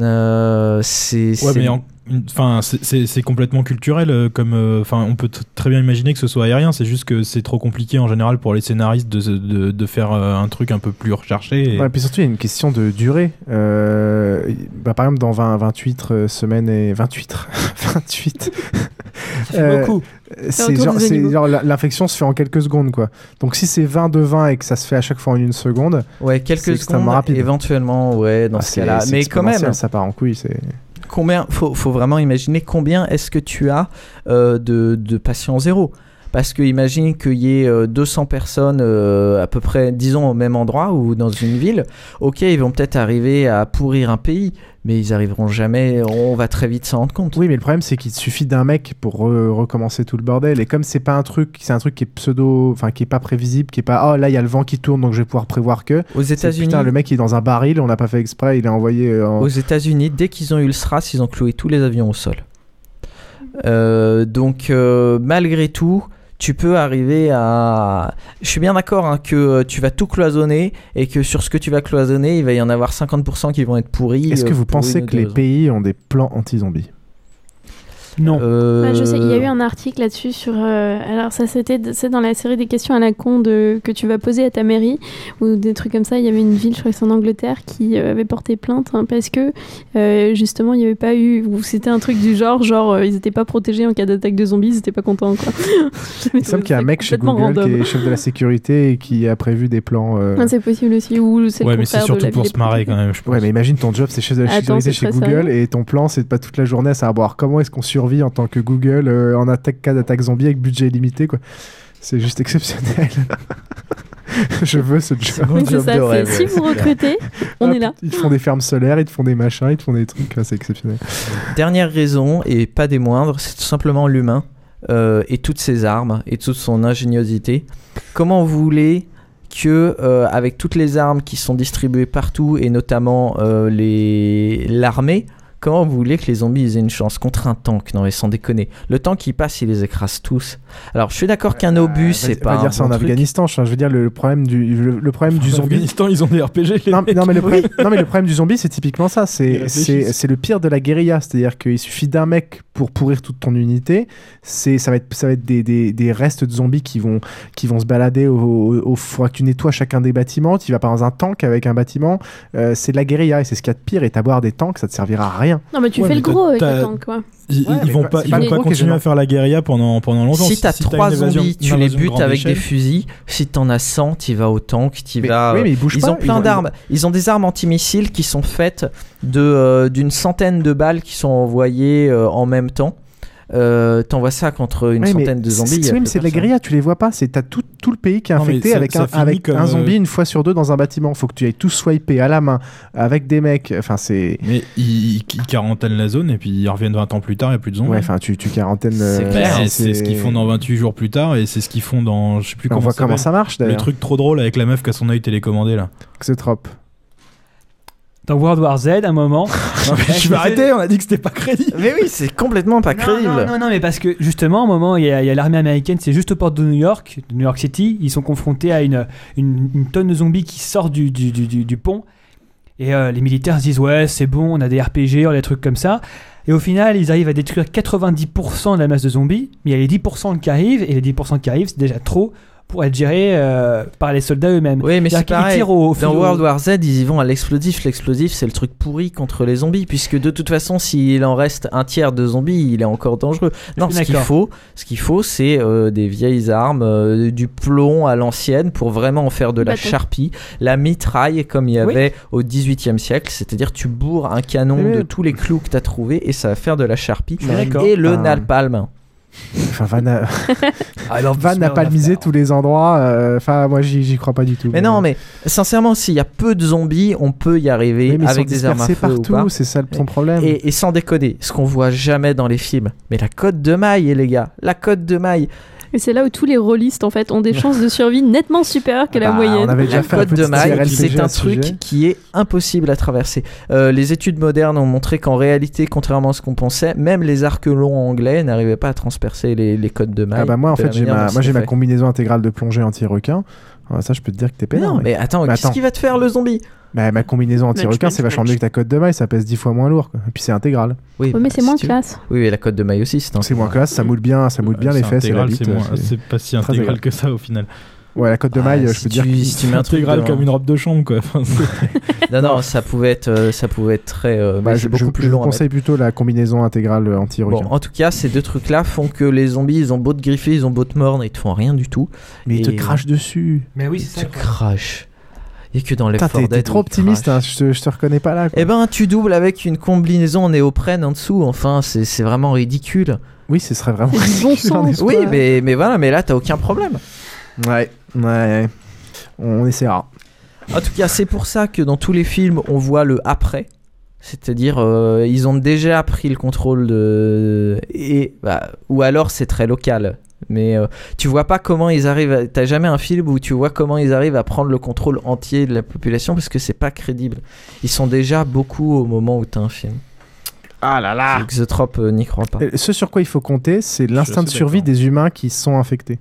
Euh, c'est Ouais, c'est- mais en- une- enfin, c'est- complètement culturel. euh, Comme, euh, enfin, on peut très bien imaginer que ce soit aérien. C'est juste que c'est trop compliqué en général pour les scénaristes de, de, de faire euh, un truc un peu plus recherché. et- Ouais, puis surtout, il y a une question de durée. Euh, bah, par exemple, dans 20, 28 euh, semaines et 28, 28. fait beaucoup. C'est genre, genre l'infection se fait en quelques secondes, quoi. Donc si c'est 20 de 20 et que ça se fait à chaque fois en une seconde, Ouais, c'est quelques secondes, rapide. éventuellement, ouais, dans Ah, ce cas-là. Mais quand même, ça part en couille. C'est combien faut, vraiment imaginer combien est-ce que tu as euh, de patients zéro parce que imagine qu'il y ait euh, 200 personnes euh, à peu près, disons au même endroit ou dans une ville. Ok, ils vont peut-être arriver à pourrir un pays, mais ils arriveront jamais. On va très vite s'en rendre compte. Oui, mais le problème c'est qu'il suffit d'un mec pour re- recommencer tout le bordel. Et comme c'est pas un truc, c'est un truc qui est pseudo, enfin qui est pas prévisible, qui est pas oh là il y a le vent qui tourne donc je vais pouvoir prévoir que. Aux États-Unis- putain, le mec il est dans un baril, on n'a pas fait exprès, il est envoyé. euh, en- Aux États-Unis, dès qu'ils ont eu le SRAS, ils ont cloué tous les avions au sol. Euh, donc, euh, malgré tout, tu peux arriver à. Je suis bien d'accord hein, que euh, tu vas tout cloisonner et que sur ce que tu vas cloisonner, il va y en avoir 50% qui vont être pourris. Est-ce que euh, vous pensez que les pays ont des plans anti-zombies? Non. Euh, Bah, je sais, il y a eu un article là-dessus sur. euh, alors, ça, c'était c'est dans la série des questions à la con de, que tu vas poser à ta mairie ou des trucs comme ça. Il y avait une ville, je crois que c'est en Angleterre, qui euh, avait porté plainte hein, parce que euh, justement, il n'y avait pas eu. Ou c'était un truc du genre, genre, euh, ils n'étaient pas protégés en cas d'attaque de zombies, ils n'étaient pas contents, quoi. Il semble qu'il y a un mec chez Google random. qui est chef de la sécurité et qui a prévu des plans. euh, Ah, c'est possible aussi. Ou c'est Ouais, mais c'est surtout pour se marrer quand même. Je pense. Ouais, mais imagine ton job, c'est chef de la Attends, sécurité chez Google et ton plan, c'est de pas toute la journée à savoir comment est-ce qu'on en tant que Google euh, en attaque cas d'attaque zombie avec budget limité, quoi. C'est juste exceptionnel. Je veux ce job. C'est ça. c'est- Si vous recrutez, on Hop, est là. Ils te font des fermes solaires, ils te font des machins, ils te font des trucs, c'est exceptionnel. Dernière raison, et pas des moindres, c'est tout simplement l'humain euh, et toutes ses armes et toute son ingéniosité. Comment vous voulez que, euh, avec toutes les armes qui sont distribuées partout, et notamment euh, les l'armée, comment vous voulez que les zombies aient une chance contre un tank Non mais sans déconner. Le tank il passe, il les écrase tous. Alors je suis d'accord qu'un obus c'est On va pas dire un ça bon en truc. Afghanistan. Je veux dire le, le problème du le, le problème du En zombie. Afghanistan, ils ont des RPG. Les Non, mais le problème, non, mais le problème du zombie, c'est typiquement ça. C'est réfléchissent. c'est- c'est le pire de la guérilla. C'est-à-dire qu'il suffit d'un mec pour pourrir toute ton unité. C'est ça va être ça va être des, des, des restes de zombies qui vont qui vont se balader au, au, au- faudra que tu nettoies chacun des bâtiments. Tu vas pas dans un tank avec un bâtiment. Euh, c'est de la guérilla et c'est ce qu'il y a de pire. Et t'avoir des tanks, ça te servira à rien. Non, mais tu Ouais, fais mais le gros avec le tank, quoi. Ils, Ouais, ils vont pas- pas, ils vont continuer à faire la guérilla pendant, pendant longtemps. Si t'as une évasion- zombies, tu les butes avec échelle. des fusils. Si t'en as 100, tu vas au tank, tu Mais- vas. oui, mais ils bougent pas, ont plein ils d'armes. Ils ont des armes antimissiles qui sont faites de euh, d'une centaine de balles qui sont envoyées euh, en même temps. Euh, T'envoies ça contre une Ouais, centaine de zombies. c'est- oui, de la guérilla, tu les vois pas. C'est t'as tout, tout le pays qui est Non, infecté ça- avec, ça un, avec comme, un euh, zombie une fois sur deux dans un bâtiment. Faut que tu ailles tout swiper à la main avec des mecs. Enfin, c'est. Mais ils, ils quarantainent la zone et puis ils reviennent 20 ans plus tard, il n'y a plus de zombies. Ouais, enfin, tu, tu quarantaines. C'est euh, c'est ce qu'ils font dans 28 jours plus tard et c'est ce qu'ils font dans. Je sais plus On comment voit ça comment ça marche Le truc trop drôle avec la meuf qui a son œil télécommandé là. Xotrop. Dans World War Z, à un moment. Non, mais je vais arrêter, on a dit que c'était pas crédible. Mais oui, c'est complètement pas crédible. Non, non, non, mais parce que justement, à un moment, il y a, il y a l'armée américaine, c'est juste aux portes de New York, de New York City. Ils sont confrontés à une, une, une tonne de zombies qui sortent du, du, du, du- du pont. Et euh, les militaires se disent Ouais, c'est bon, on a des RPG, on a des trucs comme ça. Et au final, ils arrivent à détruire 90% de la masse de zombies. Mais il y a les 10% qui arrivent, et les 10% qui arrivent, c'est déjà trop pour être géré euh, par les soldats eux-mêmes. Oui, mais c'est pareil. tirent au- au Dans World War Z, ils y vont à l'explosif. L'explosif, c'est le truc pourri contre les zombies, puisque de toute façon, s'il en reste un tiers de zombies, il est encore dangereux. Non, ce qu'il faut, ce qu'il faut, c'est euh, des vieilles armes, euh, du plomb à l'ancienne, pour vraiment en faire de la Bâton. charpie, la mitraille comme il y Oui. avait au 18e siècle, c'est-à-dire tu bourres un canon de tous les clous que t'as trouvé et ça va faire de la charpie. Et le Ah. napalm. Enfin, Van a, Alors, Van n'a pas misé tous les endroits. euh, Enfin, moi, j'y crois pas du tout. Mais non, mais sincèrement, s'il y a peu de zombies, on peut y arriver mais avec des armes à feu ou pas. partout, c'est ça le- son problème. Et, et sans déconner, ce qu'on voit jamais dans les films, mais la cote de maille, les gars, la cote de maille. Et c'est là où tous les rôlistes, en fait, ont des chances de survie nettement supérieures que la Bah, moyenne. On avait déjà La fait un cote de TRLPG c'est un truc sujet. qui est impossible à traverser. Euh, les études modernes ont montré qu'en réalité, contrairement à ce qu'on pensait, même les arcs longs anglais n'arrivaient pas à transpercer les, les codes de maille. Ah bah moi en fait j'ai ma, combinaison intégrale de plongée anti-requin Ah, ça, je peux te dire que t'es pénal. Non, mais attends, qu'est-ce qu'il va te faire le zombie? Bah, ma combinaison Match, anti-requin, c'est vachement mieux que ta cote de maille, ça pèse 10 fois moins lourd. quoi. Et puis c'est intégral. Oui, Ouais, mais c'est moins si classe. Oui, mais la cote de maille aussi, c'est C'est moins classe, ça moule bien, ça moule bien les fesses et la intégral, bite. c'est moins- euh, C'est pas si intégral que ça au final. Ouais, la cote de Ah, maille, je si peux tu- dire. que- si tu mets un truc Intégral dans- comme une robe de chambre quoi. Enfin, Non, non, ça pouvait être, euh, ça pouvait être très. euh, Bah, mais je, beaucoup je- plus je vous long conseille plutôt la combinaison intégrale euh, anti-requin. Bon, en tout cas, ces deux trucs-là font que les zombies, ils ont beau te griffer, ils ont beau te mordre, ils te font rien du tout. Mais ils te Et- crachent dessus. Mais oui, c'est ça. Ils te crachent. A que dans les t'es- t'es trop optimiste, hein, je, te, je te reconnais pas là. quoi. Eh ben, tu doubles avec une combinaison en néoprène en dessous. Enfin, c'est c'est vraiment ridicule. Oui, ce serait vraiment. Du bon sens. Oui, mais, mais voilà, mais là, t'as aucun problème. Ouais, ouais. On essaiera. En tout cas, c'est pour ça que dans tous les films, on voit le après. C'est-à-dire, euh, ils ont déjà pris le contrôle de. Et, bah, ou alors, c'est très local. Mais euh, tu vois pas comment ils arrivent. à- T'as jamais un film où tu vois comment ils arrivent à prendre le contrôle entier de la population parce que c'est pas crédible. Ils sont déjà beaucoup au moment où t'as un film. Ah là là Exotrope euh, n'y croit pas. Et Ce sur quoi il faut compter, c'est l'instinct de survie des humains qui sont infectés.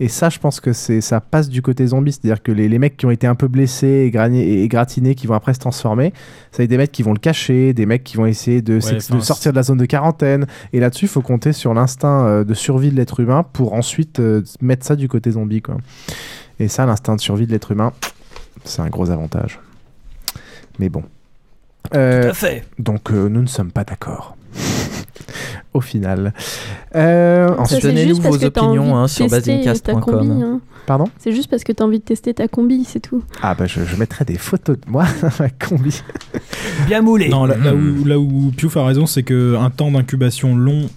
Et ça, je pense que c'est ça passe du côté zombie, c'est-à-dire que les, les mecs qui ont été un peu blessés et, gratinés, qui vont après se transformer, ça va être des mecs qui vont le cacher, des mecs qui vont essayer de, sortir de la zone de quarantaine. Et là-dessus, il faut compter sur l'instinct euh, de survie de l'être humain pour ensuite euh, mettre ça du côté zombie, quoi. Et ça, l'instinct de survie de l'être humain, c'est un gros avantage. Mais bon. Euh, Tout à fait. donc euh, nous ne sommes pas d'accord. Au final. Euh, ensuite, c'est donnez-nous juste parce vos opinions, envie de hein, sur tester basincast.com. ta combi, hein. Pardon? C'est juste parce que t'as envie de tester ta combi, c'est tout. Ah bah je, je mettrai des photos de moi dans ma combi. Bien moulé. Non, là, là Hmm. où, là où Piouf a raison, c'est qu'un temps d'incubation long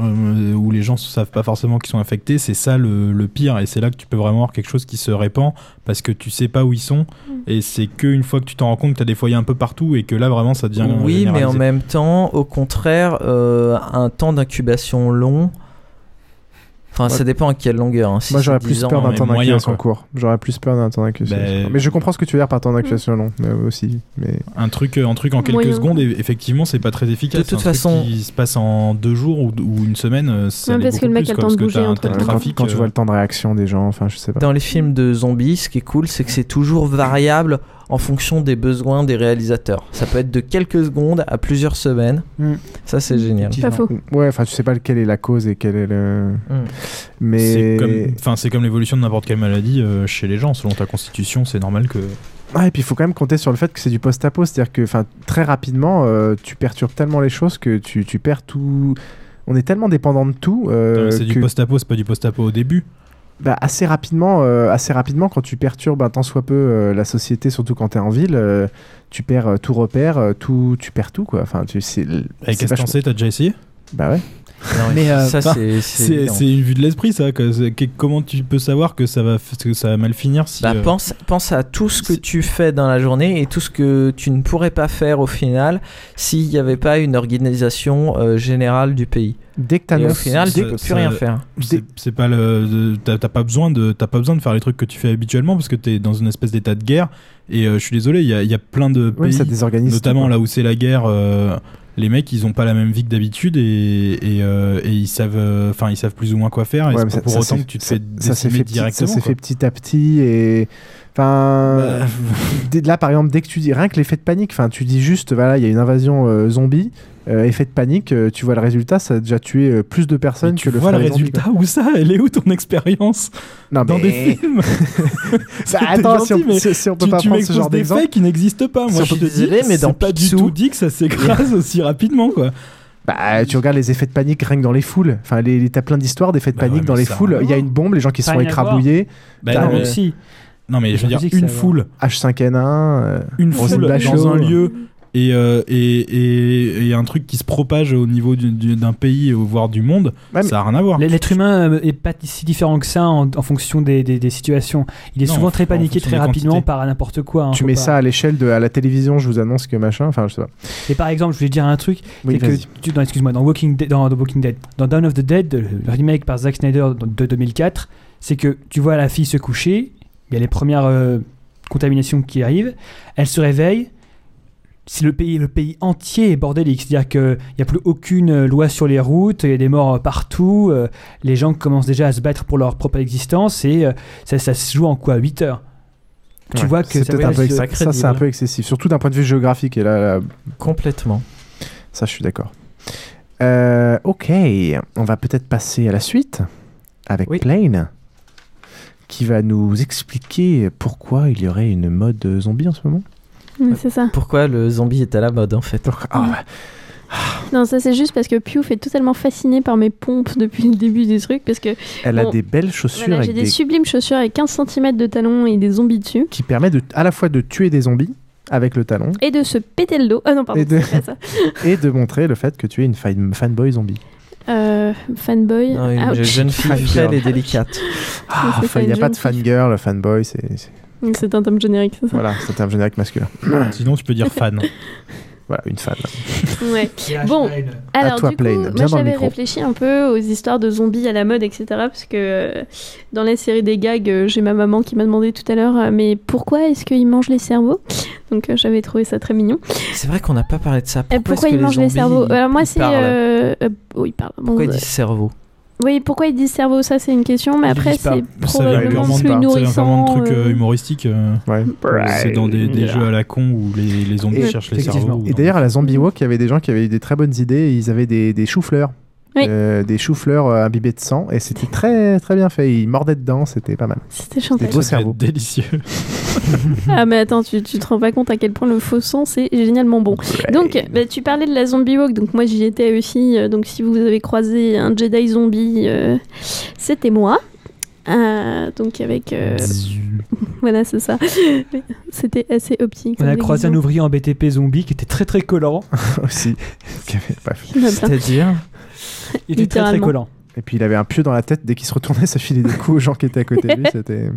euh, où les gens ne savent pas forcément qu'ils sont infectés, c'est ça le, le pire. Et c'est là que tu peux vraiment avoir quelque chose qui se répand parce que tu sais pas où ils sont. Mm. Et c'est qu'une fois que tu t'en rends compte que tu as des foyers un peu partout et que là vraiment ça devient. Oui, mais en même temps, au contraire, euh, un temps d'incubation long. Enfin, ça dépend à quelle longueur. hein. Si moi j'aurais 10 plus peur d'un mais temps d'incubation court. J'aurais plus peur d'un temps d'incubation court. Mais je comprends ce que tu veux dire par temps d'incubation long mais aussi. Mais... Un truc, un truc en quelques Moyen. secondes, effectivement, c'est pas très efficace. De toute Un truc façon- qui se passe en deux jours ou, ou une semaine, euh, ça Ouais, parce que le mec plus, a le temps de parce que bouger entre tel temps. Quand, trafic. quand tu euh, vois le temps de réaction des gens, enfin je sais pas. Dans les films de zombies, ce qui est cool, c'est que c'est toujours variable en fonction des besoins des réalisateurs. Ça peut être de quelques secondes à plusieurs semaines. Mm. Ça, c'est génial. Pas faux. Ouais, enfin tu sais pas quelle est la cause et quelle est le. Mm. Mais. C'est comme, enfin, c'est comme l'évolution de n'importe quelle maladie euh, chez les gens. Selon ta constitution, c'est normal que. Ouais, et puis il faut quand même compter sur le fait que c'est du post-apo, c'est-à-dire que enfin, très rapidement, euh, tu perturbes tellement les choses que tu, tu perds tout. On est tellement dépendant de tout. euh, c'est du post-apo, c'est pas du post-apo au début. Bah, assez rapidement, euh, assez rapidement, quand tu perturbes un tant soit peu euh, la société, surtout quand tu es en ville, euh, tu perds tout repère, tout, tu perds tout quoi. Enfin, tu c'est. Avec Castancé, t'as déjà essayé? Bah ouais. Non, Mais, euh, ça, c'est. Une vue de l'esprit, ça. que- c'est- que- comment tu peux savoir que ça va, f- que ça va mal finir si. Bah, euh, pense, pense à tout ce que tu fais dans la journée et tout ce que tu ne pourrais pas faire au final s'il n'y avait pas une organisation euh, générale du pays. Dès que Et au final, tu ça- peux plus ça- rien faire. c'est pas le. T'as pas besoin de. T'as pas besoin de faire les trucs que tu fais habituellement parce que t'es dans une espèce d'état de guerre. Et euh, je suis désolé, il y a, il y a plein de Oui, pays, ça désorganise. notamment là où c'est la guerre. Les mecs, ils ont pas la même vie que d'habitude et, et, euh, et ils savent, euh, enfin, ils savent plus ou moins quoi faire. Et Ouais, c'est ça- pour ça autant s'est- que tu te ça- fais ça s'est décimer fait petit- directement. Ça s'est fait petit à petit et. Enfin, Bah, dès- là par exemple, dès que tu dis rien que l'effet de panique, enfin, tu dis juste, voilà, il y a une invasion euh, zombie, euh, effet de panique, euh, tu vois le résultat, ça a déjà tué euh, plus de personnes Mais que tu le vois le résultat où ça Elle est où ton expérience dans mais- des films Bah, attends, si on, gentil, mais si- si on peut tu, pas tu prendre ce genre d'exemple. qui n'existent pas. Moi, Je te dis, désolé, mais dans pas du tout dit que ça s'écrase aussi rapidement, quoi. Bah, tu regardes les effets de panique rien que dans les foules. Enfin, les, les- t'as plein d'histoires d'effets de Bah panique ouais, dans les foules. rien Il y a une bombe, les gens qui voir. écrabouillés. Bah, T'as non, le- mais- si. Non, mais je veux dire, une foule, H5N1, euh, une foule dans un lieu et, euh, et, et, et un truc qui se propage au niveau du- du- d'un pays, ou voire du monde, Ouais, ça a rien à voir. L'être humain euh, est pas si différent que ça en, en fonction des, des- des situations. Il est Non, souvent en très paniqué très rapidement quantités. par n'importe quoi. hein, tu mets pas- ça à l'échelle de à la télévision, je vous annonce que machin. Enfin, je sais pas. Et par exemple, je voulais dire un truc, Oui, que tu, dans, excuse-moi, dans Walking, Dead, dans, dans Walking Dead, dans Dawn of the Dead, le remake par Zack Snyder de 2004, c'est que tu vois la fille se coucher, il y a les premières euh, contaminations qui arrivent, elle se réveille, c'est le pays, le pays entier est bordélique. C'est-à-dire qu'il n'y a plus aucune loi sur les routes, il y a des morts partout, euh, les gens commencent déjà à se battre pour leur propre existence et euh, ça, ça se joue en quoi? 8 heures Tu Ouais, vois que c'est ça peut-être un peu voyage- ex- ça, c'est un peu excessif, surtout d'un point de vue géographique. Et là, là, Complètement. ça, je suis d'accord. Euh, ok, on va peut-être passer à la suite avec Plane, qui va nous expliquer pourquoi il y aurait une mode zombie en ce moment. Ouais, c'est ça. Pourquoi le zombie est à la mode en fait Ah, Non, ça c'est juste parce que Piouf est totalement fasciné par mes pompes depuis le début du truc. Parce que, Elle a des belles chaussures voilà, avec J'ai des... des- sublimes chaussures avec 15 cm de talons et des zombies dessus. qui permet de, à la fois de tuer des zombies avec le talon Et de se péter le dos. Ah non, pardon, et, de, c'est pas ça. et de montrer le fait que tu es une fan- fanboy zombie. Euh, fanboy. Non, une Ouch. jeune fille frêle et délicate. Ah, ça, il n'y a pas de fangirl, fanboy, c'est. c'est- C'est un terme générique, c'est ça Voilà, c'est un terme générique masculin. Sinon, tu peux dire fan. Voilà, une fan. Ouais. Bon, alors toi, du coup, Plain, moi j'avais réfléchi un peu aux histoires de zombies à la mode, etc. Parce que euh, dans la série des gags, euh, j'ai ma maman qui m'a demandé tout à l'heure, euh, mais pourquoi est-ce qu'ils mangent les cerveaux? Donc euh, j'avais trouvé ça très mignon. C'est vrai qu'on n'a pas parlé de ça. Pourquoi, pourquoi ils mangent les cerveaux? Alors moi c'est... euh, oui, ils parlent. Bon, Pourquoi ils euh, disent cerveau? Oui, pourquoi ils disent cerveau, ça c'est une question, mais après c'est probablement plus ça vient nourrissant. vraiment de trucs euh, euh, humoristiques. euh, C'est dans des, des jeux à la con où les, les zombies Et- cherchent les cerveaux. Et d'ailleurs, à la Zombie Walk, il y avait des gens qui avaient eu des très bonnes idées. Ils avaient des, des choux-fleurs. Oui. Euh, des choux-fleurs euh, imbibés de sang. Et c'était très, très bien fait. Ils mordaient dedans. C'était pas mal. C'était chanté. Des beaux cerveaux. Délicieux. Ah mais attends, tu, tu te rends pas compte à quel point le faux sang c'est génialement bon. Donc bah, tu parlais de la zombie walk, donc moi j'y étais aussi. euh, donc si vous avez croisé un Jedi zombie, euh, c'était moi. Euh, donc avec euh, voilà c'est ça. C'était assez optique. On a croisé un ouvrier en BTP zombie qui était très très collant. Aussi. Qui avait- bref. Il était très très collant. Et puis il avait un pieu dans la tête. Dès qu'il se retournait, ça filait des coups aux gens qui étaient à côté de lui. C'était.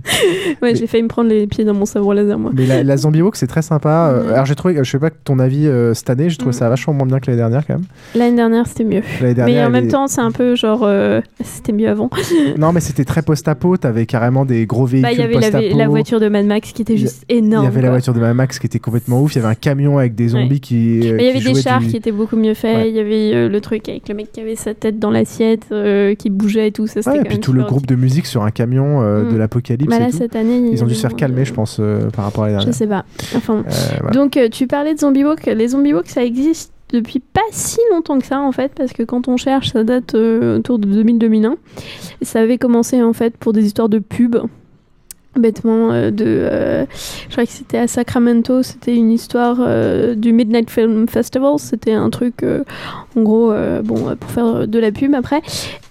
Ouais, j'ai failli me prendre les pieds dans mon sabre laser moi. Mais la, la Zombie Walk, c'est très sympa. Euh, Mhm. Alors j'ai trouvé, je sais pas ton avis euh, cette année, j'ai trouvé Mhm. ça vachement moins bien que l'année dernière quand même. L'année dernière c'était mieux. Dernière, mais en même est- temps c'est un peu genre euh, c'était mieux avant. Non, mais c'était très post-apo. T'avais carrément des gros véhicules Bah il y avait la, voiture de Mad Max qui était y juste énorme. Il y avait la voiture de Mad Max qui était complètement ouf. Il y avait un camion avec des zombies Ouais. qui. euh, il y avait des chars du- qui étaient beaucoup mieux faits. Ouais. Il y avait euh, le truc avec le mec qui avait sa tête dans l'assiette, euh, qui bougeait et tout. Ça, Ouais, et puis tout le groupe de musique sur un camion euh, Mm. de l'apocalypse. Bah et là, tout. cette année, ils ont dû se faire ont- calmer, je pense, euh, par rapport à l'année Je dernière. sais pas. Enfin. Euh, voilà. Donc, euh, tu parlais de Zombie Walk. Les Zombie Walk, ça existe depuis pas si longtemps que ça, en fait, parce que quand on cherche, ça date euh, autour de 2000-2001. Et ça avait commencé, en fait, pour des histoires de pub. Bêtement, euh, de. euh, je crois que c'était à Sacramento, c'était une histoire euh, du Midnight Film Festival. C'était un truc, euh, en gros, euh, bon, euh, pour faire de la pub après.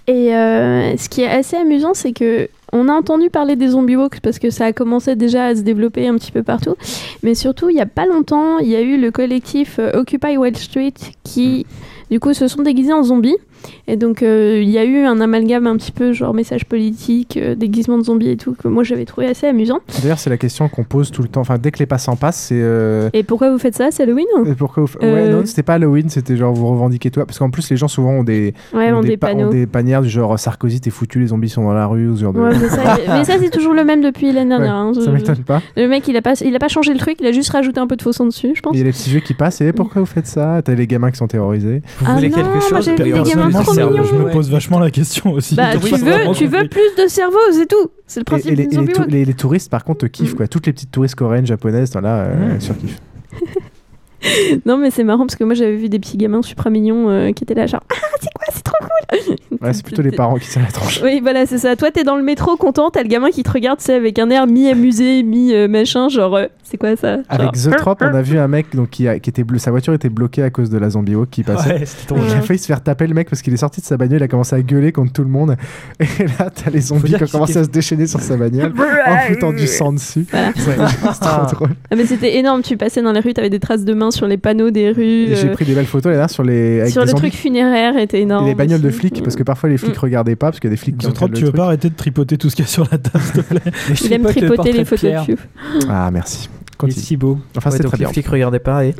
Et euh, ce qui est assez amusant, c'est que on a entendu parler des zombie walks parce que ça a commencé déjà à se développer un petit peu partout. Mais surtout, il y a pas longtemps, il y a eu le collectif euh, Occupy Wall Street qui, du coup, se sont déguisés en zombies. Et donc, euh, il y a eu un amalgame un petit peu genre message politique, euh, déguisement de zombies et tout, que moi j'avais trouvé assez amusant. D'ailleurs, c'est la question qu'on pose tout le temps. Enfin, dès que les passants passent, c'est. euh, Et pourquoi vous faites ça? C'est Halloween hein? Et pourquoi vous Euh, Ouais, non, c'était pas Halloween, c'était genre vous revendiquez toi. Parce qu'en plus, les gens souvent ont des, Ouais, ont des pa- des bannières du genre Sarkozy, t'es foutu, les zombies sont dans la rue, ou ce genre de. Ouais, mais ça, mais ça, c'est toujours le même depuis l'année dernière. Ouais, hein. ça Je- m'étonne pas. Le mec, il a pas, il a pas changé le truc, il a juste rajouté un peu de faux sang dessus, je pense. Il y a les petits jeux qui passent, et pourquoi vous faites ça? T'as les gamins qui sont terrorisés. Vous Ah voulez non, quelque moi, chose j'ai vu des gamins Je me- mignons. je me pose vachement la question aussi. Bah, tu veux, tu veux plus de cerveau, c'est tout. C'est le principe et les, et les les- les touristes, par contre, kiffent quoi. Toutes les petites touristes coréennes, japonaises, là, euh, surkiffent. Non, mais c'est marrant parce que moi j'avais vu des petits gamins super mignons euh, qui étaient là, genre Ah, c'est quoi, c'est trop cool Ouais, c'est plutôt les parents qui tirent la tronche. Oui, voilà, c'est ça. Toi, t'es dans le métro content, t'as le gamin qui te regarde, tu sais, avec un air mi-amusé, mi-machin, genre, euh, c'est quoi ça? Avec The Trop, on a vu un mec donc, qui, a, qui était bleu, sa voiture était bloquée à cause de la zombie walk qui passait. Ouais, il a failli se faire taper le mec parce qu'il est sorti de sa bagnole, il a commencé à gueuler contre tout le monde. Et là, t'as les zombies qui ont commencé à se déchaîner sur sa bagnole en foutant du sang dessus. Voilà. C'est c'est trop drôle. Ah, mais c'était énorme, tu passais dans les rues, t'avais des traces de mains sur les panneaux des rues. Et j'ai euh, pris des belles photos là sur les avec sur des le zombies truc funéraire était et énorme. les bagnoles de flics parce que parfois les flics Mm. regardaient pas parce qu'il y a des flics qui The Trop, encadrent tu veux truc. pas arrêter de tripoter tout ce qu'il y a sur la table, s'il te plaît Il aime tripoter les photos de. Ah merci. Il est si beau. Enfin Ouais, donc très les bien. flics regardaient pas et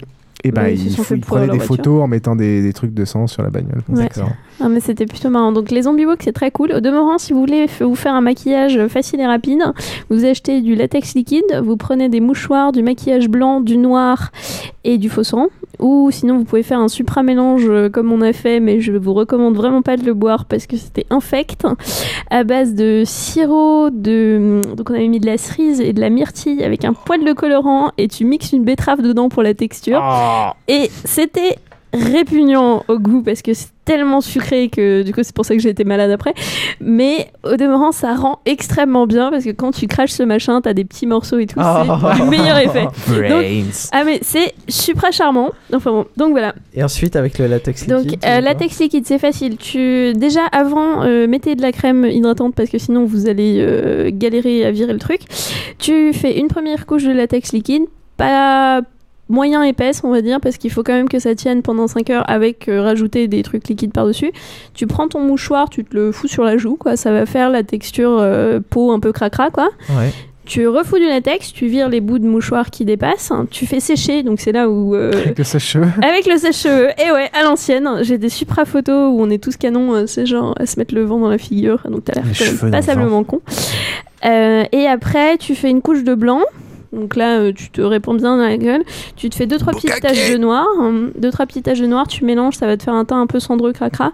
Et bah, Ouais, ils se il, sont faut- fait il pourrir prenait des voiture. photos en mettant des, des trucs de sang sur la bagnole. Ouais. Ah, mais c'était plutôt marrant. Donc les zombie walk c'est très cool. Au demeurant, si vous voulez vous faire un maquillage facile et rapide, vous achetez du latex liquide, vous prenez des mouchoirs, du maquillage blanc, du noir et du faux sang. Ou sinon vous pouvez faire un supra mélange euh, comme on a fait, mais je vous recommande vraiment pas de le boire parce que c'était infect. À base de sirop, de donc on avait mis de la cerise et de la myrtille avec un poil de colorant et tu mixes une betterave dedans pour la texture. Et c'était répugnant au goût parce que c'est tellement sucré que du coup c'est pour ça que j'ai été malade après. Mais au demeurant ça rend extrêmement bien parce que quand tu craches ce machin t'as des petits morceaux et tout c'est du meilleur effet. Donc- Brains. ah mais c'est super charmant. Enfin bon donc voilà. Et ensuite, avec le latex donc liquide. euh, latex liquide c'est facile. Tu déjà avant euh, mettez de la crème hydratante parce que sinon vous allez euh, galérer à virer le truc. Tu fais une première couche de latex liquide pas moyen épaisse on va dire parce qu'il faut quand même que ça tienne pendant 5 heures avec euh, rajouter des trucs liquides par dessus tu prends ton mouchoir tu te le fous sur la joue quoi ça va faire la texture euh, peau un peu cracra quoi Ouais. tu refous du latex, tu vires les bouts de mouchoir qui dépassent, tu fais sécher, donc c'est là où euh, Avec le sèche-cheveux. avec le sèche-cheveux, et ouais, à l'ancienne, j'ai des supra photos où on est tous canons, c'est genre à se mettre le vent dans la figure, donc t'as l'air passablement con. Et après, tu fais une couche de blanc. Donc là, euh, tu te répands bien dans la gueule. Tu te fais deux trois petites taches de noir, hein, deux trois petites taches de noir. Tu mélanges, ça va te faire un teint un peu cendreux cracra.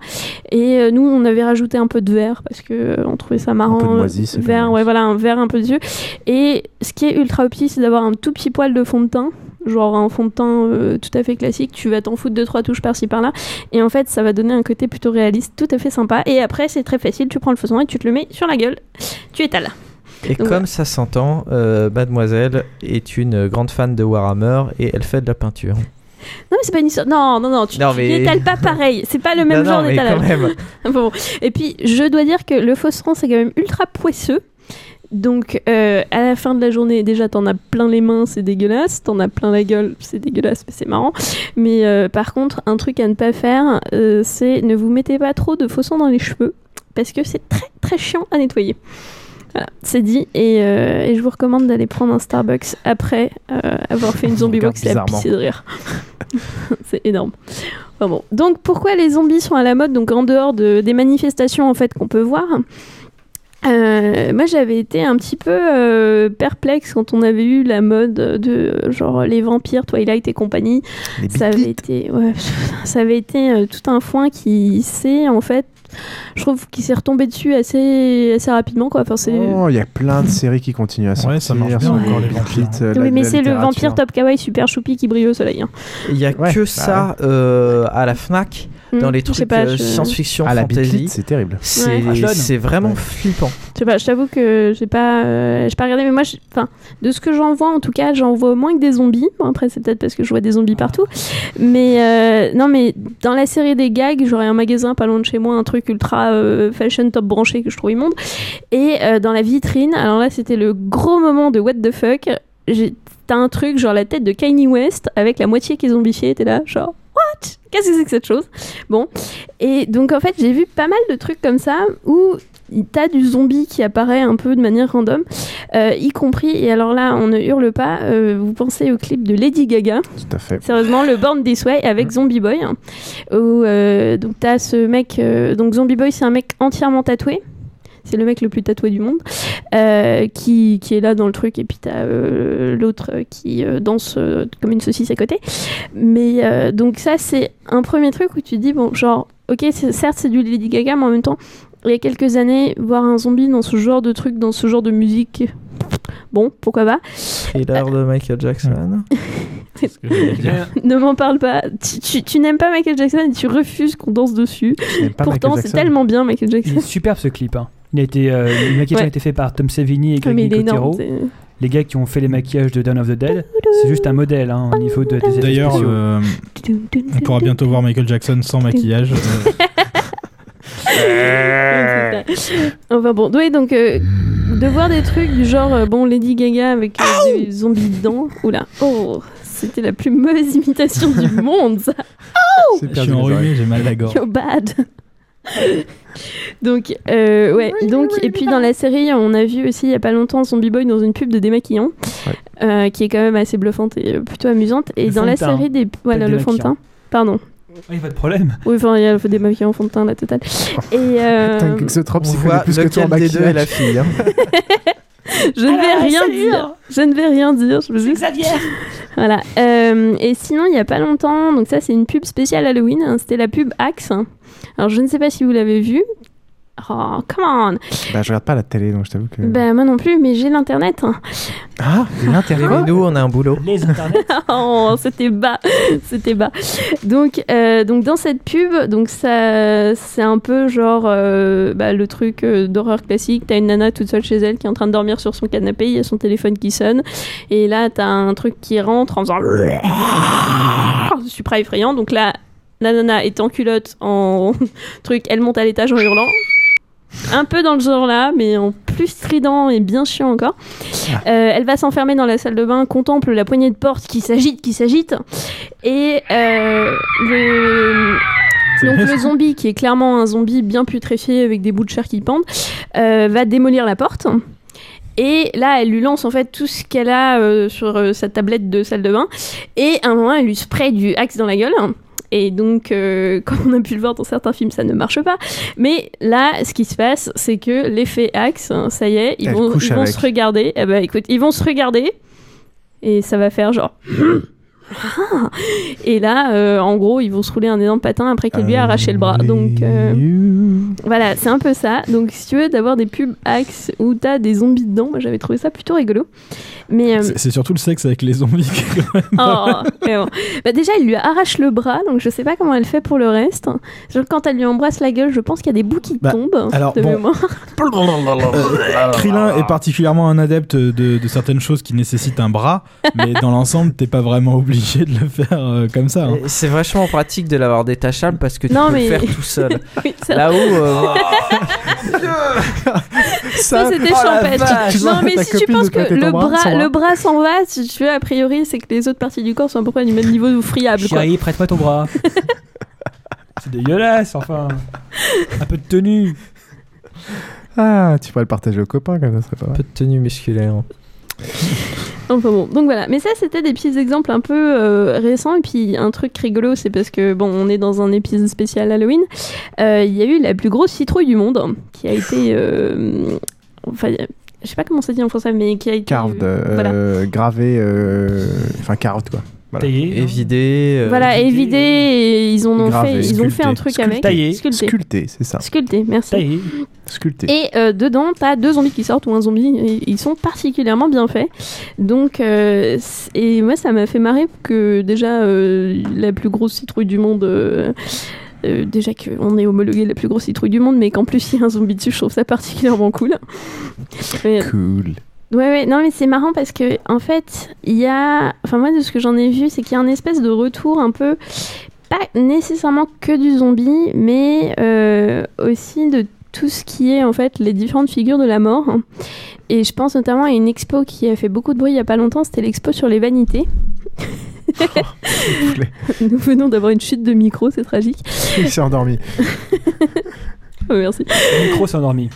Et euh, nous, on avait rajouté un peu de vert parce que euh, on trouvait ça marrant. peu de moisi, vert, ouais, voilà, un vert un peu dessus. Et ce qui est ultra opti, c'est d'avoir un tout petit poil de fond de teint genre un fond de teint euh, tout à fait classique, tu vas t'en foutre deux trois touches par-ci par-là et en fait ça va donner un côté plutôt réaliste, tout à fait sympa et après c'est très facile, tu prends le faisant et tu te le mets sur la gueule. Tu étales. Et Donc, comme ça s'entend, euh, Mademoiselle est une grande fan de Warhammer et elle fait de la peinture. Non mais c'est pas une histoire. Non non non, tu, Non, tu mais- n'étales pas pareil. C'est pas le même Non, genre d'étalage. Bon. Et puis je dois dire que le fausseran c'est quand même ultra poisseux. Donc euh, à la fin de la journée, déjà t'en as plein les mains, c'est dégueulasse. T'en as plein la gueule, c'est dégueulasse, mais c'est marrant. Mais euh, par contre, un truc à ne pas faire, euh, c'est ne vous mettez pas trop de faux sang dans les cheveux parce que c'est très très chiant à nettoyer. Voilà, c'est dit. Et, euh, et je vous recommande d'aller prendre un Starbucks après euh, avoir fait une zombie box et à pisser de rire. c'est énorme. Enfin bon. Donc pourquoi les zombies sont à la mode Donc en dehors de, des manifestations en fait qu'on peut voir. euh, moi j'avais été un petit peu euh, perplexe quand on avait eu la mode de genre les vampires, Twilight et compagnie. Ça avait été, ouais, ça avait été tout un foin qui s'est en fait, je trouve qu'il s'est retombé dessus assez, assez rapidement quoi. Enfin c'est. Oh, il y a plein de séries qui continuent à sortir. Ouais, ça marche bien encore, les les vampires. euh, Oui, mais c'est le vampire top kawaii super choupi qui brille au soleil. hein. Il y a Ouais, que bah ça euh, à la Fnac dans Hmm, les trucs pas, euh, je- science-fiction, Ah, la fantasy. c'est terrible. C'est Ouais. Vraiment flippant. Je sais pas, je t'avoue que j'ai pas, euh, j'ai pas regardé, mais moi, enfin, de ce que j'en vois, en tout cas, j'en vois moins que des zombies. Bon, après, c'est peut-être parce que je vois des zombies partout. Mais euh, non, mais dans la série des gags, j'aurais un magasin pas loin de chez moi, un truc ultra euh, fashion top branché que je trouve immonde. Et euh, dans la vitrine, alors là, c'était le gros moment de what the fuck. J'ai- T'as un truc genre la tête de Kanye West avec la moitié qui est zombifiée. T'es là, genre what? Qu'est-ce que c'est que cette chose? Bon, et donc en fait, j'ai vu pas mal de trucs comme ça où t'as du zombie qui apparaît un peu de manière random, euh, y compris, et alors là, on ne hurle pas, euh, vous pensez au clip de Lady Gaga, Tout à fait. sérieusement, le Born This Way avec Zombie Boy, hein, où euh, donc t'as ce mec, donc Zombie Boy, c'est un mec entièrement tatoué. C'est le mec le plus tatoué du monde euh, qui, qui est là dans le truc et puis t'as euh, l'autre qui euh, danse euh, comme une saucisse à côté. Mais euh, donc ça c'est un premier truc où tu te dis bon genre ok c'est- certes c'est du Lady Gaga mais en même temps il y a quelques années voir un zombie dans ce genre de truc dans ce genre de musique bon pourquoi pas Thriller de Michael Jackson. ne m'en parle pas tu, tu- tu n'aimes pas Michael Jackson et tu refuses qu'on danse dessus pourtant c'est tellement bien Michael Jackson Il est superbe ce clip. hein. Il a été, euh, le maquillage Ouais. a été fait par Tom Savini et Greg Nicotero. Les gars qui ont fait les maquillages de Dawn of the Dead, c'est juste un modèle hein, au niveau de, des effets D'ailleurs, euh, on pourra bientôt voir Michael Jackson sans maquillage. Euh, Ouais, enfin bon, oui, donc euh, de voir des trucs du genre, euh, bon, Lady Gaga avec euh, des zombies dedans, oula, oh, c'était la plus mauvaise imitation du monde, ça. je suis enrhumé, j'ai mal à la gorge. You're bad. Donc, euh, ouais. Donc, et puis dans la série, on a vu aussi il y a pas longtemps Zombie Boy dans une pub de démaquillant, euh, qui est quand même assez bluffante et euh, plutôt amusante. Et Le dans la teint, série des, voilà, le fond de teint. Pardon. Oui, pas de problème. Oui, enfin, il y a le démaquillant, fond de teint, la totale. Et euh, Exotrope, On c'est voit plus que toi en lequel des deux est la fille. hein. je ne vais rien dire. Je ne vais rien dire. Je veux juste- Voilà. Euh, et sinon, il y a pas longtemps, donc ça, c'est une pub spéciale Halloween. hein, C'était la pub Axe. Alors, je ne sais pas si vous l'avez vue. Oh, come on! Bah, je regarde pas la télé, donc je t'avoue que. Ben, moi non plus, mais j'ai l'internet. Ah, l'internet. Mais nous, on a un boulot. Les internets. oh, c'était bas, c'était bas. Donc, euh, donc dans cette pub, donc ça, c'est un peu genre euh, bah, le truc euh, d'horreur classique. T'as une nana toute seule chez elle qui est en train de dormir sur son canapé, il y a son téléphone qui sonne, et là t'as un truc qui rentre en faisant super effrayant. Donc là, la nana est en culotte, en truc, elle monte à l'étage en hurlant. Un peu dans le genre là, mais en plus strident et bien chiant encore. Euh, elle va s'enfermer dans la salle de bain, contemple la poignée de porte qui s'agite, qui s'agite. Et euh, le... Donc le zombie, qui est clairement un zombie bien putréfié avec des bouts de chair qui pendent, euh, va démolir la porte. Et là, elle lui lance en fait tout ce qu'elle a euh, sur euh, sa tablette de salle de bain. Et à un moment, elle lui spray du axe dans la gueule. Et donc, euh, comme on a pu le voir dans certains films, ça ne marche pas. Mais là, ce qui se passe, c'est que l'effet axe, hein, ça y est, ils Elle vont, ils se regarder. Eh ben, écoute, ils vont se regarder. Et ça va faire genre. Ah Et là, euh, en gros, ils vont se rouler un énorme patin après qu'elle lui a arraché le bras. Donc euh, voilà, c'est un peu ça. Donc si tu veux d'avoir des pubs Axe où t'as des zombies dedans, moi j'avais trouvé ça plutôt rigolo. Mais euh, C'est surtout le sexe avec les zombies. qui est quand même pas Oh, mais bon. Bah, déjà, il lui arrache le bras, donc je sais pas comment elle fait pour le reste. Genre, quand elle lui embrasse la gueule, je pense qu'il y a des bouts qui Bah, tombent. alors, de bon. mémoire. Krillin est particulièrement un adepte de, de certaines choses qui nécessitent un bras, mais dans l'ensemble, t'es pas vraiment obligé de le faire euh, comme ça. hein. C'est vachement pratique de l'avoir détachable parce que tu Non, peux mais- le faire tout seul. Oui, Là où. euh, Ça, c'était Oh champêtre. Non, mais si tu penses que le bras, le bras s'en va, si tu veux, a priori, c'est que les autres parties du corps sont à peu près du même niveau friable. Quoi. Chérie, prête-moi ton bras. c'est dégueulasse, enfin. Un peu de tenue. Ah, tu pourrais le partager aux copains, comme ça serait pas Un mal. peu de tenue musculaire. Enfin bon, donc voilà. Mais ça, c'était des petits exemples un peu euh, récents. Et puis, un truc rigolo, c'est parce que, bon, on est dans un épisode spécial Halloween. Euh, Il y a eu la plus grosse citrouille du monde qui a été. euh, Enfin, je sais pas comment ça dit en français, mais qui a été. Carved, voilà. gravé, enfin carved quoi. Voilà. Taillé. Évidé. euh, Voilà, évidé, et ils en ont Gravé, fait, ils ont fait un sculpté. truc avec. Taillé. Sculpté. Sculpté, c'est ça. Sculpté, merci. Taillé. Sculpté. Et euh, dedans, t'as deux zombies qui sortent ou un zombie. et ils sont particulièrement bien faits. Donc, euh, et moi, ça m'a fait marrer que déjà euh, la plus grosse citrouille du monde. euh, euh, déjà qu'on est homologué la plus grosse citrouille du monde, mais qu'en plus il y a un zombie dessus, je trouve ça particulièrement cool. Mais- Cool. Ouais, ouais, non, mais c'est marrant parce que, en fait, il y a. Enfin, moi, de ce que j'en ai vu, c'est qu'il y a un espèce de retour un peu. Pas nécessairement que du zombie, mais euh, aussi de tout ce qui est, en fait, les différentes figures de la mort. Et je pense notamment à une expo qui a fait beaucoup de bruit il y a pas longtemps, c'était l'expo sur les vanités. Nous venons d'avoir une chute de micro, c'est tragique. Il s'est endormi. Oh, merci. Le micro s'est endormi.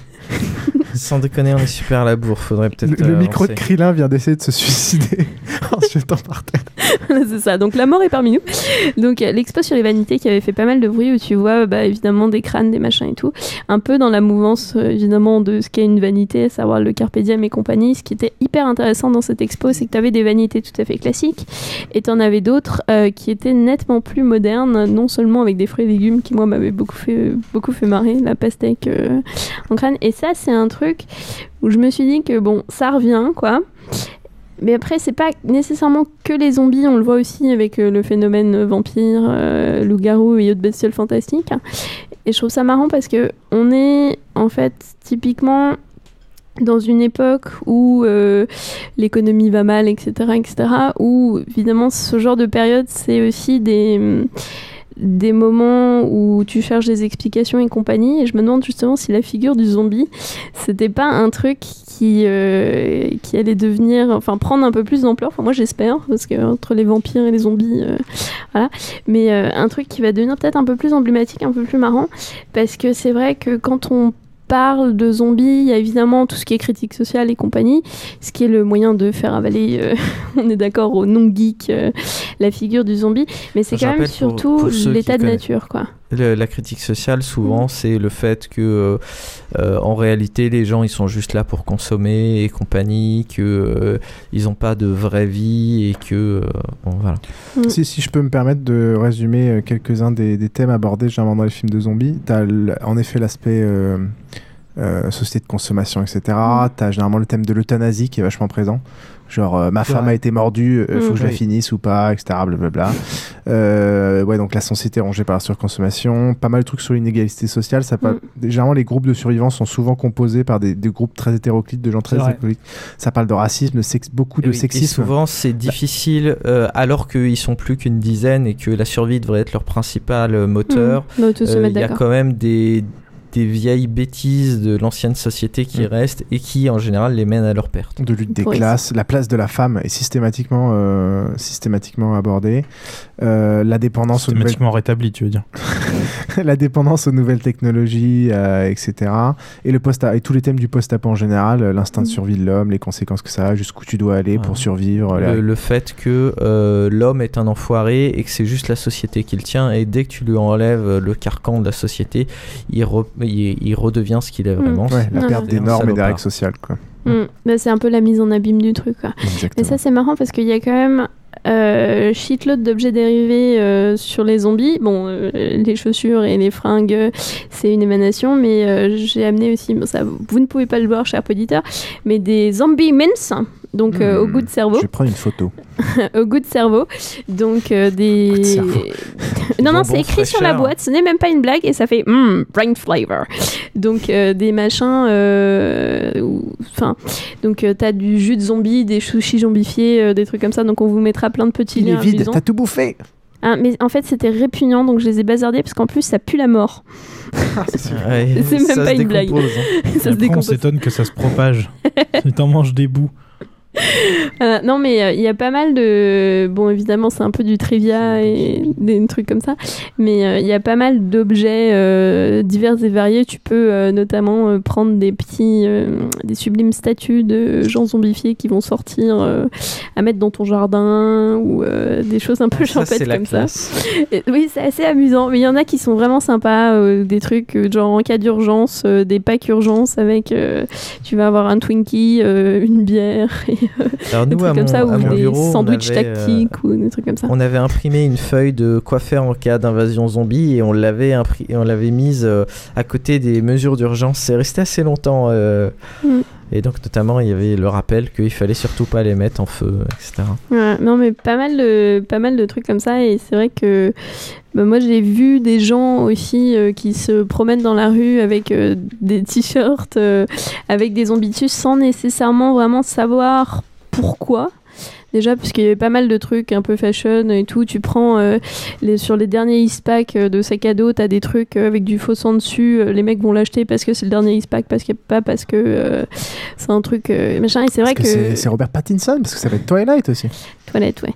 Sans déconner, on est super à la bourre. Faudrait Le, peut-être. le euh, micro de. Krillin vient d'essayer de se suicider en se jetant par terre. c'est ça. Donc la mort est parmi nous. Donc euh, l'expo sur les vanités qui avait fait pas mal de bruit où tu vois bah, évidemment des crânes, des machins et tout. Un peu dans la mouvance euh, évidemment de ce qu'est une vanité, à savoir le carpe diem et compagnie. Ce qui était hyper intéressant dans cette expo, c'est que tu avais des vanités tout à fait classiques et tu en avais d'autres euh, qui étaient nettement plus modernes, non seulement avec des fruits et légumes qui moi m'avaient beaucoup fait, beaucoup fait marrer, la pastèque euh, en crâne. Et ça c'est un truc où je me suis dit que bon, ça revient quoi. Mais après, c'est pas nécessairement que les zombies, on le voit aussi avec euh, le phénomène euh, vampire, euh, loup-garou et autres bestioles fantastiques. Et je trouve ça marrant parce que on est en fait typiquement dans une époque où l'économie va mal, etc., etc., où évidemment ce genre de période, c'est aussi des des moments où tu cherches des explications et compagnie. Et je me demande justement si la figure du zombie, c'était pas un truc qui, euh, qui allait devenir, enfin prendre un peu plus d'ampleur. Enfin, moi j'espère, parce que entre les vampires et les zombies, euh, voilà. Mais euh, un truc qui va devenir peut-être un peu plus emblématique, un peu plus marrant, parce que c'est vrai que quand on parle de zombies, il y a évidemment tout ce qui est critique sociale et compagnie, ce qui est le moyen de faire avaler, euh, on est d'accord, au non-geek, euh, la figure du zombie, mais c'est quand même surtout l'état de nature, quoi. Le- la critique sociale, souvent, c'est le fait que, euh, euh, en réalité, les gens, ils sont juste là pour consommer et compagnie, que euh, ils n'ont pas de vraie vie et que, euh, bon, voilà. Si, si je peux me permettre de résumer quelques-uns des, des thèmes abordés généralement dans les films de zombies, tu as en effet l'aspect euh, euh, société de consommation, etc. Tu as généralement le thème de l'euthanasie qui est vachement présent. Genre, euh, ma femme vrai. a été mordue, il faut Mm. que je la finisse ou pas, etc. Blablabla. Euh, ouais, donc la société rongée par la surconsommation. Pas mal de trucs sur l'inégalité sociale. Ça parle- Généralement, les groupes de survivants sont souvent composés par des, des groupes très hétéroclites, de gens très hétéroclites. Ça parle de racisme, de beaucoup de oui, et sexisme. souvent, c'est difficile, euh, alors qu'ils sont plus qu'une dizaine et que la survie devrait être leur principal euh, moteur. Euh, mettre Il y a quand même des, des vieilles bêtises de l'ancienne société qui restent et qui, en général, les mènent à leur perte. de lutte des Oui. classes, la place de la femme est systématiquement, euh, systématiquement abordée, Euh, la dépendance aux nouvelles... Systématiquement rétabli, tu veux dire. la dépendance aux nouvelles technologies, euh, etc. Et, le post et tous les thèmes du post-apo en général, l'instinct de survie de l'homme, les conséquences que ça a, jusqu'où tu dois aller pour survivre. la- Le, le fait que euh, l'homme est un enfoiré et que c'est juste la société qui le tient et dès que tu lui enlèves le carcan de la société, il, re- il, il redevient ce qu'il est vraiment. Ouais, la perte des normes et des règles sociales. Quoi. Mm. Bah, c'est un peu la mise en abîme du truc. Quoi. Et ça, c'est marrant parce qu'il y a quand même euh, shitload d'objets dérivés euh, sur les zombies. Bon, euh, les chaussures et les fringues, c'est une émanation, mais euh, j'ai amené aussi, bon, ça, vous ne pouvez pas le voir, cher auditeur, mais des zombie mints, donc au goût de cerveau. Hmm. Je prendre une photo. au goût de cerveau. Donc des. non, non, Bonbons c'est écrit sur la boîte, ce n'est même pas une blague et ça fait mm, brain flavor. Donc des machins. Enfin, donc t'as du jus de zombie, des sushis zombifiés, des trucs comme ça. Donc on vous mettra plein de petits Il liens est vide, t'as tout bouffé Ah, mais en fait, c'était répugnant, donc je les ai bazardés parce qu'en plus, ça pue la mort. Ouais, C'est même ça pas se une blague. hein. ça se Après, on décompose. s'étonne que ça se propage. si t'en manges des bouts. Euh, non, mais euh, il y a pas mal de. Bon, évidemment, c'est un peu du trivia et des trucs comme ça. Mais euh, il y a pas mal d'objets divers et variés. Tu peux notamment prendre des petits. des sublimes statues de gens zombifiés qui vont sortir à mettre dans ton jardin ou des choses un peu Ça, champêtres la comme classe. ça. Et oui, c'est assez amusant. Mais il y en a qui sont vraiment sympas. des trucs genre en cas d'urgence, des packs urgence avec. tu vas avoir un Twinkie, une bière et Alors des nous, trucs à comme mon- ça à ou mon des bureau, on sandwichs avait, euh, tactiques ou des trucs comme ça. On avait imprimé une feuille de quoi faire en cas d'invasion zombie et on l'avait on l'avait mise euh, à côté des mesures d'urgence. C'est resté assez longtemps. euh, Mm. Et donc notamment il y avait le rappel qu'il fallait surtout pas les mettre en feu, etc. Ouais, non mais pas mal de pas mal de trucs comme ça et c'est vrai que bah, moi j'ai vu des gens aussi euh, qui se promènent dans la rue avec euh, des t-shirts euh, avec des zombies dessus sans nécessairement vraiment savoir pourquoi. Déjà, parce qu'il y avait pas mal de trucs un peu fashion et tout. Tu prends euh, les, sur les derniers euh, de sac à dos, t'as des trucs avec du faux sang dessus. les mecs vont l'acheter parce que c'est le dernier Eastpak, parce que pas parce que euh, c'est un truc euh, machin. Et c'est vrai Parce que. que c'est- c'est Robert Pattinson, parce que ça va être Twilight aussi. Toilette, ouais.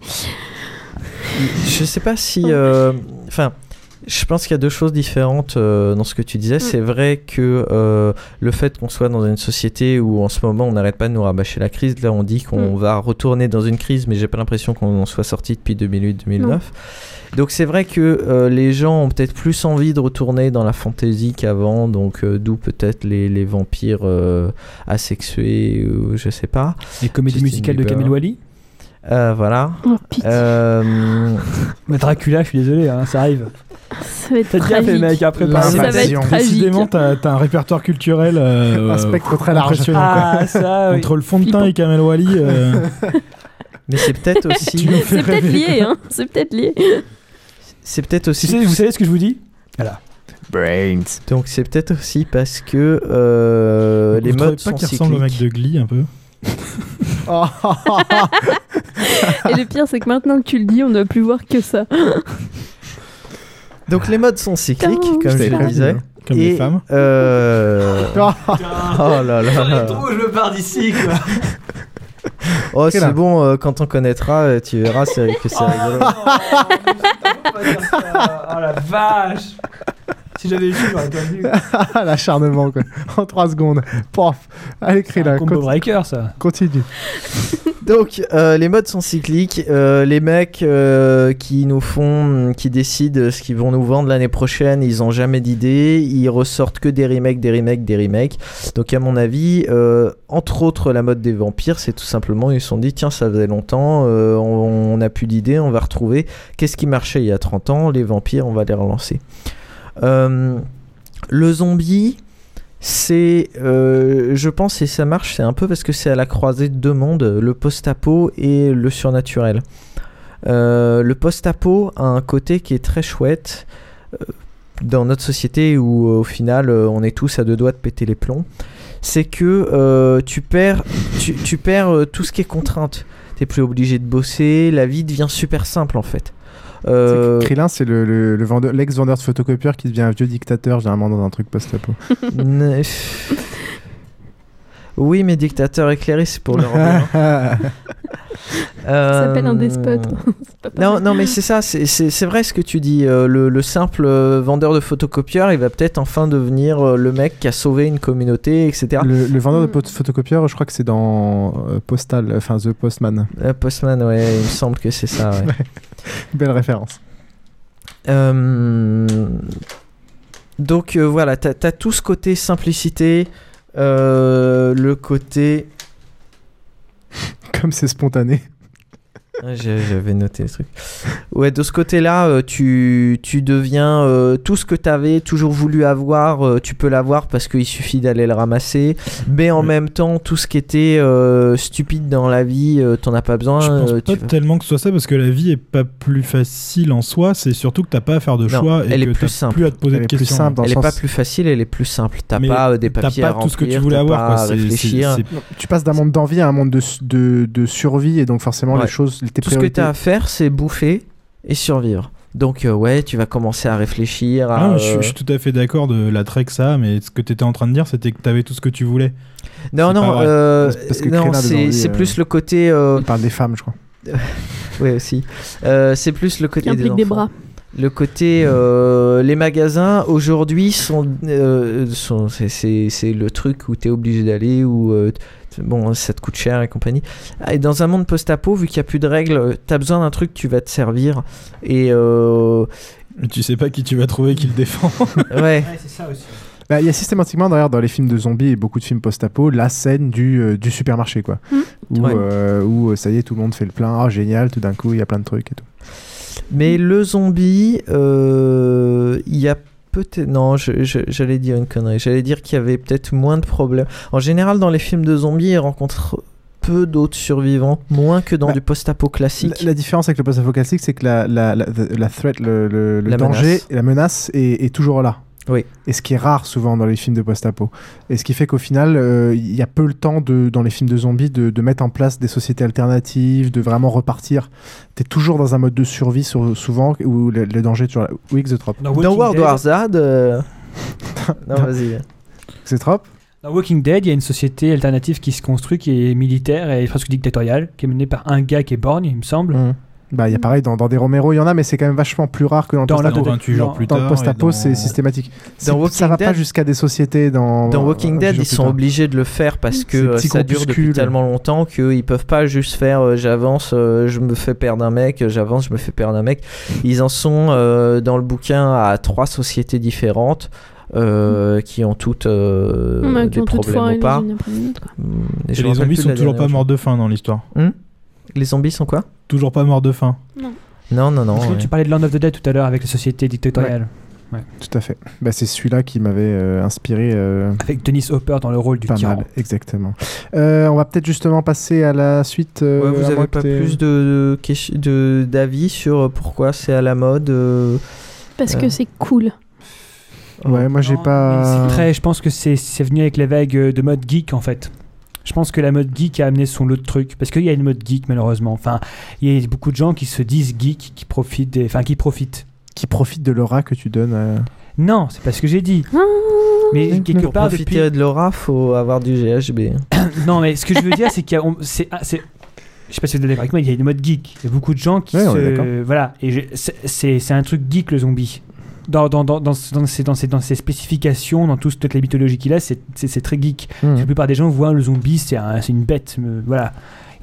Je sais pas si. euh, Enfin. je pense qu'il y a deux choses différentes euh, dans ce que tu disais. C'est vrai que euh, le fait qu'on soit dans une société où en ce moment on n'arrête pas de nous rabâcher la crise, là on dit qu'on Mm. va retourner dans une crise, mais j'ai pas l'impression qu'on en soit sorti depuis 2008-2009. Donc c'est vrai que euh, les gens ont peut-être plus envie de retourner dans la fantasy qu'avant, donc euh, d'où peut-être les, les vampires euh, asexués, ou je sais pas. Les comédies Justin musicales de. Kamel Wally? Euh, voilà. Oh, Euh, Mais Dracula, je suis désolé, hein, ça arrive. Ça va être T'as bien fait, tragique. mec, après par Ça va être. Décidément, t'as t'as un répertoire culturel. euh, Un spectre très large. impressionnant, Ah, quoi. ça, oui. Entre le fond de teint Flippant. et Kamel Wally. euh, Mais c'est peut-être aussi. C'est peut-être lié, hein. C'est peut-être lié. C'est peut-être aussi. Vous savez ce que je vous dis Voilà. Brains. Donc c'est peut-être aussi parce que euh, les modes pas sont qu'il ressemble au mec de Glee un peu Et le pire, c'est que maintenant que tu le dis, on ne doit plus voir que ça. Donc les modes sont cycliques, comme je le disais. Comme Et, les femmes. euh, Oh, oh là là. je me pars d'ici, quoi. Oh, c'est bon, euh, quand on connaîtra, euh, tu verras c'est que c'est rigolo. Oh la vache Si j'avais su, j'aurais. L'acharnement, quoi. En 3 secondes. Pof. Allez, C'est Krillin, un combo breaker, ça. continue. Donc, euh, les modes sont cycliques. Euh, les mecs euh, qui nous font, qui décident ce qu'ils vont nous vendre l'année prochaine, ils ont jamais d'idée. Ils ressortent que des remakes, des remakes, des remakes. Donc, à mon avis, euh, entre autres, la mode des vampires, c'est tout simplement, ils se sont dit, tiens, ça faisait longtemps, euh, on n'a plus d'idées, on va retrouver qu'est-ce qui marchait il y a 30 ans, les vampires, on va les relancer. Euh, le zombie, c'est, euh, je pense, et ça marche, c'est un peu parce que c'est à la croisée de deux mondes, le post-apo et le surnaturel. Euh, le post-apo a un côté qui est très chouette dans notre société où au final on est tous à deux doigts de péter les plombs. C'est que tu perds, tu, perds tout ce qui est contrainte. T'es plus obligé de bosser, la vie devient super simple en fait. Euh, Krillin, c'est le, le, le vendeur- l'ex-vendeur de photocopieurs qui devient un vieux dictateur, généralement dans un truc post-apo. Oui, mais dictateur éclairé, c'est pour le Robin. Ça s'appelle un despote. C'est pas Non, non, mais c'est ça, c'est- vrai ce que tu dis. euh, le, le simple euh, vendeur de photocopieurs, il va peut-être enfin devenir euh, le mec qui a sauvé une communauté, etc. Le, le vendeur de Mm. pot- photocopieurs, je crois que c'est dans euh, Postal, enfin The Postman. Euh, Postman, ouais, il me semble que c'est ça. ouais. Belle référence. Euh, donc euh, voilà, t'as as tout ce côté simplicité, euh, le côté. Comme c'est spontané. Ouais, j'ai- J'avais noté le truc. Ouais, de ce côté-là, euh, tu, tu deviens euh, tout ce que tu avais toujours voulu avoir, euh, tu peux l'avoir parce qu'il suffit d'aller le ramasser. Mais en même temps, tout ce qui était euh, stupide dans la vie, euh, t'en as pas besoin. Je pense euh, pas tu tellement que ce soit ça parce que la vie est pas plus facile en soi, c'est surtout que t'as pas à faire de Non, choix et elle est que plus t'as simple. plus à te poser Elle de questions. simple dans Elle le est pas sens- plus facile, elle est plus simple. T'as pas euh, des papiers à pas tout ce que tu voulais avoir. à Tu passes d'un monde d'envie à un monde de, de, de survie et donc forcément Ouais. les choses, tes Tout ce que tu as à faire, c'est bouffer et survivre. Donc, euh, ouais, tu vas commencer à réfléchir. À, Ah, je, suis- euh, je suis tout à fait d'accord de la trek ça, mais ce que tu étais en train de dire, c'était que tu avais tout ce que tu voulais. Non, non, euh, C'est parce que non, des c'est euh, plus le côté. euh, On parle des femmes, je crois. ouais, aussi. Euh, c'est plus le côté Qui implique des enfants. bras. Le côté. euh, les magasins aujourd'hui sont. euh, sont c'est- c'est c'est le truc où tu es obligé d'aller, où. Euh, Bon, ça te coûte cher et compagnie. Ah, Et dans un monde post-apo, vu qu'il n'y a plus de règles, tu as besoin d'un truc, tu vas te servir. Et euh, tu sais pas qui tu vas trouver qui le défend. ouais, c'est ça aussi. Bah, Il y a systématiquement d'ailleurs dans les films de zombies et beaucoup de films post-apo la scène du, euh, du supermarché quoi. Mm. Où, Ouais. euh, où, euh, ça y est tout le monde fait le plein, ah génial, tout d'un coup il y a plein de trucs et tout. Mais le zombie, euh, il y a peut-être. Non, je- je- j'allais dire une connerie. J'allais dire qu'il y avait peut-être moins de problèmes. En général, dans les films de zombies, ils rencontrent peu d'autres survivants, moins que dans Bah, du post-apo La, classique. la différence avec le post-apo classique c'est que la, la, la, la threat, le, le- danger, menace. la menace est, est toujours là. Oui. Et ce qui est rare souvent dans les films de post-apo. Et ce qui fait qu'au final, euh, il y a peu le temps de, dans les films de zombies de, de mettre en place des sociétés alternatives, de vraiment repartir. T'es toujours dans un mode de survie sur- souvent où le, le danger est toujours là. Oui, Xotrop. Dans Dans Walking World Dead- War Z. euh, non, vas-y. Xotrop Dans Walking Dead, il y a une société alternative qui se construit, qui est militaire et presque dictatoriale, qui est menée par un gars qui est borgne, il me semble. Mm. Bah, il y a pareil, dans, dans des Romero, il y en a, mais c'est quand même vachement plus rare que dans le Dans la post-apo. 28 jours plus Dans tard. le post-apo, et dans- c'est systématique. C'est- ça Walking va pas Dead- jusqu'à des sociétés dans. Dans Walking euh, Dead, ils sont obligés de le faire parce que euh, petits ça dure depuis groupuscules. tellement longtemps qu'ils peuvent pas juste faire euh, j'avance, euh, je me fais perdre un mec, euh, j'avance, je me fais perdre un mec. Ils en sont euh, dans le bouquin à trois sociétés différentes. euh, qui ont toutes euh, Ouais, des qui ont toutes problèmes foiré ou les pas. unes après les autres, quoi. Hum, Et je me les rappelle zombies plus sont de la toujours pas morts de faim dans l'histoire. fois. Les zombies sont quoi Toujours pas morts de faim. Non, non, non. Parce que ouais. Tu parlais de Land of the Dead tout à l'heure avec les sociétés dictatoriales. Tout à fait. Bah, c'est celui-là qui m'avait euh, inspiré. euh, Avec Dennis Hopper dans le rôle du pas tyran. mal, exactement. Euh, on va peut-être justement passer à la suite. euh, Ouais, vous à avez moins que pas plus de de- de- d'avis sur pourquoi c'est à la mode euh, Parce Euh. que c'est cool. Ouais, moi j'ai Non, pas. c'est très- je pense que c'est c'est venu avec les vagues de mode geek en fait. Je pense que la mode geek a amené son lot de trucs. Parce qu'il y a une mode geek malheureusement. Enfin, il y a beaucoup de gens qui se disent geeks, qui profitent, des- enfin qui profitent qui profitent de l'aura que tu donnes. à- Non, c'est pas ce que j'ai dit. Mais quelque Pour part, profiter depuis... de l'aura, faut avoir du GHB. non, mais ce que je veux dire, c'est qu'il y a. on- c'est, ah, c'est- je sais pas si vous êtes d'accord avec moi, il y a une mode geek. Il y a beaucoup de gens qui Ouais, se. Voilà. Et je- c'est, c'est, c'est un truc geek, le zombie. Dans, dans, dans, dans, ses, dans, ses, dans ses spécifications, dans tout, toute la mythologie qu'il a, c'est, très geek. Mhm. La plupart des gens voient le zombie, c'est, un- c'est une bête. mais voilà.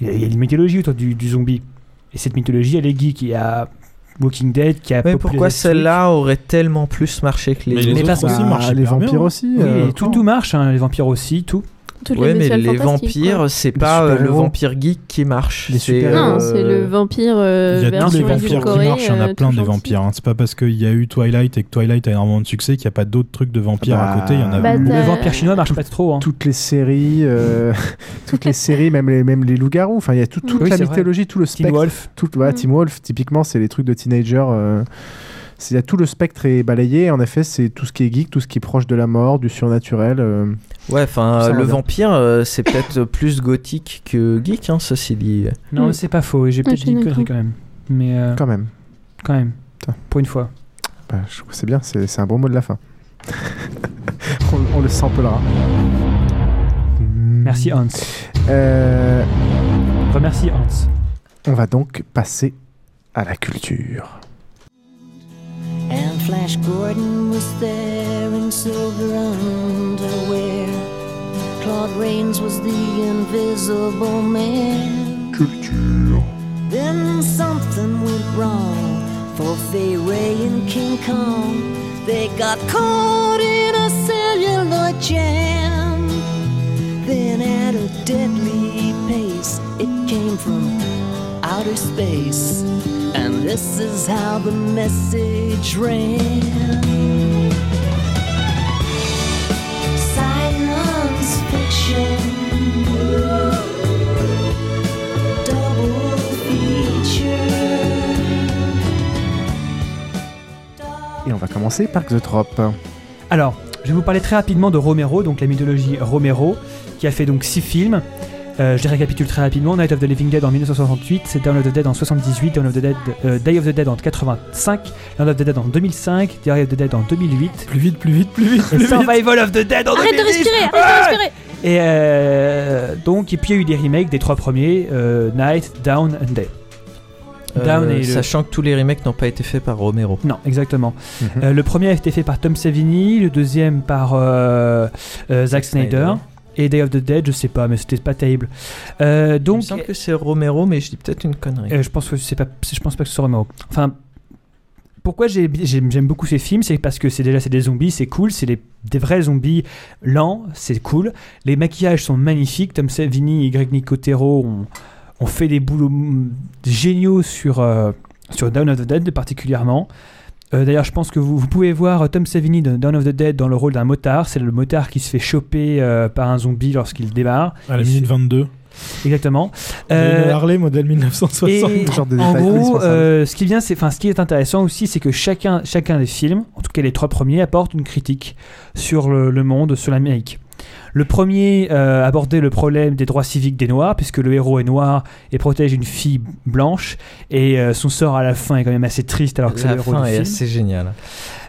Il y, a, il y a une mythologie autour du, du zombie. Et cette mythologie, elle est geek. Il y a Walking Dead qui a Mais pourquoi celle-là aurait tellement plus marché que les Mais autres les Mais autres parce aussi les bien, vampires aussi. Oui, euh, tout, tout marche, hein, les vampires aussi, tout. Toutes Ouais, mais les vampires, c'est pas euh, le vampire geek qui marche. C'est. Non, euh, c'est le vampire euh, Il y a tous les vampires qui marchent, il y en a euh, plein des gentil. vampires. hein. C'est pas parce qu'il y a eu Twilight et que Twilight a énormément de succès qu'il n'y a pas d'autres trucs de vampires Bah, à côté. Il y en a Bah. Le vampire chinois marche pas trop. Hein. toutes les séries, euh, toutes les séries, même les, même les loups-garous. Enfin, il y a tout- toute Oui, la mythologie, tout le spectre. Wolf. Team Wolf, typiquement, c'est les trucs de teenager. C'est- Il y a tout le spectre est balayé. En effet, c'est tout ce qui est geek, tout ce qui est proche de la mort, du surnaturel. euh. Ouais, enfin, le vampire, euh, c'est peut-être plus gothique que geek, hein, ceci dit. Non, Mm. c'est pas faux. J'ai Ouais, peut-être je dit connerie quand même. Mais euh, Quand même. quand même. Putain. Pour une fois. Bah, je trouve que c'est bien, c'est c'est un bon mot de la fin. on, on le samplera. Merci Hans. Euh, Remercie Hans. on va donc passer à la culture. Flash Gordon was there in silver underwear. Claude Rains was the invisible man. Then something went wrong for Fay Ray and King Kong. They got caught in a celluloid jam. Then at a deadly pace, it came from outer space. And this is how the message ran. Science fiction. Double feature. Et on va commencer par Xotrop. Alors, je vais vous parler très rapidement de Romero, donc la mythologie Romero, qui a fait donc six films. Euh, je les récapitule très rapidement. Night of the Living Dead en 1968, c'est Dawn of the Dead en 78, Dawn of the Dead, euh, Day of the Dead en 85, Dawn of the Dead en 2005, Day of the Dead en 2008, Plus vite, plus vite, plus vite. Plus vite. Survival of the Dead en Arrête de 2010. respirer, arrête de Ah respirer Et euh, donc, et puis il y a eu des remakes des trois premiers, euh, Night, Down and Day. Down Euh, et le- Sachant que tous les remakes n'ont pas été faits par Romero. Non, exactement. Mhm. Euh, le premier a été fait par Tom Savini, le deuxième par euh, euh, Zack Snyder. Snyder. Et Day of the Dead, je sais pas, mais c'était pas terrible. Euh, Il me donc, semble que c'est Romero, mais je dis peut-être une connerie. euh, je pense que c'est pas, je pense pas que ce soit Romero. Enfin, pourquoi j'ai- j'aime beaucoup ces films, c'est parce que c'est déjà c'est des zombies, c'est cool, c'est des, vrais zombies lents, c'est cool. Les maquillages sont magnifiques. Tom Savini et Greg Nicotero ont, ont fait des boulots mm, géniaux sur euh, sur Dawn of the Dead particulièrement. Euh, D'ailleurs, je pense que vous, vous pouvez voir Tom Savini de Dawn of the Dead dans le rôle d'un motard. C'est le motard qui se fait choper euh, par un zombie lorsqu'il démarre. À la minute c'est- 22. Exactement. Euh, Harley modèle 1960. et genre de en gros, euh, ce qui vient, c'est, enfin, ce qui est intéressant aussi, c'est que chacun, chacun des films, en tout cas les trois premiers, apporte une critique sur le, le monde, sur l'Amérique. Le premier euh, abordait le problème des droits civiques des Noirs, puisque le héros est noir et protège une fille blanche, et euh, son sort à la fin est quand même assez triste, alors que c'est le héros fin est assez géniale.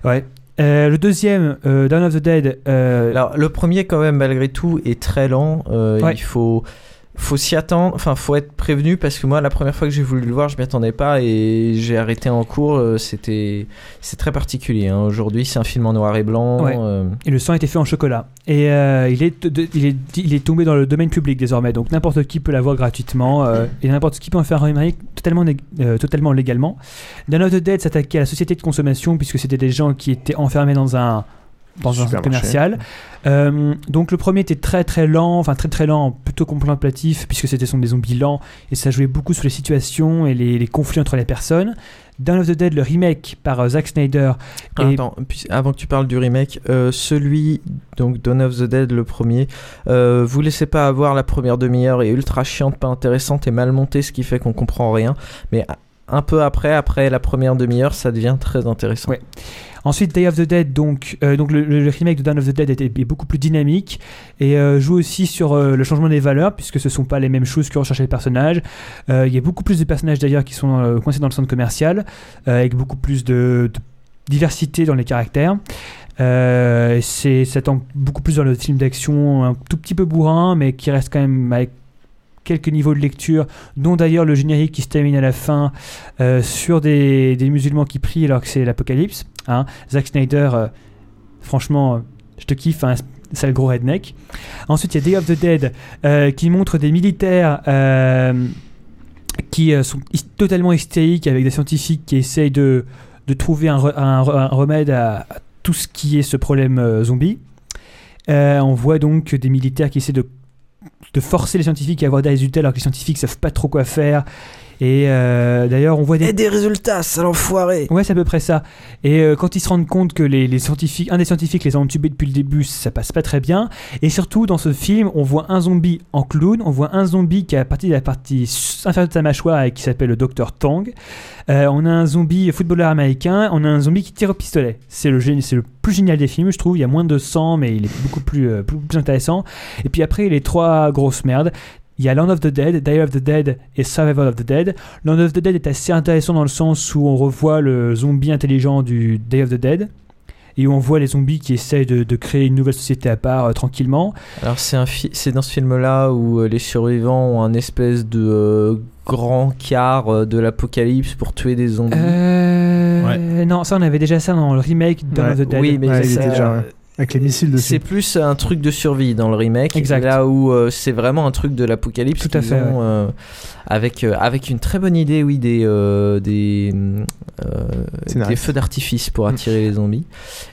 Ouais. Euh, le deuxième, euh, Dawn of the Dead, Alors, le premier, quand même, malgré tout, est très lent. Ouais. Il faut, faut s'y attendre. Enfin, faut être prévenu parce que moi, la première fois que j'ai voulu le voir, je m'y attendais pas et j'ai arrêté en cours. Euh, C'était, c'est très particulier. hein. Aujourd'hui, c'est un film en noir et blanc. Ouais. euh, Et le sang était fait en chocolat. Et euh, il, est, de- il, est, il est tombé dans le domaine public désormais. Donc n'importe qui peut l'avoir gratuitement. euh, et n'importe qui peut en faire un remake totalement, totalement légalement. Dawn of the Dead s'attaquait à la société de consommation puisque c'était des gens qui étaient enfermés dans un dans un centre commercial. Euh, donc le premier était très très lent, enfin très très lent, plutôt contemplatif puisque c'était des zombies lents et ça jouait beaucoup sur les situations et les, les conflits entre les personnes. Dawn of the Dead, le remake par euh, Zack Snyder. Ah, Attends, avant que tu parles du remake, euh, celui, donc Dawn of the Dead, le premier, euh, vous laissez pas avoir la première demi-heure est ultra chiante, pas intéressante et mal montée, ce qui fait qu'on comprend rien. Mais un peu après, après la première demi-heure, ça devient très intéressant. Ouais. Ensuite, Day of the Dead, donc, euh, donc le, remake de Dawn of the Dead est beaucoup plus dynamique et euh, joue aussi sur euh, le changement des valeurs, puisque ce sont pas les mêmes choses que recherchaient les personnages. Il y a beaucoup plus de personnages d'ailleurs qui sont coincés dans le centre commercial, avec beaucoup plus de, diversité dans les caractères. C'est ça tombe beaucoup plus dans le film d'action, un tout petit peu bourrin, mais qui reste quand même avec quelques niveaux de lecture, dont d'ailleurs le générique qui se termine à la fin euh, sur des, musulmans qui prient alors que c'est l'apocalypse. Hein. Zack Snyder, euh, franchement, euh, je te kiffe, hein, c'est le gros redneck. Ensuite, il y a Day of the Dead qui montre des militaires qui sont totalement hystériques avec des scientifiques qui essayent de, de trouver un, re- un re- un remède à, à tout ce qui est ce problème zombie. On voit donc des militaires qui essaient de, de forcer les scientifiques à avoir des résultats alors que les scientifiques savent pas trop quoi faire. Et euh, d'ailleurs, on voit des... Et des résultats, ça l'enfoiré Ouais, c'est à peu près ça. Et euh, quand ils se rendent compte que les, les scientifiques, un des scientifiques les a entubés depuis le début, ça passe pas très bien. Et surtout, dans ce film, on voit un zombie en clown, on voit un zombie qui a partie de la partie inférieure de sa mâchoire et qui s'appelle le Dr Tang. Euh, on a un zombie footballeur américain, on a un zombie qui tire au pistolet. C'est le, c'est le plus génial des films, je trouve. Il y a moins de sang, mais il est beaucoup plus, beaucoup plus intéressant. Et puis après, les trois grosses merdes. Il y a Land of the Dead, Day of the Dead et Survival of the Dead. Land of the Dead est assez intéressant dans le sens où on revoit le zombie intelligent du Day of the Dead et où on voit les zombies qui essayent de, de créer une nouvelle société à part euh, tranquillement. Alors c'est dans ce film-là où euh, les survivants ont un espèce de euh, grand quart euh, de l'apocalypse pour tuer des zombies. Euh, Non, ça on avait déjà ça dans le remake de Dawn of the Dead. Oui, mais Ouais, était déjà, euh, ouais. Avec les missiles dessus. C'est plus un truc de survie dans le remake, Exact. là où euh, c'est vraiment un truc de l'apocalypse. Tout à fait, ont, euh, avec euh, avec une très bonne idée, oui, des des feux d'artifice pour Mm. attirer les zombies.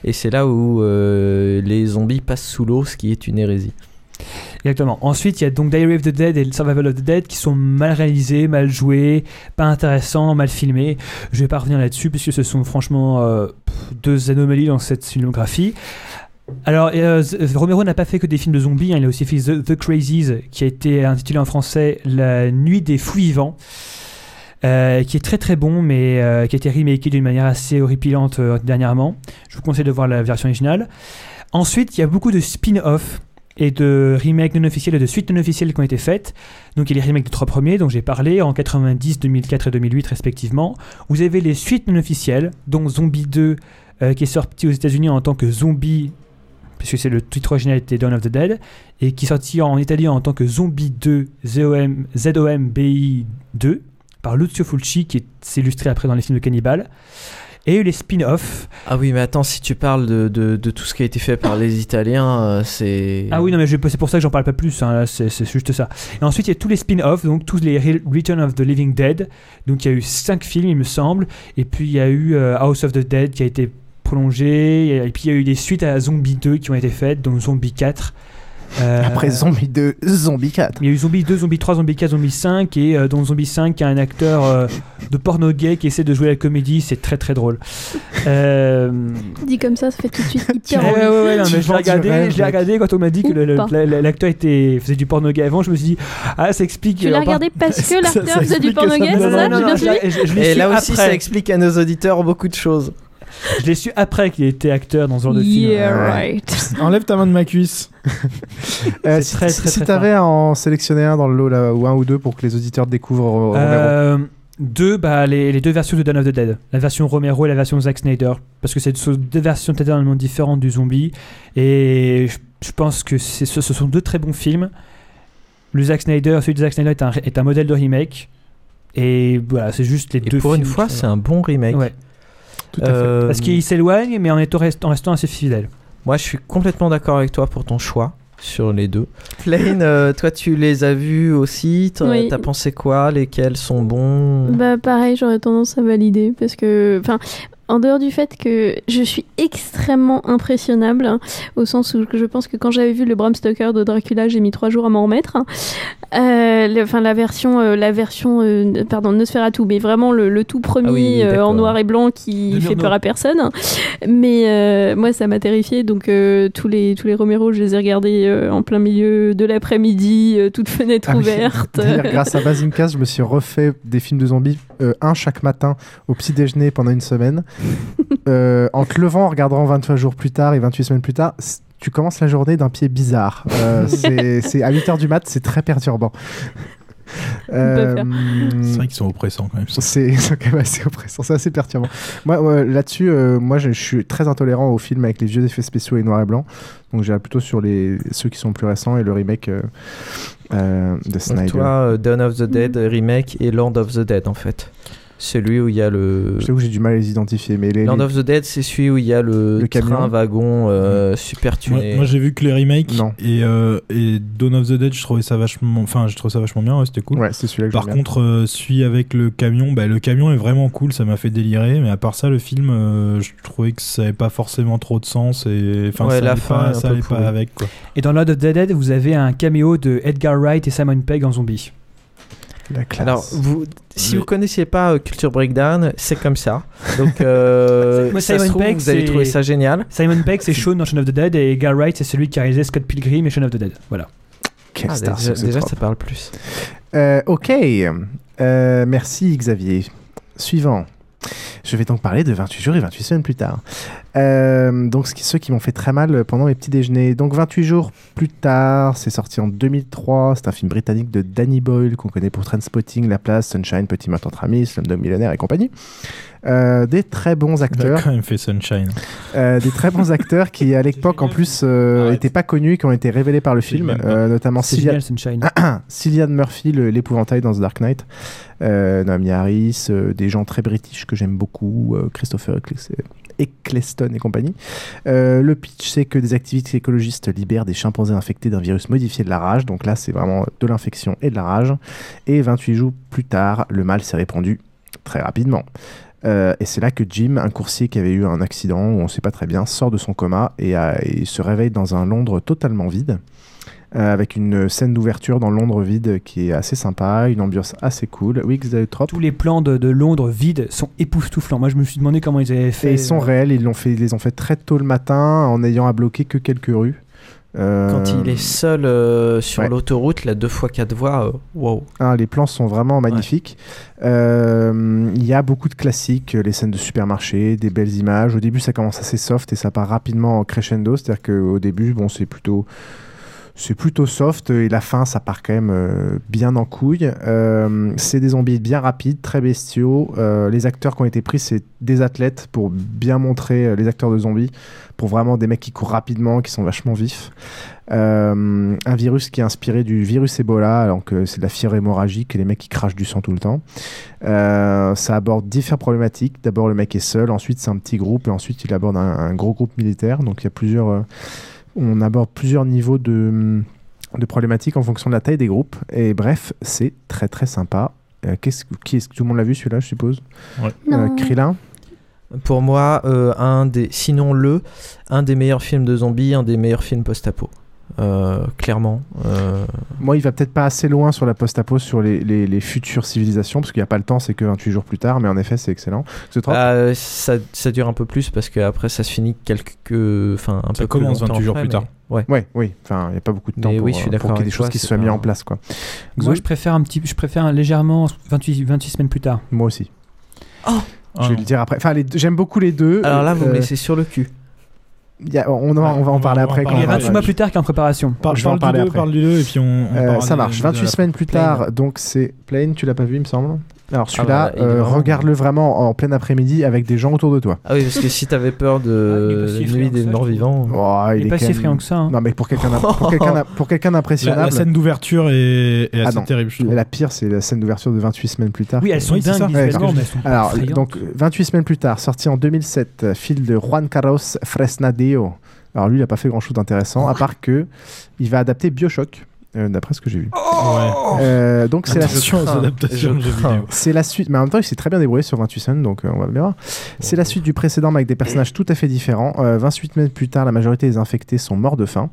Et c'est là où les zombies passent sous l'eau, ce qui est une hérésie. Exactement. Ensuite, il y a donc Diary of the Dead et Survival of the Dead qui sont mal réalisés, mal joués, pas intéressants, mal filmés. Je vais pas revenir là-dessus puisque ce sont franchement euh, deux anomalies dans cette filmographie. Alors, euh, Z- Romero n'a pas fait que des films de zombies, hein, il a aussi fait The, Crazies, qui a été intitulé en français La Nuit des Fous Vivants, euh, qui est très très bon, mais euh, qui a été remaké d'une manière assez horripilante euh, dernièrement. Je vous conseille de voir la version originale. Ensuite, il y a beaucoup de spin-off et de remakes non officiels et de suites non officielles qui ont été faites. Donc il y a les remakes des trois premiers dont j'ai parlé en 90, 2004 et 2008 respectivement. Vous avez les suites non officielles, dont Zombie 2 euh, qui est sorti aux États-Unis en tant que Zombie, puisque c'est le titre original était Dawn of the Dead, et qui est sorti en italien en tant que Zombie 2 ZOM, ZOMBI 2 par Lucio Fulci qui est- s'est illustré après dans les films de Cannibal. Et les spin-offs. Ah oui, mais attends, si tu parles de, de, de tout ce qui a été fait par les Italiens, euh, c'est. Ah oui, non, mais c'est pour ça que j'en parle pas plus, hein, c'est c'est juste ça. Et ensuite, il y a tous les spin-offs, donc tous les Re- Return of the Living Dead. Donc il y a eu 5 films, il me semble. Et puis il y a eu euh, House of the Dead qui a été prolongé. Et puis il y a eu des suites à Zombie 2 qui ont été faites, dont Zombie 4. Euh, Après Zombie 2, Zombie 4. il y a eu Zombie 2, Zombie 3, Zombie 4, Zombie 5 et euh, dans Zombie 5 il y a un acteur euh, de porno gay qui essaie de jouer la comédie, c'est très très drôle. Euh, Dit comme ça, ça fait tout de suite hyper ouais, ouais, ouais, non, mais je l'ai regardé, je regardé quand on m'a dit que Ou l'acteur était faisait du porno gay avant, je me suis dit ah ça explique. Tu l'as regardé parce que l'acteur faisait du porno gay, c'est ça non, non, je Et là aussi, ça explique à nos auditeurs beaucoup de choses. Je l'ai su après qu'il était acteur dans ce genre de film. Yeah, right. Enlève ta main de ma cuisse. Euh, C'est si très, très, si très t'avais à en sélectionner un dans le lot, là, ou un ou deux pour que les auditeurs découvrent euh, Romero. Euh, deux, bah, les, les deux versions de Dawn of the Dead. La version Romero et la version Zack Snyder. Parce que c'est deux versions totalement différentes du zombie. Et je, je pense que c'est- ce, ce sont deux très bons films. Le Zack Snyder, celui de Zack Snyder est un, est un modèle de remake. Et voilà, c'est juste les Et deux pour une films fois, c'est un bon remake. Ouais. Euh, Parce qu'il s'éloigne, mais en, rest- en restant assez fidèle. Moi, je suis complètement d'accord avec toi pour ton choix sur les deux. Plain, euh, toi, tu les as vus aussi. T'as Oui. t'as pensé quoi? Lesquels sont bons? Bah pareil, j'aurais tendance à valider parce que, enfin, en dehors du fait que je suis extrêmement impressionnable, hein, au sens où je pense que quand j'avais vu le Bram Stoker de Dracula, j'ai mis trois jours à m'en remettre. hein. Euh, le- Enfin, la version, euh, la version, euh, pardon, Nosferatu, mais vraiment le, le tout premier Ah oui, euh, en noir et blanc qui De fait peur à personne. Mais euh, moi, ça m'a terrifié. Donc euh, tous les tous les Romero, je les ai regardés euh, en plein milieu de l'après-midi, euh, toute fenêtre Ah oui. ouverte. Grâce à Basimcast, je me suis refait des films de zombies, euh, un chaque matin au petit déjeuner pendant une semaine. Euh, en te levant, en regardant 23 jours plus tard et 28 semaines plus tard, tu commences la journée d'un pied bizarre. Euh, c'est à 8h du mat, c'est très perturbant. Euh, C'est vrai qu'ils sont oppressants quand même. C'est quand même assez oppressants, c'est assez perturbant. Moi, ouais, là-dessus, euh, moi, je, je suis très intolérant aux films avec les vieux effets spéciaux et noir et blanc. Donc, j'irai plutôt sur les ceux qui sont plus récents et le remake euh, euh, de Donc Snyder. toi, euh, Dawn of the Dead remake et Land of the Dead en fait. Celui où il y a le. Je t'avoue que j'ai du mal à les identifier, mais les, Land les- of the Dead, c'est celui où il y a le, Le camion. train wagon euh, super Moi, tuné. moi, j'ai vu que les remakes Non. et, euh, et Dawn of the Dead, je trouvais ça vachement, enfin, je trouvais ça vachement bien, ouais, c'était cool. Ouais, c'est celui-là que Par j'aime bien. contre, euh, celui avec le camion, bah, le camion est vraiment cool, ça m'a fait délirer, mais à part ça, le film, euh, je trouvais que ça avait pas forcément trop de sens et enfin, Ouais, ça la allait fin pas, ça allait pas avec quoi. Et dans Lord of the Dead, vous avez un caméo de Edgar Wright et Simon Pegg en zombie. La classe. Alors, vous, si Mais- vous connaissiez pas euh, Culture Breakdown, c'est comme ça. Donc, euh, Moi, ça se Simon trouve, Pegg, vous allez c'est- trouver ça génial. Simon Pegg, c'est Shaun dans Shaun of the Dead et Edgar Wright, c'est celui qui a réalisé Scott Pilgrim et Shaun of the Dead. Voilà. Quelle Ah, star déjà, sur ce déjà, ça parle plus. Euh, ok. Euh, merci Xavier. Suivant. Je vais donc parler de 28 jours et 28 semaines plus tard. Euh, donc ceux qui m'ont fait très mal pendant mes petits déjeuners. Donc 28 jours plus tard, c'est sorti en 2003. C'est un film britannique de Danny Boyle qu'on connaît pour Trainspotting, La Place, Sunshine, Petit Meurtre entre amis, Slumdog Millionnaire et compagnie. Euh, des très bons Il a acteurs. quand même fait Sunshine. Euh, des très bons acteurs qui à l'époque en plus n'étaient pas connus et qui ont été révélés par le film, euh, notamment C'est Cillian, génial, Sunshine. Cillian Murphy, l'épouvantail dans The Dark Knight, euh, Naomi Harris, euh, des gens très british que j'aime beaucoup, euh, Christopher Eccles- Eccleston et compagnie. Euh, le pitch, c'est que des activistes écologistes libèrent des chimpanzés infectés d'un virus modifié de la rage. Donc là, c'est vraiment de l'infection et de la rage. Et 28 jours plus tard, le mal s'est répandu très rapidement. Euh, et c'est là que Jim, un coursier qui avait eu un accident, où on ne sait pas très bien, sort de son coma et, se réveille dans un Londres totalement vide, avec une scène d'ouverture dans Londres vide qui est assez sympa, une ambiance assez cool. Oui, Xavier Trop. Tous les plans de, de Londres vides sont époustouflants. Moi, je me suis demandé comment ils avaient fait. Et ils sont réels, ils, l'ont fait, ils les ont fait très tôt le matin en ayant à bloquer que quelques rues. Euh, Quand il est seul euh, sur ouais. l'autoroute, la 2 x 4 voies, euh, wow. Ah, les plans sont vraiment magnifiques. Euh, Il y a beaucoup de classiques, les scènes de supermarché, des belles images. Au début, ça commence assez soft et ça part rapidement en crescendo. C'est-à-dire qu'au début, bon, c'est plutôt, c'est plutôt soft et la fin, ça part quand même euh, bien en couille. Euh, c'est des zombies bien rapides, très bestiaux. Euh, les acteurs qui ont été pris, c'est des athlètes pour bien montrer les acteurs de zombies, pour vraiment des mecs qui courent rapidement, qui sont vachement vifs. Un virus qui est inspiré du virus Ebola, alors que c'est de la fièvre hémorragique et les mecs qui crachent du sang tout le temps. Ça aborde différentes problématiques. D'abord, le mec est seul, ensuite, c'est un petit groupe, et ensuite, il aborde un, gros groupe militaire. Donc, il y a plusieurs. On aborde plusieurs niveaux de, de problématiques en fonction de la taille des groupes. Et bref, c'est très très sympa. Euh, qu'est-ce, qui est-ce que tout le monde l'a vu celui-là, je suppose Ouais. Euh, Non. Krillin Pour moi, euh, un des, sinon le, un des meilleurs films de zombies, un des meilleurs films post-apo. Euh, clairement. euh, Moi, il va peut-être pas assez loin sur la post-apo, sur les, les- les futures civilisations, parce qu'il n'y a pas le temps, c'est que 28 jours plus tard, mais en effet, c'est excellent. Bah, ça, ça dure un peu plus parce qu'après ça se finit quelques. Enfin, un Ça peu commence plus longtemps 28 jours après, plus tard. mais- Ouais. Ouais, oui, enfin, il n'y a pas beaucoup de temps Mais pour, oui, je suis d'accord pour qu'il y ait des choses toi, qui soient mises en place. Quoi. Moi, je préfère un petit, je préfère légèrement 28, 28 semaines plus tard. Moi aussi. Ah je vais le dire après. Enfin, deux- j'aime beaucoup les deux. Alors là, vous Euh, me laissez sur le cul. Y a- on, en- on va en parler on après. en quand Il y a on va- 28 mois plus tard qui est en préparation. Parle, Je vais en parle parler du 2, après. parle du 2 et puis on. on Euh, ça marche. de 28 la- semaines plus Plane. tard, donc c'est Plane, tu l'as pas vu, il me semble. Alors celui-là, bah, il euh, vraiment- regarde-le vraiment en plein après-midi avec des gens autour de toi. Ah oui, parce que si t'avais peur Ah, il de si Nuit des morts vivants. Oh, Il est pas si même- effrayant que ça. hein. Non, mais pour quelqu'un d'im- pour quelqu'un d'im- pour quelqu'un La, d'impressionnable. la scène d'ouverture est, est Ah assez non. terrible, je. La pire, c'est la scène d'ouverture de 28 semaines plus tard. Oui, elles sont Oui, dingues Ouais, mais elles sont Alors, donc 28 semaines plus tard, sorti en 2007, euh, film de Juan Carlos Fresnadeo. Alors lui, il a pas fait grand-chose d'intéressant, à part que il va adapter Bioshock, euh, d'après ce que j'ai vu. Ouais. Euh, donc c'est la vidéo. C'est la suite, mais en même temps, il s'est très bien débrouillé sur 28 semaines, donc euh, on va bien voir. C'est la suite du précédent, mais avec des personnages tout à fait différents. Euh, 28 semaines plus tard, la majorité des infectés sont morts de faim,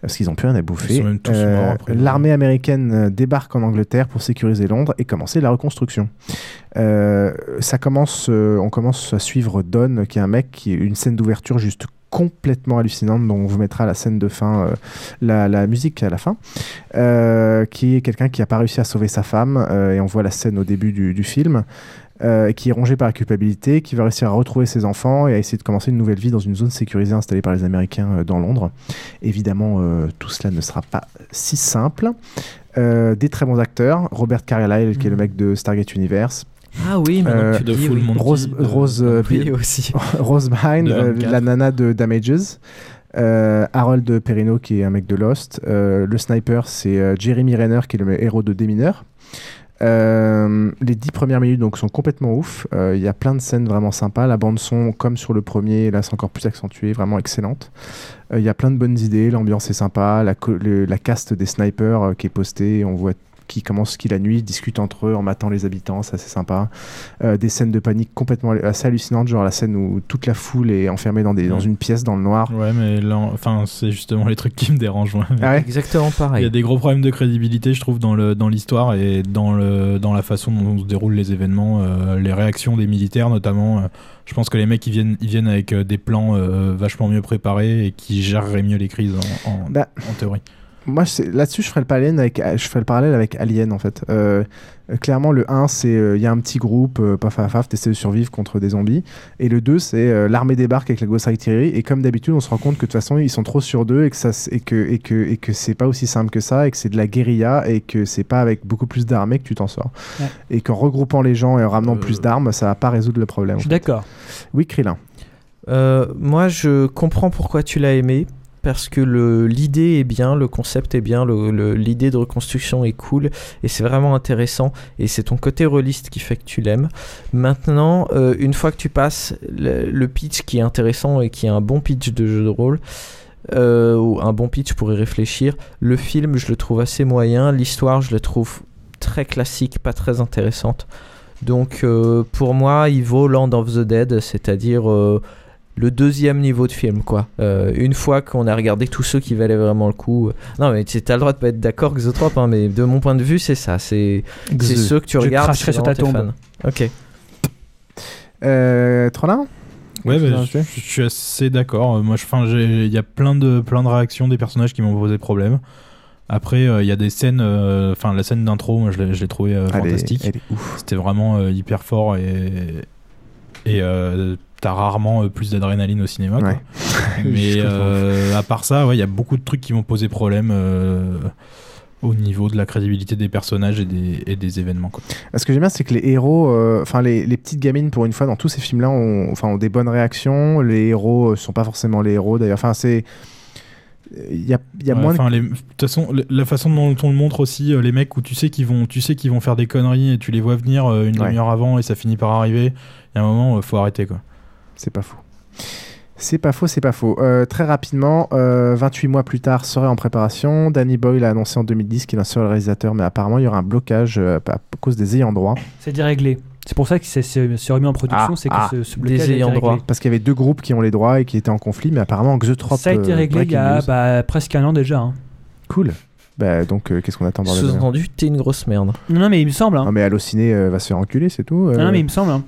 parce qu'ils n'ont plus rien à bouffer. Ils sont même tous morts après. L'armée américaine débarque en Angleterre pour sécuriser Londres et commencer la reconstruction. Euh, ça commence, euh, on commence à suivre Don, qui est un mec qui est une scène d'ouverture juste complètement hallucinante dont on vous mettra la scène de fin euh, la, la musique à la fin euh, qui est quelqu'un qui n'a pas réussi à sauver sa femme euh, et on voit la scène au début du, du film qui est rongé par la culpabilité, qui va réussir à retrouver ses enfants et à essayer de commencer une nouvelle vie dans une zone sécurisée installée par les Américains dans Londres. Évidemment, tout cela ne sera pas si simple. Des très bons acteurs, Robert Carlyle qui est le mec de Stargate Universe. Ah oui, tu de dis, Full oui. Monty, Rose, de- Rose, euh, Oui, Bi- aussi. Rose Byrne, De euh, 24. la nana de Damages. Euh, Harold Perrineau qui est un mec de Lost. Euh, le sniper c'est euh, Jeremy Renner qui est le héros de Démineur. Euh, les dix premières minutes donc sont complètement ouf. Euh, Il y a plein de scènes vraiment sympas. La bande son, comme sur le premier, là c'est encore plus accentué, vraiment excellente. Euh, Il y a plein de bonnes idées. L'ambiance est sympa. La, le- la caste des snipers euh, qui est postée, on voit qui commence qui la nuit, discutent entre eux en matant les habitants, ça c'est sympa. Euh, des scènes de panique complètement assez hallucinantes, genre la scène où toute la foule est enfermée dans, des, dans Ouais. une pièce dans le noir. Ouais, mais là, enfin, c'est justement les trucs qui me dérangent. moi. Ah ouais? Exactement Il y pareil. a des gros problèmes de crédibilité, je trouve, dans le dans l'histoire et dans le dans la façon dont se déroulent les événements, euh, les réactions des militaires notamment. euh, je pense que les mecs ils viennent ils viennent avec des plans euh, vachement mieux préparés et qui géreraient mieux les crises en, en, Bah, en théorie. Moi, là-dessus, je ferais le parallèle avec, je ferais le parallèle avec Alien, en fait. Euh, euh, clairement, le 1, c'est euh, il y a un petit groupe, euh, paf, paf, paf, t'essaies de survivre contre des zombies. Et le 2, c'est euh, l'armée débarque avec la Ghost Artillery. Et comme d'habitude, on se rend compte que de toute façon, ils sont trop sur deux et que, ça, et que, et que, et que c'est pas aussi simple que ça, et que c'est de la guérilla, et que c'est pas avec beaucoup plus d'armées que tu t'en sors. Ouais. Et qu'en regroupant les gens et en ramenant plus d'armes, ça va pas résoudre le problème. Je suis d'accord. Oui, Krillin. Euh, moi, je comprends pourquoi tu l'as aimé. Parce que l'idée est bien, le concept est bien, l'idée de reconstruction est cool et c'est vraiment intéressant. Et c'est ton côté rôliste qui fait que tu l'aimes. Maintenant, euh, une fois que tu passes le, pitch qui est intéressant et qui est un bon pitch de jeu de rôle, euh, ou un bon pitch pour y réfléchir, le film, je le trouve assez moyen. L'histoire, je le trouve très classique, pas très intéressante. Donc, euh, pour moi, il vaut Land of the Dead, c'est-à-dire le deuxième niveau de film, quoi. Euh, une fois qu'on a regardé tous ceux qui valaient vraiment le coup. euh, Non, mais tu as le droit de pas être d'accord, Xotrop, hein, mais de mon point de vue, c'est ça. C'est ceux que tu Je regardes. cracherai c'est sur ta tombe. fans. Ok. Euh, Trollin Ouais, bah, je, je suis assez d'accord. Euh, Moi, je- il y a plein de plein de réactions des personnages qui m'ont posé problème. Après, euh, il y a des scènes, euh, enfin la scène d'intro, moi je l'ai je l'ai trouvé euh, fantastique. C'était vraiment euh, hyper fort et et euh, t'as rarement euh, plus d'adrénaline au cinéma. quoi. Ouais. Mais euh, à part ça, ouais, il y a beaucoup de trucs qui m'ont posé problème euh, au niveau de la crédibilité des personnages et des, et des événements. Quoi. Ce que j'aime bien, c'est que les héros, euh, enfin les, les petites gamines, pour une fois, dans tous ces films-là, ont, ont des bonnes réactions. Les héros euh, sont pas forcément les héros, d'ailleurs. Enfin, c'est. Il y a, il y a Ouais, moins de- les- toute façon, la façon dont on le montre aussi, euh, les mecs où tu sais qu'ils vont, tu sais qu'ils vont faire des conneries et tu les vois venir euh, une Ouais. demi-heure avant et ça finit par arriver. Il y a un moment, euh, faut arrêter quoi. C'est pas faux. C'est pas faux, c'est pas faux. Euh, très rapidement, euh, 28 mois plus tard, serait en préparation. Danny Boyle a annoncé en 2010 qu'il en serait le réalisateur, mais apparemment, il y aura un blocage euh, à cause des ayants droit. C'est déréglé. C'est pour ça que c'est remis en production, Ah, c'est que ah, ce, ce blocage a été réglé. Parce qu'il y avait deux groupes qui ont les droits et qui étaient en conflit, mais apparemment, Xotrop. Ça a été euh, réglé il y a bah, presque un an déjà. hein. Cool. Bah, donc, euh, qu'est-ce qu'on attend dans le Sous-entendu, t'es une grosse merde. Non, non, mais il me semble. hein. Non, mais Allociné euh, va se faire enculer, c'est tout. euh. Non, non, mais il me semble. hein.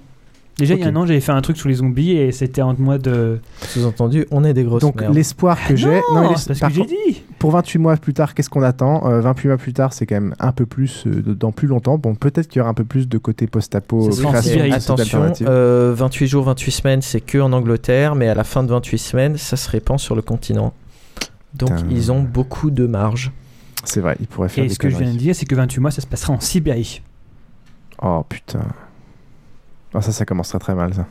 Déjà, il y a un an, j'avais fait un truc sur les zombies et c'était en mois de. Sous-entendu, on est des grosses Donc l'espoir que j'ai, non, mais c'est parce par que j'ai dit. Pour 28 mois plus tard, qu'est-ce qu'on attend? Euh, 28 mois plus tard, c'est quand même un peu plus euh, dans plus longtemps. Bon, peut-être qu'il y aura un peu plus de côté post-apo. Attention, alternatives. euh, 28 jours, 28 semaines, c'est que en Angleterre, mais à la fin de 28 semaines, ça se répand sur le continent. Donc ils ont beaucoup de marge. C'est vrai, ils pourraient faire Et des ce que je viens de dire, c'est que 28 mois, ça se passera en Sibérie. Oh putain. Ah, ça, ça commencerait très mal, ça.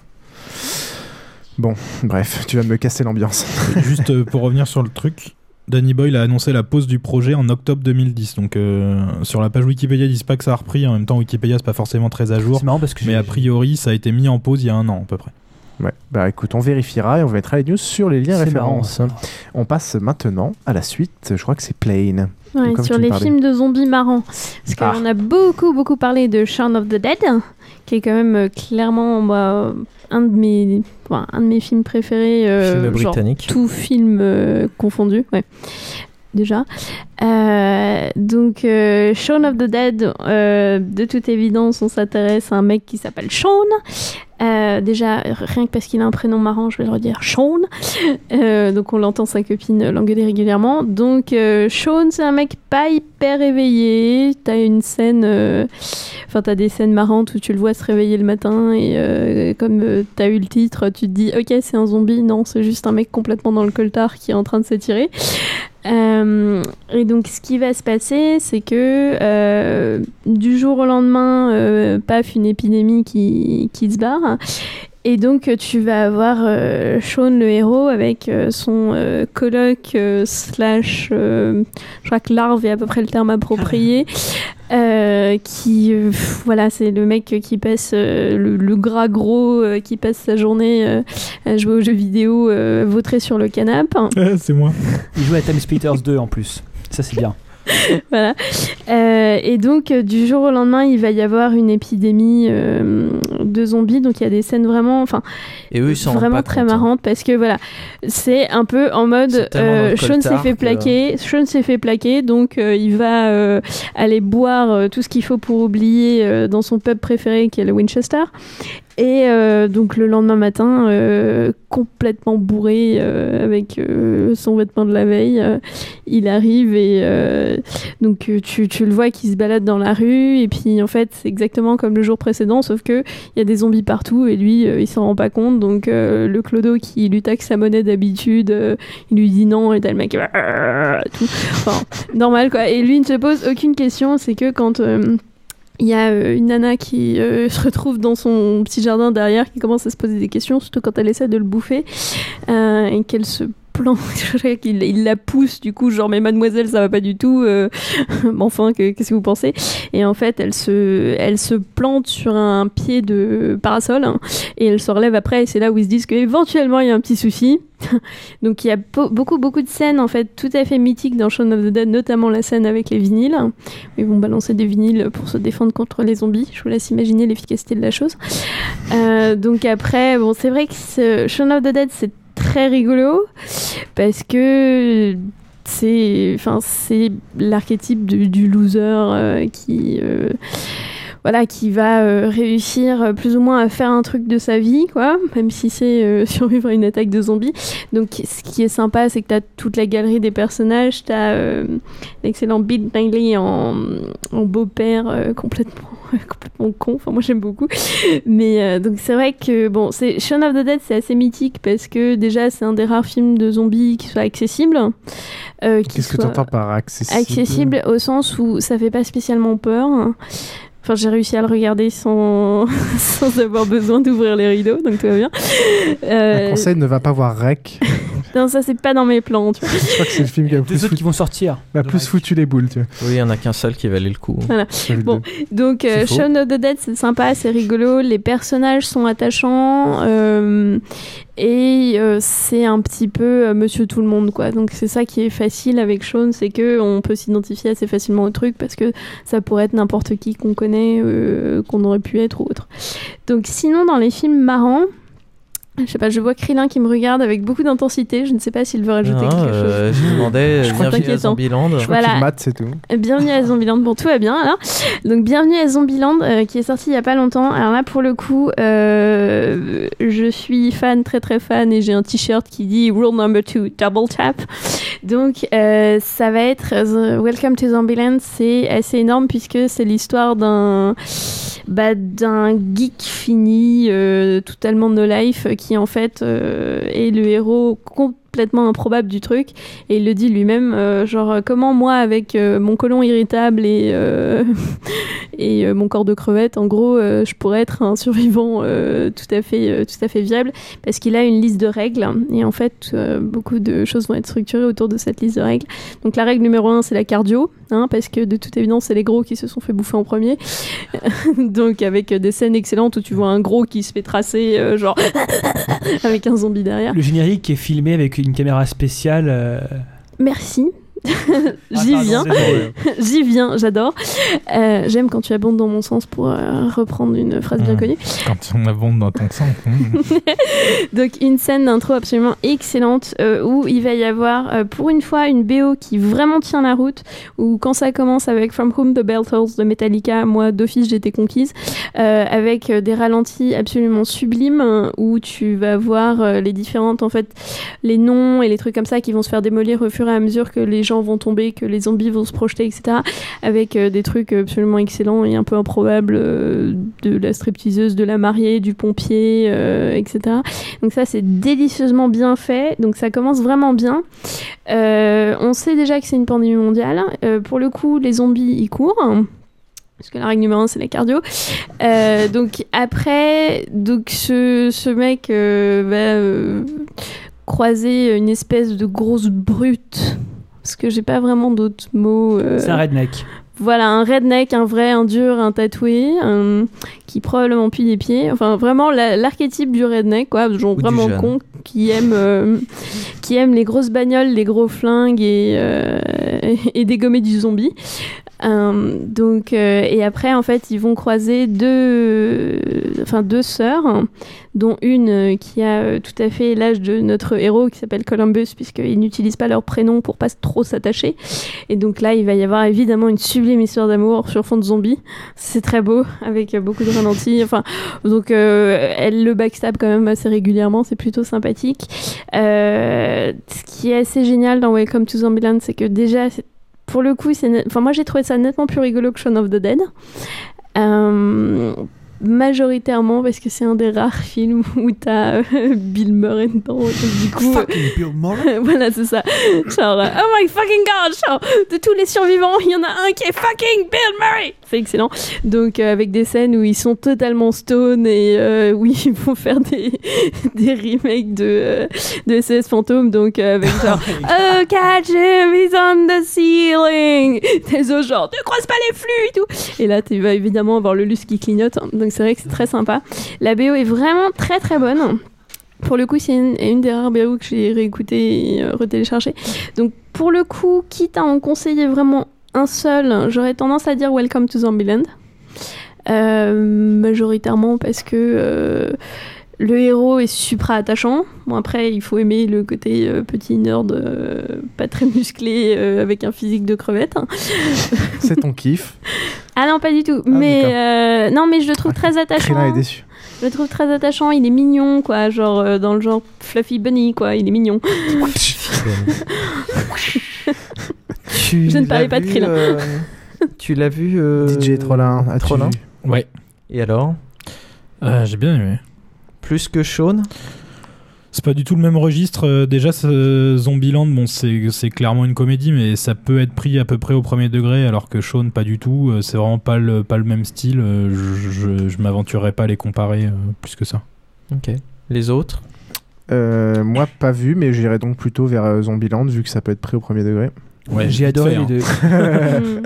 Bon, bref, tu vas me casser l'ambiance. Juste euh, pour revenir sur le truc, Danny Boyle a annoncé la pause du projet en octobre 2010. Donc euh, sur la page Wikipédia, ils disent pas que ça a repris. En même temps, Wikipédia c'est pas forcément très à jour. C'est marrant parce que mais a priori, ça a été mis en pause il y a un an à peu près. Ouais, bah écoute, on vérifiera et on mettra les news sur les liens références. marrant, On passe maintenant à la suite. Je crois que c'est Plane. Ouais, Comme sur les parlais. films de zombies marrants. Parce Ah. qu'on a beaucoup, beaucoup parlé de Shaun of the Dead, qui est quand même euh, clairement bah, un, de mes, enfin, un de mes films préférés. euh, Film genre britannique. Tout film euh, confondu, ouais. Déjà. Euh, donc, euh, Shaun of the Dead, euh, de toute évidence, on s'intéresse à un mec qui s'appelle Shaun. Euh, déjà, rien que parce qu'il a un prénom marrant, je vais le redire, Shaun. Donc on l'entend sa copine l'engueuler régulièrement. Donc Shaun, c'est un mec pas hyper éveillé. T'as une scène, enfin t'as des scènes marrantes où tu le vois se réveiller le matin et comme t'as eu le titre, tu te dis ok c'est un zombie. Non, c'est juste un mec complètement dans le coltard qui est en train de s'étirer. Euh, et donc, ce qui va se passer, c'est que euh, du jour au lendemain, euh, paf, une épidémie qui, qui se barre. Et donc, tu vas avoir Sean, le héros, avec son euh, slash, je crois que larve est à peu près le terme approprié, euh, qui, euh, pff, voilà, c'est le mec qui passe, euh, le, le gras gros, euh, qui passe sa journée euh, à jouer aux jeux vidéo, euh, vautré sur le canapé. Ouais, c'est moi. Il joue à Time Splitters 2 en plus. Ça, c'est bien. voilà. Euh, et donc, euh, du jour au lendemain, il va y avoir une épidémie euh, de zombies. Donc, il y a des scènes vraiment, enfin, vraiment très hein. marrantes parce que voilà, c'est un peu en mode euh, Sean s'est fait que- plaquer, Sean s'est fait plaquer, donc il va aller boire tout ce qu'il faut pour oublier dans son pub préféré qui est le Winchester. Et euh, donc le lendemain matin, euh, complètement bourré euh, avec euh, son vêtement de la veille, euh, il arrive et euh, donc tu, tu le vois qui se balade dans la rue. Et puis en fait c'est exactement comme le jour précédent sauf que il y a des zombies partout et lui il s'en rend pas compte. Donc le clodo qui lui taxe sa monnaie d'habitude il lui dit non et t'as le mec tout. Enfin normal quoi. Et lui il ne se pose aucune question. C'est que quand il y a euh, une nana qui euh, se retrouve dans son petit jardin derrière qui commence à se poser des questions, surtout quand elle essaie de le bouffer euh, et qu'elle se plante, qu'il il la pousse du coup genre mais mademoiselle ça va pas du tout, euh, mais enfin que- qu'est-ce que vous pensez? Et en fait elle se, elle se plante sur un pied de parasol hein, et elle se relève après et c'est là où ils se disent qu'éventuellement il y a un petit souci. Donc il y a beaucoup beaucoup de scènes en fait tout à fait mythiques dans Shaun of the Dead, notamment la scène avec les vinyles. Ils vont balancer des vinyles pour se défendre contre les zombies. Je vous laisse imaginer l'efficacité de la chose. Euh, donc après, bon c'est vrai que Shaun of the Dead c'est très rigolo parce que c'est enfin c'est l'archétype du, loser euh, qui euh, voilà, qui va euh, réussir plus ou moins à faire un truc de sa vie, quoi, même si c'est survivre à une attaque de zombies. Donc, ce qui est sympa, c'est que tu as toute la galerie des personnages, tu as l'excellent Bill Nighy en, beau-père complètement, complètement con, enfin, moi j'aime beaucoup. Mais euh, donc, c'est vrai que, bon, c'est Shaun of the Dead, c'est assez mythique parce que déjà, c'est un des rares films de zombies qui soit accessible. euh, Qu'est-ce que tu entends par accessible? accessible au sens où ça fait pas spécialement peur. Enfin, j'ai réussi à le regarder sans, sans avoir besoin d'ouvrir les rideaux, donc tout va bien. Euh, Un conseil, ne va pas voir Rec. Non, ça c'est pas dans mes plans. Tu vois. Je crois que c'est le film qui a plus, autres qui vont sortir. m'a plus foutu les boules. Tu vois. Oui, il y en a qu'un seul qui valait le coup. Voilà. Bon, donc euh. Shaun of the Dead, c'est sympa, c'est rigolo, les personnages sont attachants euh, et euh, c'est un petit peu euh, Monsieur Tout le Monde, quoi. Donc c'est ça qui est facile avec Shaun, c'est que on peut s'identifier assez facilement au truc parce que ça pourrait être n'importe qui qu'on connaît, euh, qu'on aurait pu être ou autre. Donc sinon, dans les films marrants. Je sais pas, je vois Krillin qui me regarde avec beaucoup d'intensité. Je ne sais pas s'il veut rajouter Non, quelque euh, chose. je me demandais, Je crois bienvenue à. Zombieland. Je crois qu'il mate, c'est tout. Bienvenue à Zombieland. Bon, tout va bien alors. Donc, bienvenue à Zombieland euh, qui est sorti il y a pas longtemps. Alors là, pour le coup, euh, je suis fan, très très fan, et j'ai un t-shirt qui dit Rule number two, double tap. Donc, euh, ça va être euh, Welcome to Zombieland. C'est assez énorme puisque c'est l'histoire d'un bah, d'un geek fini, euh, totalement no life, qui en fait euh, est le héros complètement improbable du truc. Et il le dit lui-même, euh, genre euh, comment moi avec euh, mon colon irritable et, euh, euh, mon corps de crevette, en gros, euh, je pourrais être un survivant euh, tout, à fait, euh, tout à fait viable, parce qu'il a une liste de règles. Et en fait, euh, beaucoup de choses vont être structurées autour de cette liste de règles. Donc la règle numéro un, c'est la cardio, hein, parce que de toute évidence, c'est les gros qui se sont fait bouffer en premier. Donc avec des scènes excellentes où tu vois un gros qui se fait tracer, euh, genre avec un zombie derrière. Le générique est filmé avec une caméra spéciale. euh, Merci. Ah, J'y pardon, viens. J'y viens, j'adore. Euh, J'aime quand tu abondes dans mon sens pour euh, reprendre une phrase bien Mmh. connue. Quand on abonde dans ton sang. mmh. Donc une scène d'intro absolument excellente euh, où il va y avoir pour une fois une BO qui vraiment tient la route où quand ça commence avec From Whom the Bell Tolls de Metallica, moi d'office j'étais conquise avec des ralentis absolument sublimes où tu vas voir les différentes en fait les noms et les trucs comme ça qui vont se faire démolir au fur et à mesure que les gens gens vont tomber, que les zombies vont se projeter, etc. Avec euh, des trucs absolument excellents et un peu improbables euh, de la stripteaseuse, de la mariée, du pompier, euh, etc. Donc ça, c'est délicieusement bien fait. Donc ça commence vraiment bien. On sait déjà que c'est une pandémie mondiale. Pour le coup, les zombies, ils courent. Parce que la règle numéro un, c'est la cardio. Donc après, donc ce, mec va croiser une espèce de grosse brute. Parce que j'ai pas vraiment d'autres mots. euh, C'est un redneck. Voilà, un redneck, un vrai, un dur, un tatoué, un- qui probablement pue des pieds. Enfin, vraiment la- l'archétype du redneck, quoi, genre vraiment con, qui aime, euh, qui aime les grosses bagnoles, les gros flingues et, euh, et dégommer du zombie. Euh, donc, et après, en fait, ils vont croiser deux, enfin deux sœurs, dont une qui a tout à fait l'âge de notre héros qui s'appelle Columbus, puisqu'ils n'utilisent pas leur prénom pour pas trop s'attacher. Et donc là, il va y avoir évidemment une sublime histoire d'amour sur fond de zombies. C'est très beau, avec beaucoup de ralentis. Enfin, donc euh, elle le backstab quand même assez régulièrement, c'est plutôt sympathique. Euh, ce qui est assez génial dans Welcome to Zombieland, c'est que déjà, pour le coup, c'est enfin moi j'ai trouvé ça nettement plus rigolo que Shaun of the Dead. Euh, majoritairement parce que c'est un des rares films où t'as euh, Bill Murray dedans. du coup, Bill Murray. voilà, c'est ça. Genre, euh, oh my fucking god, genre, de tous les survivants, il y en a un qui est fucking Bill Murray. C'est excellent. Donc, euh, avec des scènes où ils sont totalement stone et euh, où ils vont faire des, des remakes de, euh, de SS Fantôme. Donc, euh, avec genre, oh, catch him, he's on the ceiling. Autres, genre, ne croise pas les flux et tout. Et là, tu vas évidemment avoir le lustre qui clignote. Donc, c'est vrai que c'est très sympa. La BO est vraiment très très bonne. Pour le coup, c'est une, des rares BO que j'ai réécouté et euh, retéléchargé. Donc, pour le coup, quitte à en conseiller vraiment un seul, j'aurais tendance à dire Welcome to Zombieland. Euh, majoritairement parce que euh, le héros est supra attachant. Bon, après, il faut aimer le côté euh, petit nerd euh, pas très musclé euh, avec un physique de crevette. C'est ton kiff. Ah non, pas du tout. mais d'accord. euh, non, mais je le trouve très attachant. Krillin est déçu. Je le trouve très attachant. Il est mignon, quoi. Genre euh, dans le genre Fluffy Bunny, quoi. Il est mignon. Tu Je ne parlais pas de Krillin. euh, tu l'as vu euh, DJ Trollin, Trollin Ouais. Et alors? Euh, J'ai bien aimé. Plus que Shaun C'est pas du tout le même registre. Euh, Déjà, ce Zombieland, bon, c'est clairement une comédie, mais ça peut être pris à peu près au premier degré, alors que Shaun, pas du tout. Euh, C'est vraiment pas le, pas le même style. Euh, Je, je, je m'aventurerai pas à les comparer euh, plus que ça. Ok. Les autres Euh, moi, pas vu, mais j'irai donc plutôt vers euh, Zombieland, vu que ça peut être pris au premier degré. Ouais, J'ai adoré fait, les hein. deux.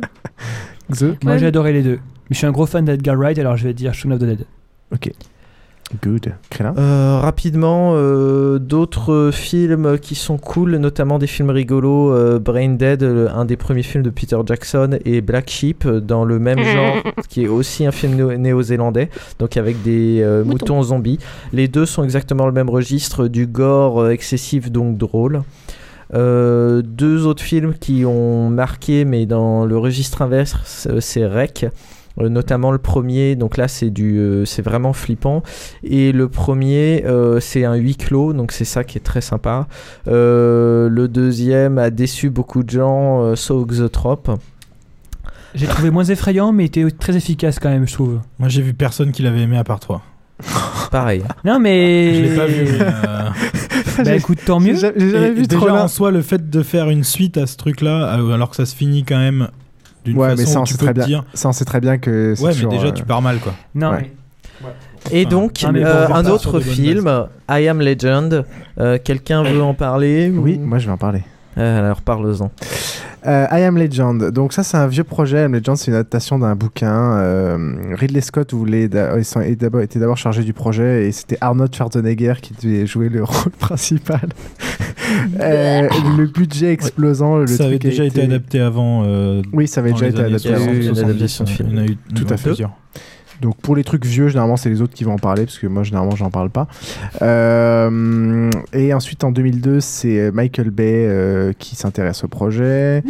The Moi j'ai adoré les deux. Mais je suis un gros fan d'Edgar Wright, alors je vais dire Shaun of the Dead. Ok. Good. Euh, rapidement, euh, d'autres films qui sont cool, notamment des films rigolos. euh, Brain Dead, un des premiers films de Peter Jackson, et Black Sheep, dans le même genre, qui est aussi un film néo- néo-zélandais, donc avec des euh, Moutons. moutons zombies. Les deux sont exactement le même registre, du gore excessif, donc drôle. Euh, deux autres films qui ont marqué, mais dans le registre inverse, c'est- c'est Rec. Euh, notamment le premier, donc là c'est du, euh, c'est vraiment flippant. Et le premier, euh, c'est un huis clos, donc c'est ça qui est très sympa. Euh, le deuxième a déçu beaucoup de gens, euh, So Xotrop. J'ai trouvé moins effrayant, mais était très efficace quand même, je trouve. Moi, j'ai vu personne qui l'avait aimé à part toi. Pareil. Non, mais. Je l'ai pas vu. mais, euh, Bah écoute, tant mieux. J'ai jamais et vu déjà Trollin. en soi, le fait de faire une suite à ce truc-là, alors que ça se finit quand même d'une Ouais, façon mais ça, on tu sait peux très bien. dire. Ça, on sait très bien que c'est Ouais, mais déjà euh, tu pars mal quoi. Non, Ouais. Et donc, euh, pour un sur autre film, I Am Legend. Euh, Quelqu'un veut en parler ou- Oui, moi je vais en parler. Euh, alors parle-en. Euh, I Am Legend. Donc ça, c'est un vieux projet. I Am Legend, c'est une adaptation d'un bouquin. Euh, Ridley Scott voulait est d'abord- était d'abord chargé du projet et c'était Arnold Schwarzenegger qui devait jouer le rôle principal. Euh, le budget explosant, le ça avait déjà été adapté avant. euh, Oui, ça avait déjà été adapté. Il y a eu une 70, adaptation de film. Il y en a eu Tout à fait. plusieurs. Donc pour les trucs vieux, généralement c'est les autres qui vont en parler parce que moi généralement j'en parle pas. Euh, et ensuite en 2002 c'est Michael Bay euh, qui s'intéresse au projet,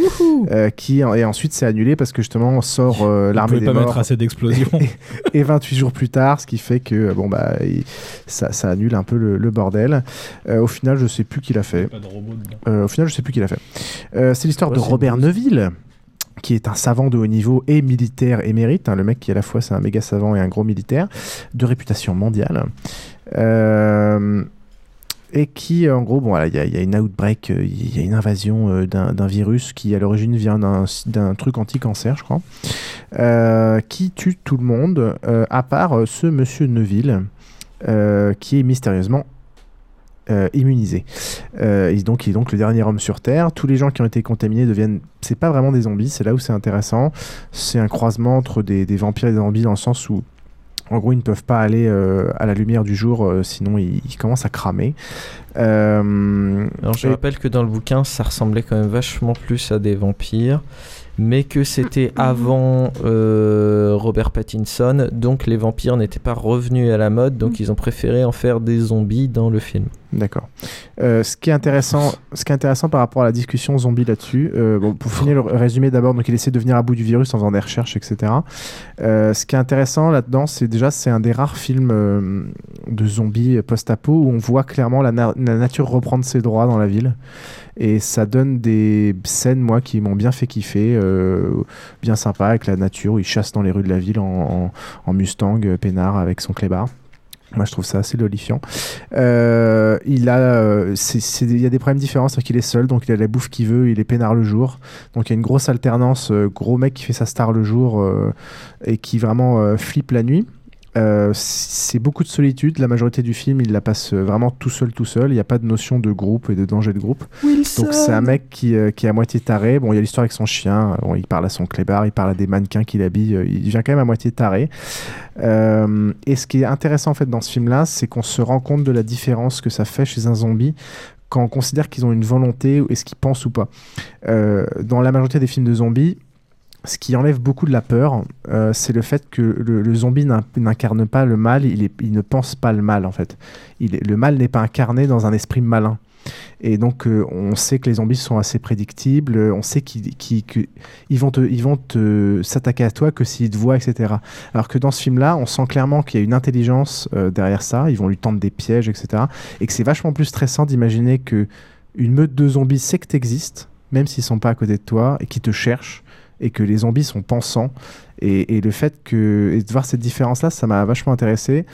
euh, qui et ensuite c'est annulé parce que justement on sort euh, l'armée des pas morts. mettre assez d'explosions. et 28 jours plus tard, ce qui fait que bon bah il- ça, ça annule un peu le, le bordel. Euh, au final, je sais plus qui l'a fait. Pas de robot dedans. Euh, au final, je sais plus qui l'a fait. Euh, c'est l'histoire Ouais, de Robert Neville qui est un savant de haut niveau et militaire émérite. hein, le mec qui à la fois c'est un méga savant et un gros militaire de réputation mondiale. Euh, et qui, en gros, bon, voilà, il y, a- il y a une outbreak, euh, il y a une invasion euh, d'un virus qui, à l'origine, vient d'un truc anti-cancer, je crois, qui tue tout le monde, à part ce monsieur Neville, qui est mystérieusement euh, immunisé. Euh, et donc, il est donc le dernier homme sur Terre. Tous les gens qui ont été contaminés deviennent. C'est pas vraiment des zombies, c'est là où c'est intéressant. C'est un croisement entre des, des vampires et des zombies dans le sens où. En gros, ils ne peuvent pas aller euh, à la lumière du jour, sinon ils, ils commencent à cramer. Alors je et- rappelle que dans le bouquin, ça ressemblait quand même vachement plus à des vampires, mais que c'était avant euh, Robert Pattinson, donc les vampires n'étaient pas revenus à la mode, donc ils ont préféré en faire des zombies dans le film. D'accord. Euh, ce qui est intéressant, ce qui est intéressant par rapport à la discussion zombie là-dessus, euh, bon, pour finir le résumé d'abord, donc il essaie de venir à bout du virus en faisant des recherches, etc. Euh, ce qui est intéressant là-dedans, c'est déjà c'est un des rares films euh, de zombies post-apo où on voit clairement la, na- la nature reprendre ses droits dans la ville. Et ça donne des scènes, moi, qui m'ont bien fait kiffer, euh, bien sympa avec la nature, où il chasse dans les rues de la ville en, Mustang, euh, peinard avec son clébard. Moi, je trouve ça assez lolifiant. Euh, il a, euh, c'est- c'est- y a des problèmes différents, c'est-à-dire qu'il est seul, donc il a la bouffe qu'il veut, il est peinard le jour. Donc il y a une grosse alternance, gros mec qui fait sa star le jour et qui vraiment euh, flippe la nuit. Euh, c'est beaucoup de solitude. La majorité du film, il la passe euh, vraiment tout seul, tout seul. Il n'y a pas de notion de groupe et de danger de groupe. Wilson. Donc c'est un mec qui, euh, qui est à moitié taré. Bon, il y a l'histoire avec son chien. Bon, il parle à son clébard, il parle à des mannequins qu'il habille. Il vient quand même à moitié taré. Euh, et ce qui est intéressant en fait dans ce film-là, c'est qu'on se rend compte de la différence que ça fait chez un zombie quand on considère qu'ils ont une volonté et ce qu'ils pensent ou pas. Euh, dans la majorité des films de zombies, ce qui enlève beaucoup de la peur, euh, c'est le fait que le, zombie n'in- n'incarne pas le mal, il, ne pense pas le mal en fait. Le mal n'est pas incarné dans un esprit malin. Et donc, euh, on sait que les zombies sont assez prédictibles. On sait qu'ils vont s'attaquer à toi que s'ils te voient, etc. Alors que dans ce film-là, on sent clairement qu'il y a une intelligence euh, derrière ça. Ils vont lui tendre des pièges, etc. Et que c'est vachement plus stressant d'imaginer que une meute de zombies sait que t'existes, même s'ils sont pas à côté de toi et qui te cherchent, et que les zombies sont pensants. Et, le fait de voir cette différence-là, ça m'a vachement intéressé.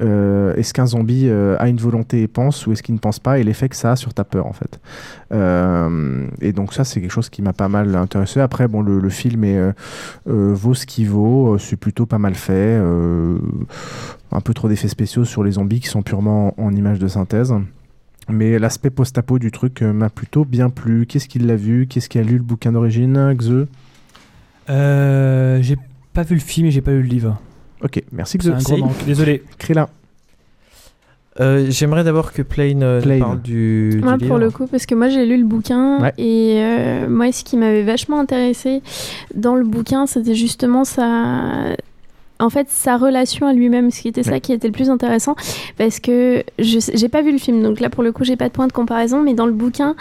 Euh, est-ce qu'un zombie euh, a une volonté et pense ou est-ce qu'il ne pense pas et l'effet que ça a sur ta peur en fait. Euh, et donc ça c'est quelque chose qui m'a pas mal intéressé. Après bon le, film est, vaut ce qu'il vaut c'est plutôt pas mal fait un peu trop d'effets spéciaux sur les zombies qui sont purement en, images de synthèse. Mais l'aspect post-apo du truc m'a plutôt bien plu. Qu'est-ce qu'il l'a vu? Qu'est-ce qui a lu le bouquin d'origine? Xe j'ai pas vu le film et j'ai pas lu le livre. ok merci C'est un gros manque. Désolé. Krillin Euh, J'aimerais d'abord que Plane, euh, Plane. parle du, du Moi, livre. pour le coup, parce que moi j'ai lu le bouquin Ouais. et euh, moi ce qui m'avait vachement intéressé dans le bouquin, c'était justement sa, en fait, sa relation à lui-même, ce qui était ça qui était le plus intéressant, parce que je j'ai pas vu le film, donc là pour le coup j'ai pas de point de comparaison, mais dans le bouquin.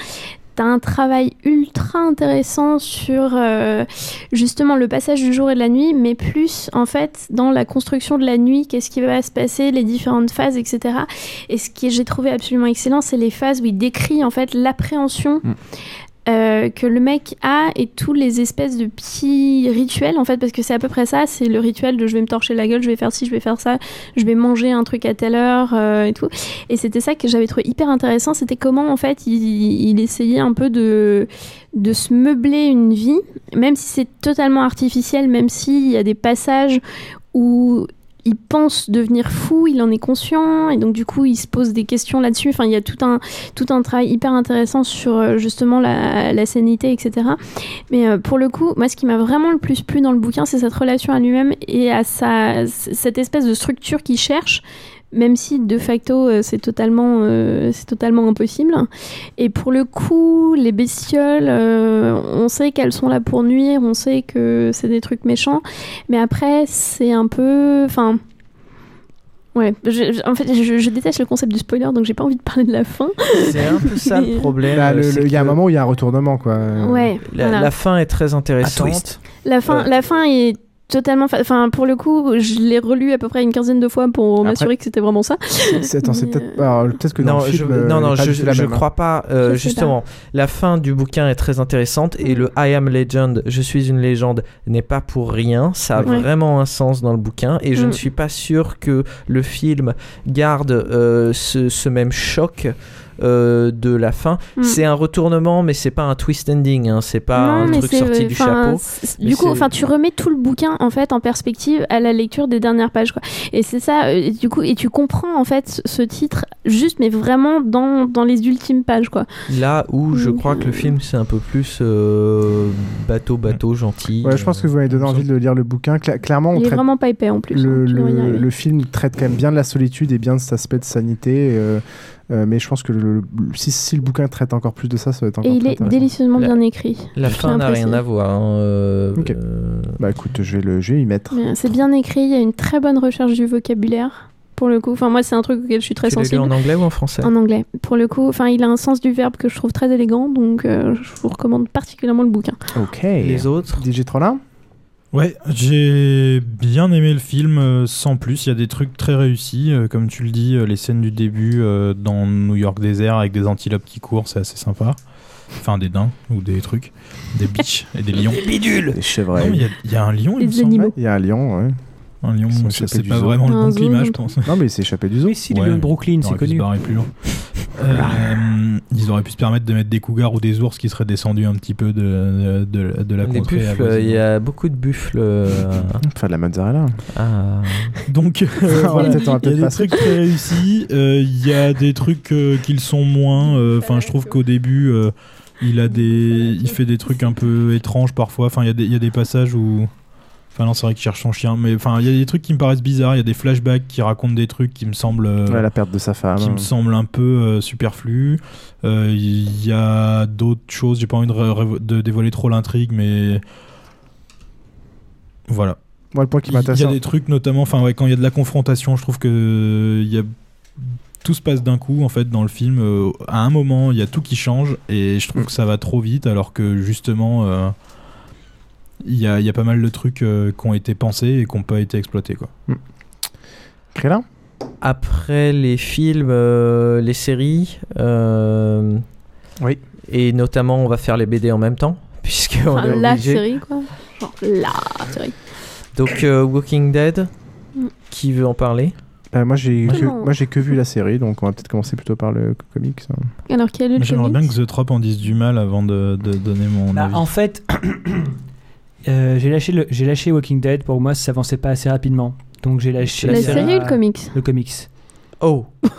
T'as un travail ultra intéressant sur euh, justement le passage du jour et de la nuit, mais plus en fait dans la construction de la nuit, qu'est-ce qui va se passer, les différentes phases, etc. Et ce que j'ai trouvé absolument excellent, c'est les phases où il décrit en fait l'appréhension Mm. Euh, que le mec a et tous les espèces de petits rituels en fait, parce que c'est à peu près ça, c'est le rituel de je vais me torcher la gueule, je vais faire ci, je vais faire ça, je vais manger un truc à telle heure euh, et tout. Et c'était ça que j'avais trouvé hyper intéressant, c'était comment en fait il, essayait un peu de de se meubler une vie, même si c'est totalement artificiel, même s'il y a des passages où il pense devenir fou, il en est conscient, et donc du coup il se pose des questions là-dessus. Enfin, il y a tout un, tout un travail hyper intéressant sur euh, justement la, la etc. Mais euh, pour le coup, moi ce qui m'a vraiment le plus plu dans le bouquin, c'est cette relation à lui-même et à sa, cette espèce de structure qu'il cherche, même si de facto euh, c'est totalement, euh, c'est totalement impossible. Et pour le coup, les bestioles, euh, on sait qu'elles sont là pour nuire, on sait que c'est des trucs méchants, mais après c'est un peu, enfin. Ouais, je- je- en fait, je, je déteste le concept du spoiler, donc j'ai pas envie de parler de la fin. C'est un peu ça le problème. Bah, Il y a un moment où il y a un retournement, quoi. Ouais, La, voilà. la fin est très intéressante. La fin, Euh, la fin est totalement. Enfin, pour le coup, je l'ai relu à peu près une quinzaine de fois pour m'assurer que c'était vraiment ça. C'est- Attends, c'est peut-être alors, peut-être que dans non, le film, je, euh, non, non, pas je, je hein. crois pas. euh, Je sais justement, la fin du bouquin est très intéressante et le I am legend, je suis une légende, n'est pas pour rien. Ça a Ouais. vraiment un sens dans le bouquin et je Mm. ne suis pas sûr que le film garde euh, ce, ce même choc. Euh, de la fin, Mm. c'est un retournement, mais c'est pas un twist ending, hein, c'est pas Non, un mais truc c'est- sorti du chapeau. Du coup, enfin, tu remets tout le bouquin en fait en perspective à la lecture des dernières pages, quoi. Et c'est ça. euh, et du coup, et tu comprends en fait ce- titre juste, mais vraiment dans, dans les ultimes pages, quoi. Là où je Mm. crois que le film c'est un peu plus euh, bateau bateau gentil. Ouais, je pense que vous m'avez donné envie de lire le bouquin. Cla- clairement, on Il est traite vraiment pas épais en plus. le, hein, le, film traite quand même bien de la solitude et bien de cet aspect de sanité. euh, euh, mais je pense que le- le- si, si le bouquin traite encore plus de ça, ça va être encore Et il très est délicieusement La- bien écrit. La Je fin n'a rien à voir. hein, euh, Ok. euh, Bah écoute, je vais, le, je vais y mettre. Mais C'est bien écrit, il y a une très bonne recherche du vocabulaire. Pour le coup, enfin moi c'est un truc auquel je suis très tu l'as lu sensible. en anglais ou en français En anglais. Pour le coup, enfin il a un sens du verbe que je trouve très élégant, donc euh, je vous recommande particulièrement le bouquin. Ok. Les autres DJ Trollin Ouais, j'ai bien aimé le film euh, sans plus. Il y a des trucs très réussis, euh, comme tu le dis, euh, les scènes du début euh, dans New York désert avec des antilopes qui courent, c'est assez sympa. Enfin, des daims ou des trucs, des biches et des lions. Des bidules chevreuils. Mais il y y, a un lion, il Les me semble. animaux. Il y a un lion, ouais. Un lion, Ils c'est pas zoo. vraiment le bon zoo, climat, je pense. Non, mais il s'est échappé du zoo. Oui, si, il est de Brooklyn, ils c'est auraient pu se connu. barrer plus loin. Euh, ils auraient pu se permettre de mettre des cougars ou des ours qui seraient descendus un petit peu de, de, de- de la Les contrée. buffles, il y a beaucoup de buffles. euh, Faire de la mozzarella. à- Donc euh, voilà, il y a des passer. trucs très réussis, euh, il y a des trucs euh, qui le sont moins. euh, Enfin, je trouve qu'au début, euh, il a des, il fait des trucs un peu étranges parfois. Enfin, il y a des, il y a des passages où, enfin non, c'est vrai qu'il cherche son chien, mais enfin, il y a des trucs qui me paraissent bizarres. Il y a des flashbacks qui racontent des trucs qui me semblent, euh, Ouais, la perte de sa femme. qui me semblent un peu euh, superflus. Euh, Il y a d'autres choses. J'ai pas envie de, dévoiler trop l'intrigue, mais voilà. Moi, le point qui Il y a m'intéresse. des trucs notamment, enfin ouais, quand il y a de la confrontation, je trouve que euh, il y a tout se passe d'un coup en fait dans le film. Euh, à un moment, il y a tout qui change et je trouve Mm. que ça va trop vite, alors que justement, euh, il y, a, il y a pas mal de trucs euh, qui ont été pensés et qui n'ont pas été exploités quoi. Krélin Après les films, euh, les séries. euh, Oui. Et notamment, on va faire les BD en même temps, puisque on est la obligé. série quoi. Genre la série. Donc euh, Walking Dead, Mm. qui veut en parler? Euh, moi, j'ai Moi, que, moi, j'ai que vu la série, donc on va peut-être commencer plutôt par le comics. hein. Alors quel est le J'aimerais bien que The Trop en dise du mal avant de, de donner mon Bah, avis. en fait, euh, j'ai lâché, le- j'ai lâché Walking Dead. Pour moi, ça s'avançait pas assez rapidement. Donc j'ai lâché La ça- série ou le comics Le comics. Oh Ça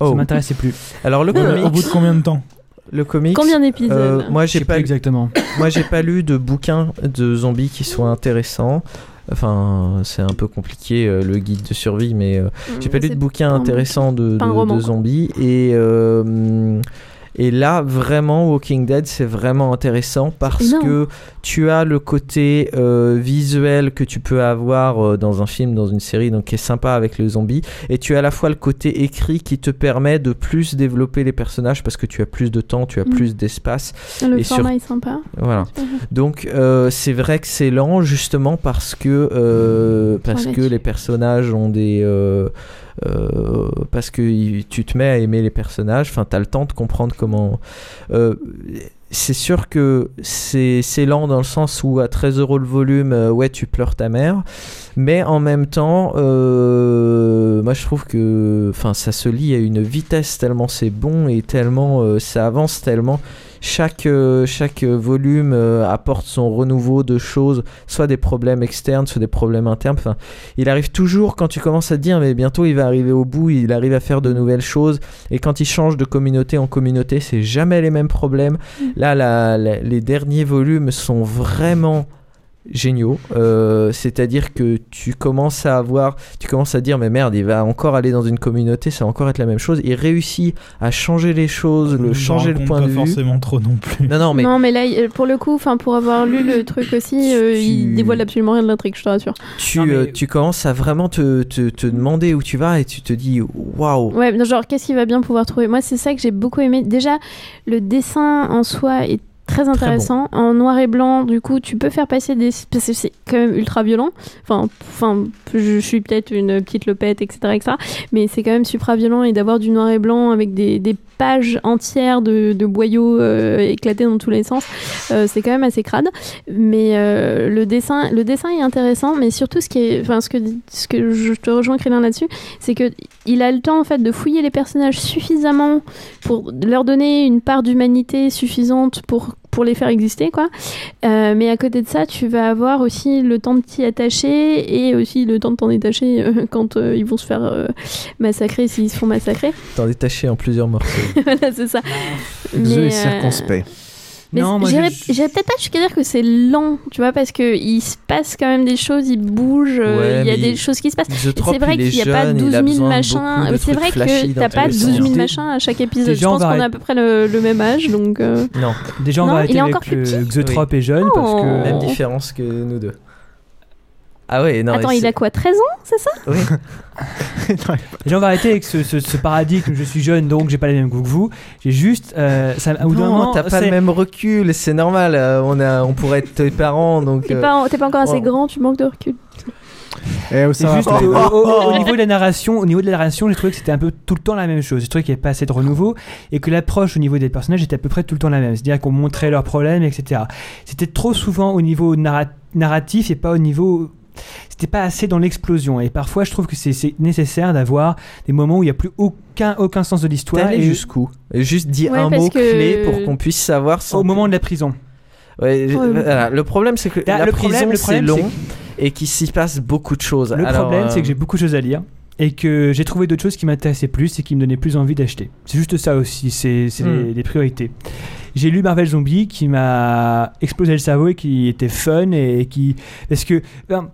Oh m'intéressait plus. Alors le comics, Au bout de combien de temps le comics. Combien d'épisodes euh, Moi, Je j'ai sais pas lu exactement. Moi, j'ai pas lu de bouquins de zombies qui soient intéressants. Enfin, c'est un peu compliqué euh, le guide de survie, mais euh, j'ai pas lu de bouquins intéressants de, de- zombies. Et, euh, et là, vraiment, Walking Dead, c'est vraiment intéressant parce que tu as le côté euh, visuel que tu peux avoir euh, dans un film, dans une série, donc qui est sympa avec le zombie. Et tu as à la fois le côté écrit qui te permet de plus développer les personnages parce que tu as plus de temps, tu as Mm. plus d'espace. Le et sur- format est sympa. Voilà. Donc euh, c'est vrai que c'est lent justement parce que parce que les personnages ont des euh, parce que tu te mets à aimer les personnages. Enfin, t'as le temps de comprendre comment. euh, c'est sûr que c'est lent dans le sens où à 13 euros le volume, euh, ouais, tu pleures ta mère. Mais en même temps, moi je trouve que ça se lit à une vitesse tellement c'est bon et tellement ça avance tellement. Chaque, euh, chaque volume euh, apporte son renouveau de choses, soit des problèmes externes, soit des problèmes internes. Enfin, il arrive toujours quand tu commences à te dire, mais bientôt il va arriver au bout, il arrive à faire de nouvelles choses. Et quand il change de communauté en communauté, c'est jamais les mêmes problèmes. Là, la- la- les derniers volumes sont vraiment géniaux. Euh, C'est-à-dire que tu commences à avoir, tu commences à dire mais merde, il va encore aller dans une communauté, ça va encore être la même chose. Il réussit à changer les choses, le changer le point pas de vue. forcément trop non plus. Non non mais Non, mais là, pour le coup, enfin, pour avoir lu le truc aussi, euh, il dévoile absolument rien de l'intrigue, je te rassure. tu, euh, tu commences à vraiment te, te, te demander où tu vas et tu te dis waouh. Ouais, genre, qu'est-ce qu'il va bien pouvoir trouver? Moi, c'est ça que j'ai beaucoup aimé. Déjà, le dessin en soi est très intéressant. En noir et blanc, du coup, tu peux faire passer des. Parce que c'est quand même ultra violent. Enfin, enfin je suis peut-être une petite lopette, etc., etc. Mais c'est quand même supra violent et d'avoir du noir et blanc avec des, des pages entières de, de boyaux euh, éclatés dans tous les sens, euh, c'est quand même assez crade. Mais euh, le, dessin, le dessin est intéressant, mais surtout, ce, qui est, enfin, ce, que, ce que je te rejoins, Krillin, là-dessus, c'est que il a le temps en fait de fouiller les personnages suffisamment pour leur donner une part d'humanité suffisante pour pour les faire exister quoi Euh, mais à côté de ça tu vas avoir aussi le temps de t'y attacher et aussi le temps de t'en détacher euh, quand euh, ils vont se faire euh, massacrer s'ils se font massacrer T'en détaché en plusieurs morceaux. voilà c'est ça Zoé Mais, est euh, circonspect. Mais j'irais peut-être pas jusqu'à dire que c'est lent, tu vois, parce que il se passe quand même des choses, il bouge, euh, Ouais, il y a des choses qui se passent. The Trop, C'est vrai qu'il n'y a pas jeune, 12 il a 000 besoin de machins. de C'est vrai que t'as pas les 12 000 sens. machins à chaque épisode. Déjà, Je pense qu'on a à peu près le, le même âge, donc. euh, Non. Déjà, on Non, va il arrêter est avec encore plus le petit Xotrop est jeune parce Oh. que. Même différence que nous deux. Ah ouais, non. Attends, il a quoi 13 ans, c'est ça? Oui. Déjà, on va arrêter avec ce, ce- ce paradigme. Je suis jeune, donc j'ai pas les mêmes goûts que vous. J'ai juste. Euh, ça, au bout d'un Non, moment, t'as pas c'est- le même recul, c'est normal. euh, on, a, on pourrait être tes parents, donc. T'es euh, pas, t'es pas encore assez grand, tu manques de recul. Eh, C'est juste au, pas- au- au- au niveau de la narration, au niveau de la narration, j'ai trouvé que c'était un peu tout le temps la même chose. J'ai trouvé qu'il n'y avait pas assez de renouveau et que l'approche au niveau des personnages était à peu près tout le temps la même. C'est-à-dire qu'on montrait leurs problèmes, etc. C'était trop souvent au niveau narra- narratif et pas au niveau. C'était pas assez dans l'explosion. Et parfois, je trouve que c'est nécessaire d'avoir des moments où il n'y a plus aucun, aucun sens de l'histoire. Et jusqu'où? Juste dis Ouais, un mot que- clé pour qu'on puisse savoir. sans- au moment de la prison. Ouais, je- Ouais. voilà, Le problème, c'est que la le prison, c'est long et qu'il s'y passe beaucoup de choses. Le Alors, problème, euh, c'est que j'ai beaucoup de choses à lire et que j'ai trouvé d'autres choses qui m'intéressaient plus et qui me donnaient plus envie d'acheter. C'est juste ça aussi, c'est c'est les, les priorités. J'ai lu Marvel Zombie qui m'a explosé le cerveau et qui était fun et qui. Parce que. ben,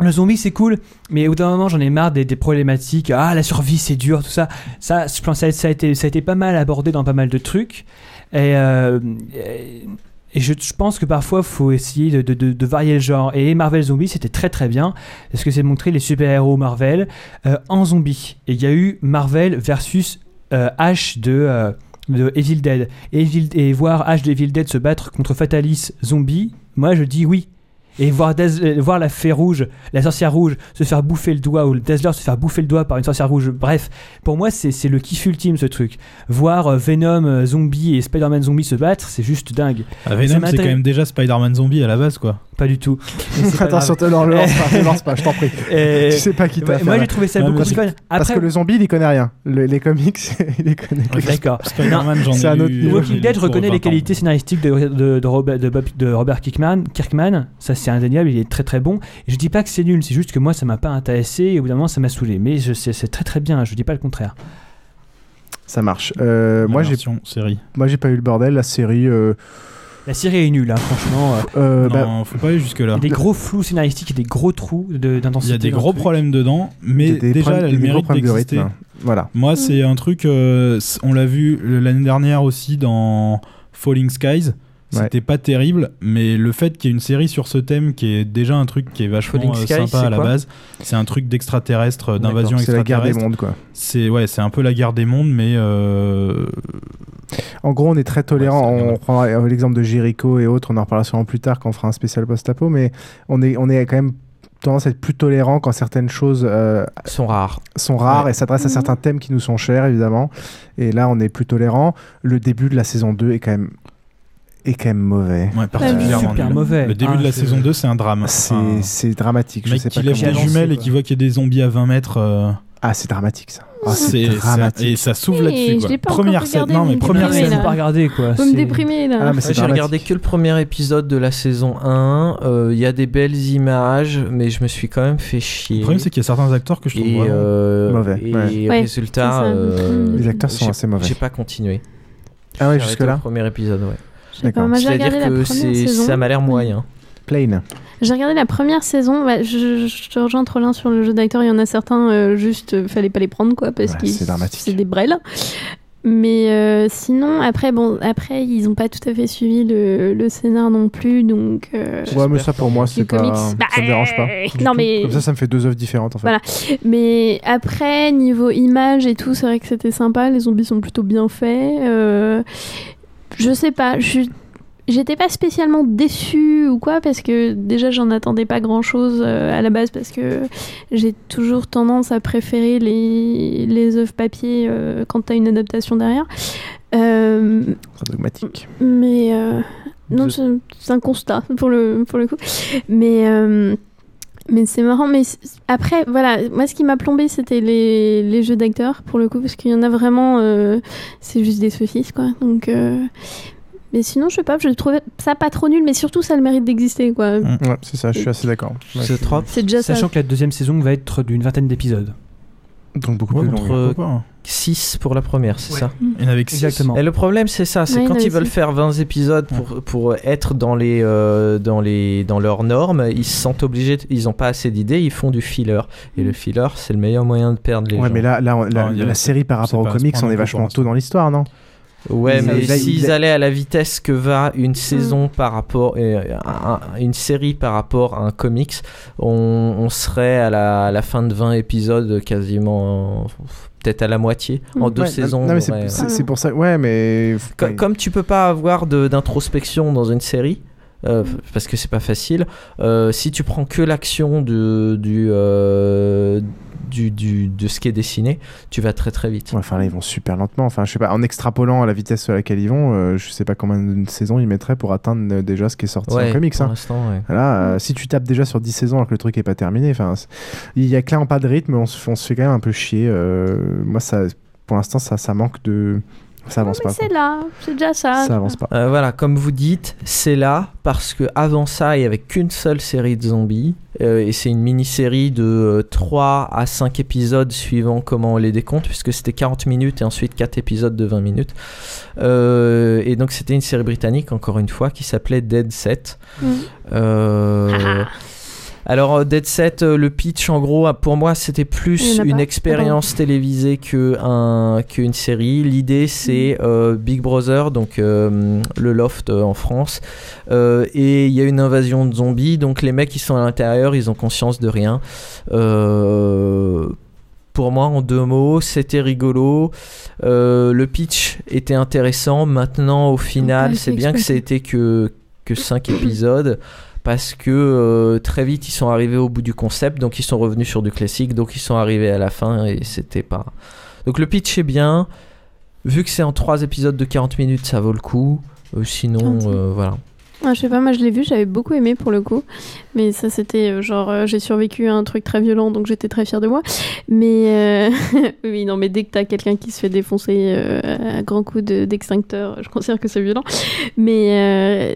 le zombie c'est cool, mais au bout d'un moment j'en ai marre des, problématiques. Ah la survie c'est dur, tout ça. Ça, je pense ça, a été, pas mal abordé dans pas mal de trucs. Et, euh, je, pense que parfois faut essayer de, varier le genre. Et Marvel Zombie c'était très très bien parce que c'est montrer les super-héros Marvel euh, en zombie. Et il y a eu Marvel versus H de, euh, de Evil Dead. Et voir H de Evil Dead se battre contre Fatalis zombie, moi je dis oui. Et voir, Daz- euh, voir la fée rouge, la sorcière rouge, se faire bouffer le doigt, ou le Dazzler se faire bouffer le doigt par une sorcière rouge, bref, pour moi c'est c'est le kiff ultime ce truc. Voir euh, Venom euh, zombie et Spider-Man zombie se battre, c'est juste dingue. Ah, Venom, c'est quand même déjà Spider-Man zombie à la base, quoi. Pas du tout. Attention, te lance, pas, lance pas, je t'en prie. Et- Tu sais pas qui t'a Moi j'ai trouvé ça Ouais, beaucoup plus fun. Parce que le zombie, il y connaît rien. Le- les comics, il les connaît D'accord. Spider-Man, j'en ai C'est un autre. Walking Dead, 20 les qualités scénaristiques de, de, de Robert, de, Bob- de Robert Kirkman, Kirkman. Ça, c'est indéniable, il est très très bon. Et je dis pas que c'est nul, c'est juste que moi, ça m'a pas intéressé et au bout d'un moment, ça m'a saoulé. Mais c'est très très bien, je dis pas le contraire. Ça marche. Euh, moi, j'ai version série. moi, j'ai pas eu le bordel. La série. euh, La série est nulle, hein, franchement. euh, euh, bah, non, faut pas aller jusque-là. Il y a des gros flous scénaristiques et des gros trous de- Il d'intensité. y a des gros truc. problèmes dedans, mais déjà, elle mérite de d'exister. rythme. Voilà. Moi, c'est un truc, euh, on l'a vu l'année dernière aussi dans Falling Skies. Ouais. C'était pas terrible, mais le fait qu'il y ait une série sur ce thème qui est déjà un truc qui est vachement euh, sympa à la base, c'est un truc d'extraterrestre, euh, d'invasion C'est la guerre des extraterrestre. mondes, quoi. C'est ouais, c'est un peu la guerre des mondes, mais euh, En gros, on est très tolérant. Ouais, on prendra l'exemple de Jericho et autres. On en reparlera sûrement plus tard quand on fera un spécial post-apo. Mais on est, on est quand même tendance à être plus tolérant quand certaines choses euh, sont rares. sont rares Ouais. et s'adressent à certains thèmes qui nous sont chers, évidemment. Et là, on est plus tolérant. Le début de la saison 2 est quand même, est quand même mauvais. ouais, particulièrement super nul. mauvais. Le début Ah, de la c'est- saison 2, c'est un drame. C'est Enfin, c'est dramatique. Je mec sais qui pas lève des jumelles et qui voit qu'il y a des zombies à 20 mètres. euh, Ah, c'est dramatique ça. Ah, c'est dramatique. et ça s'ouvre Oui, là-dessus. je quoi. l'ai pas Première scène, regardé, non mais vous première scène. là. pas regardé quoi. Vous me déprimez là. Ah, Ouais, J'ai regardé que le premier épisode de la saison 1. euh, Il y a des belles images, mais je me suis quand même fait chier. Le problème, c'est qu'il y a certains acteurs que je trouve et, euh, Mauvais, Et ouais. Résultat, euh, Les acteurs sont assez mauvais. J'ai pas continué. Ah ouais, jusque là. premier épisode, ouais. J'ai C'est-à-dire regardé la que première c'est- saison. ça m'a l'air moyen. Plain. J'ai regardé la première saison. bah, je, je te rejoins trop sur le jeu d'acteur. Il y en a certains, euh, juste, euh, fallait pas les prendre, quoi, parce Ouais, que c'est des brels. Mais euh, sinon, après, bon, après, ils ont pas tout à fait suivi le, le scénar non plus, donc. euh, Ouais, mais ça pour moi, c'est pas. comics, ça bah, me dérange pas. euh, non, tout. mais- Comme ça, ça me fait deux œuvres différentes en fait. Voilà. Mais après, niveau image et tout, c'est vrai que c'était sympa. Les zombies sont plutôt bien faits. Euh, je sais pas, J'étais pas spécialement déçue ou quoi parce que déjà j'en attendais pas grand chose à la base parce que j'ai toujours tendance à préférer les, les œuvres papier euh, quand t'as une adaptation derrière. Euh, dogmatique. mais euh, non, c'est c'est un constat pour le, pour le coup. Mais, euh, mais c'est marrant. Mais après, voilà, moi ce qui m'a plombé, c'était les, les jeux d'acteurs pour le coup, parce qu'il y en a vraiment, euh, c'est juste des saucisses quoi. Donc, euh, mais sinon, je sais pas, je trouvais ça pas trop nul, mais surtout ça a le mérite d'exister quoi. Ouais, c'est ça, je suis assez d'accord. C'est déjà ça. Sachant que la deuxième saison va être d'une vingtaine d'épisodes. Donc beaucoup Ouais, plus. Pourquoi pas 6 pour la première, c'est Ouais. ça Il y en avait. Exactement. Et le problème, c'est ça, c'est Ouais, quand ils veulent faire 20 épisodes pour, pour être dans, les, euh, dans, les, dans leurs normes, ils se sentent obligés, de- ils n'ont pas assez d'idées, ils font du filler. Et le filler, c'est le meilleur moyen de perdre les Ouais, gens. mais là, là, on- la, Non, la série par rapport aux comics, on est vachement pour tôt dans l'histoire, non? Ouais, mais s'ils allaient à la vitesse que va une saison par rapport, euh, un- un- une série par rapport à un comics, on, on serait à la, à la fin de 20 épisodes quasiment, euh, peut-être à la moitié. En deux Ouais, saisons. Non, mais on c'est- pour ça. Ouais, mais. Co- Comme, tu peux pas avoir d'introspection dans une série, euh, parce que c'est pas facile, euh, si tu prends que l'action de, du, euh, du, du- de ce qui est dessiné, tu vas très très vite. Ouais, enfin là, ils vont super lentement. Enfin, je sais pas, en extrapolant à la vitesse à laquelle ils vont, je sais pas combien de saisons ils mettraient pour atteindre déjà ce qui est sorti Ouais, en comics. pour hein. ouais. Là, si tu tapes déjà sur 10 saisons alors que le truc est pas terminé, enfin, il y a clairement pas de rythme, on se, on se fait quand même un peu chier. moi, ça, pour l'instant, ça, ça manque de. Ça avance Mais pas. c'est là, c'est déjà ça. Ça avance pas. Euh, voilà, comme vous dites, c'est là parce que avant ça, il y avait qu'une seule série de zombies euh, et c'est une mini-série de euh, 3 à 5 épisodes suivant comment on les décompte puisque c'était 40 minutes et ensuite 4 épisodes de 20 minutes. Euh, et donc c'était une série britannique encore une fois qui s'appelait Dead Set. Mm. Alors euh, Dead Set, euh, le pitch en gros, pour moi c'était plus une pas. expérience télévisée un, qu'une série. L'idée c'est euh, Big Brother, donc euh, le loft en France, et il y a une invasion de zombies, donc les mecs qui sont à l'intérieur, ils ont conscience de rien. Euh, pour moi, en deux mots, c'était rigolo. Euh, le pitch était intéressant. Maintenant, au final, c'est bien que exprès. ça ait été que, que 5 épisodes. Parce que euh, très vite ils sont arrivés au bout du concept, donc ils sont revenus sur du classique, donc ils sont arrivés à la fin et c'était pas. Donc le pitch est bien. Vu que c'est en 3 épisodes de 40 minutes, ça vaut le coup. Euh, sinon, 45. euh, voilà. Ah, je sais pas, moi je l'ai vu, j'avais beaucoup aimé pour le coup. Mais ça, c'était euh, genre, euh, j'ai survécu à un truc très violent, donc j'étais très fière de moi. Mais euh, oui, non, mais dès que t'as quelqu'un qui se fait défoncer euh, à grands coups de- d'extincteur, je considère que c'est violent. Mais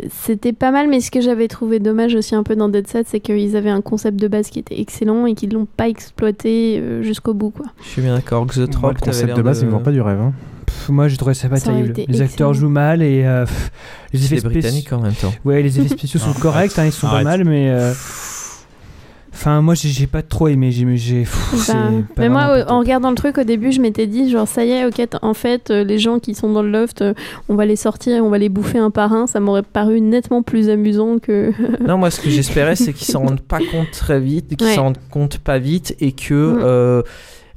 euh, c'était pas mal. Mais ce que j'avais trouvé dommage aussi un peu dans Dead Set, c'est qu'ils avaient un concept de base qui était excellent et qu'ils l'ont pas exploité jusqu'au bout, quoi. Je suis bien d'accord. Moi, Xotrop, le concept de base, ils me vendent pas du rêve. hein. Moi, j'ai trouvé ça pas Ça terrible. Les acteurs jouent mal et euh, pff, les effets spéciaux. en même temps. Ouais, les effets spéciaux sont Ah, corrects, hein, ils sont arrête. pas mal, mais. euh, Enfin, moi, j'ai j'ai pas trop aimé. J'ai, j'ai, pff, c'est pas mais moi, pas top. en regardant le truc au début, je m'étais dit, genre, ça y est, ok, en fait, euh, les gens qui sont dans le loft, euh, on va les sortir, on va les bouffer un par un. Ça m'aurait paru nettement plus amusant que. Non, moi, ce que j'espérais, c'est qu'ils s'en rendent pas compte très vite, qu'ils Ouais. s'en rendent compte pas vite et que. Mm. euh,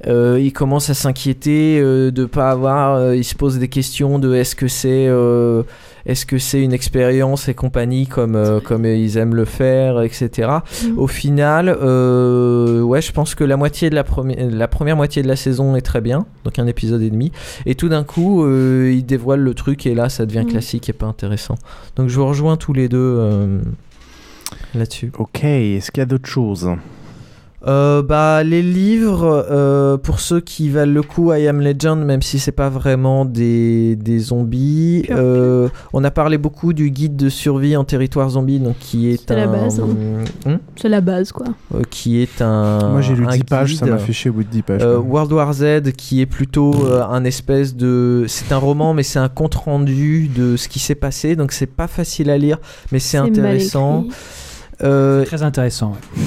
euh, ils commencent à s'inquiéter euh, de pas avoir. euh, ils se posent des questions de est-ce que c'est euh, est-ce que c'est une expérience et compagnie comme euh, comme ils aiment le faire, etc. Mm. Au final, euh, ouais, je pense que la moitié de la première la première moitié de la saison est très bien, donc un épisode et demi. Et tout d'un coup, euh, ils dévoilent le truc et là, ça devient Mm. classique et pas intéressant. Donc je vous rejoins tous les deux euh, là-dessus. Ok, est-ce qu'il y a d'autres choses? Euh, bah, les livres, euh, pour ceux qui valent le coup, I Am Legend, même si c'est pas vraiment des, des zombies. Euh, on a parlé beaucoup du guide de survie en territoire zombie, donc qui est C'est un. la base, hein. Hmm? C'est la base, quoi. Euh, qui est un. Moi, j'ai lu un 10 pages, ça m'a fait chier au bout de 10 pages. Euh. World War Z, qui est plutôt euh, un espèce de. C'est un roman, mais c'est un compte rendu de ce qui s'est passé, donc c'est pas facile à lire, mais c'est mal intéressant. écrit. Euh, Très intéressant. ouais.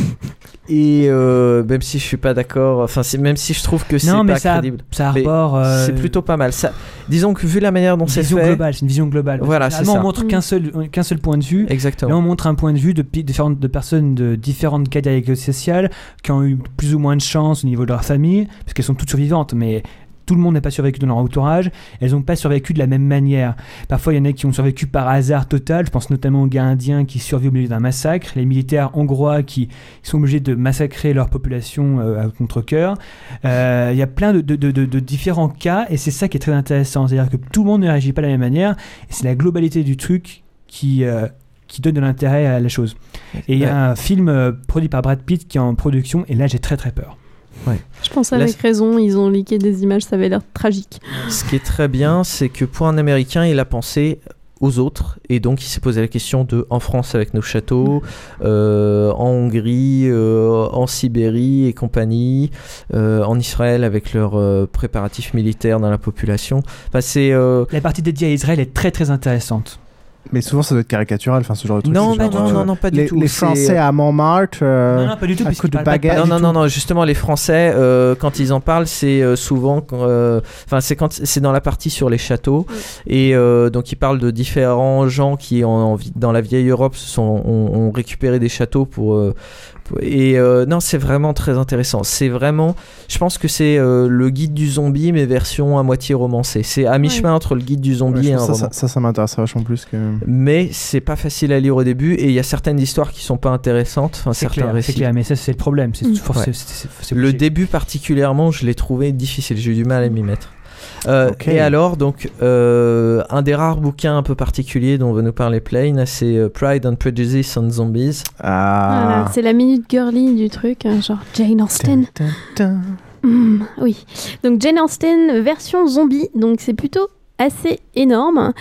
Et euh, même si je suis pas d'accord, enfin même si je trouve que c'est pas ça- crédible, ça mais arbore, euh, c'est plutôt pas mal. Ça, disons que vu la manière dont c'est fait, globale, c'est une vision globale. Voilà, c'est ça. on montre qu'un seul, qu'un seul point de vue. Exactement. Là, on montre un point de vue de, différentes, de personnes de différentes catégories sociales qui ont eu plus ou moins de chance au niveau de leur famille, parce qu'elles sont toutes survivantes, mais tout le monde n'a pas survécu dans leur entourage. Elles n'ont pas survécu de la même manière. Parfois, il y en a qui ont survécu par hasard total. Je pense notamment aux gars indiens qui survivent au milieu d'un massacre, les militaires hongrois qui sont obligés de massacrer leur population euh, à contre-coeur. Euh, Il y a plein de, de- de- de- de différents cas, et c'est ça qui est très intéressant. C'est-à-dire que tout le monde ne réagit pas de la même manière, et c'est la globalité du truc qui, euh, qui donne de l'intérêt à la chose. Et il y a un film produit par Brad Pitt qui est en production, et là j'ai très très peur. Je pense avec raison, ils ont leaké des images, ça avait l'air tragique. Ce qui est très bien, c'est que pour un Américain, il a pensé aux autres et donc il s'est posé la question de en France avec nos châteaux, euh, en Hongrie, euh, en Sibérie et compagnie, euh, en Israël avec leurs euh, préparatifs militaires dans la population. Enfin, euh, La partie dédiée à Israël est très très intéressante. Mais souvent, ça doit être caricatural, enfin, ce genre de truc. Non, non, genre, non, euh, non, non, pas du les, tout, Les Français à Montmartre, euh, Non, non, pas du tout, à puisqu'il coup de pas baguette. non, non, non, non, justement, les Français, euh, quand ils en parlent, c'est euh, souvent, euh, enfin, c'est quand c'est dans la partie sur les châteaux, et euh, donc ils parlent de différents gens qui, en, en dans la vieille Europe, se sont, ont, ont récupéré des châteaux pour. Et euh, non, c'est vraiment très intéressant. C'est vraiment, je pense que c'est euh, le guide du zombie, mais version à moitié romancée. C'est à mi-chemin entre le guide du zombie et un pense roman. ça, ça, ça, ça m'intéresse vachement plus que. Mais c'est pas facile à lire au début, et il y a certaines histoires qui sont pas intéressantes. Enfin, C'est certains clair, clair, mais ça c'est le problème. C'est Mm. Ouais. Le début particulièrement, je l'ai trouvé difficile. J'ai eu du mal à m'y mettre. Euh. Et alors, donc, euh, un des rares bouquins un peu particuliers dont va nous parler Plain, c'est euh, Pride and Prejudice on Zombies. Ah. Voilà, c'est la minute girly du truc, hein, genre Jane Austen. Hmm, oui. Donc Jane Austen version zombie, donc c'est plutôt assez énorme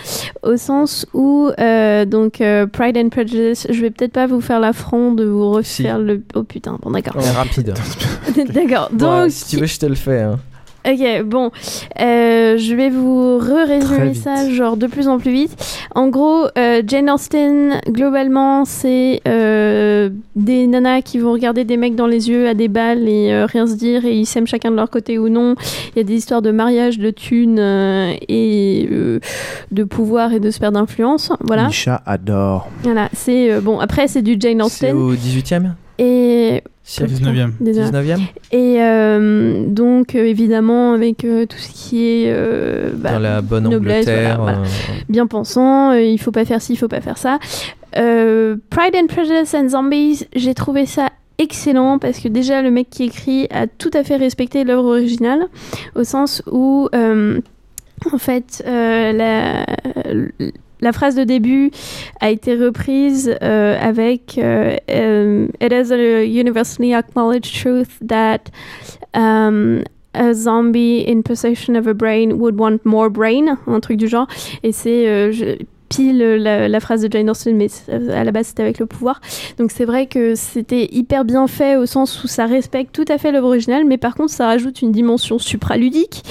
au sens où euh, donc euh, Pride and Prejudice je vais peut-être pas vous faire l'affront de vous refaire le oh putain bon d'accord C'est rapide. d'accord Bon, donc si tu veux, je te le fais. hein. Ok, bon, euh, je vais vous vite. ça genre de plus en plus vite. En gros, euh, Jane Austen, globalement, c'est euh, des nanas qui vont regarder des mecs dans les yeux à des balles et rien se dire et ils s'aiment chacun de leur côté ou non. Il y a des histoires de mariage, de thunes et de pouvoir et de sphère d'influence. Voilà. Misha adore. Voilà, c'est bon. Après, c'est du Jane C'est Austen au 18e et 19e. Désolé. 19e Et euh, donc, euh, évidemment, avec euh, tout ce qui est euh, bah, Dans la bonne noblesse, Angleterre. voilà, voilà. euh, bien pensant, euh, il faut pas faire ci, il faut pas faire ça. Euh, Pride and Prejudice and Zombies, j'ai trouvé ça excellent parce que déjà le mec qui écrit a tout à fait respecté l'œuvre originale au sens où euh, en fait euh, la, la phrase de début a été reprise euh, avec euh, um, It is a universally acknowledged truth that um, a zombie in possession of a brain would want more brain, un truc du genre. Et c'est euh, pile la, la phrase de Jane Austen, mais à la base c'était avec le pouvoir. Donc c'est vrai que c'était hyper bien fait au sens où ça respecte tout à fait l'œuvre originale, mais par contre ça rajoute une dimension supraludique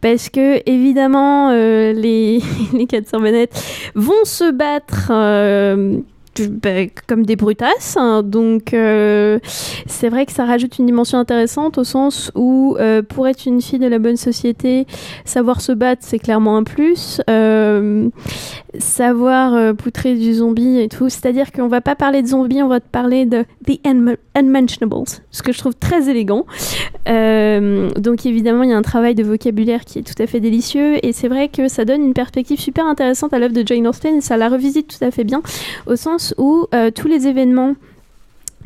parce que évidemment euh, les, les 400 manettes vont se battre. euh, bah, comme des brutasses, hein. donc euh, c'est vrai que ça rajoute une dimension intéressante au sens où euh, pour être une fille de la bonne société, savoir se battre c'est clairement un plus. Euh, savoir poutrer du zombie et tout, c'est-à-dire qu'on va pas parler de zombies, on va te parler de the Unm- unmentionables, ce que je trouve très élégant. Donc évidemment il y a un travail de vocabulaire qui est tout à fait délicieux et c'est vrai que ça donne une perspective super intéressante à l'œuvre de Jane Austen et ça la revisite tout à fait bien au sens où euh, tous les événements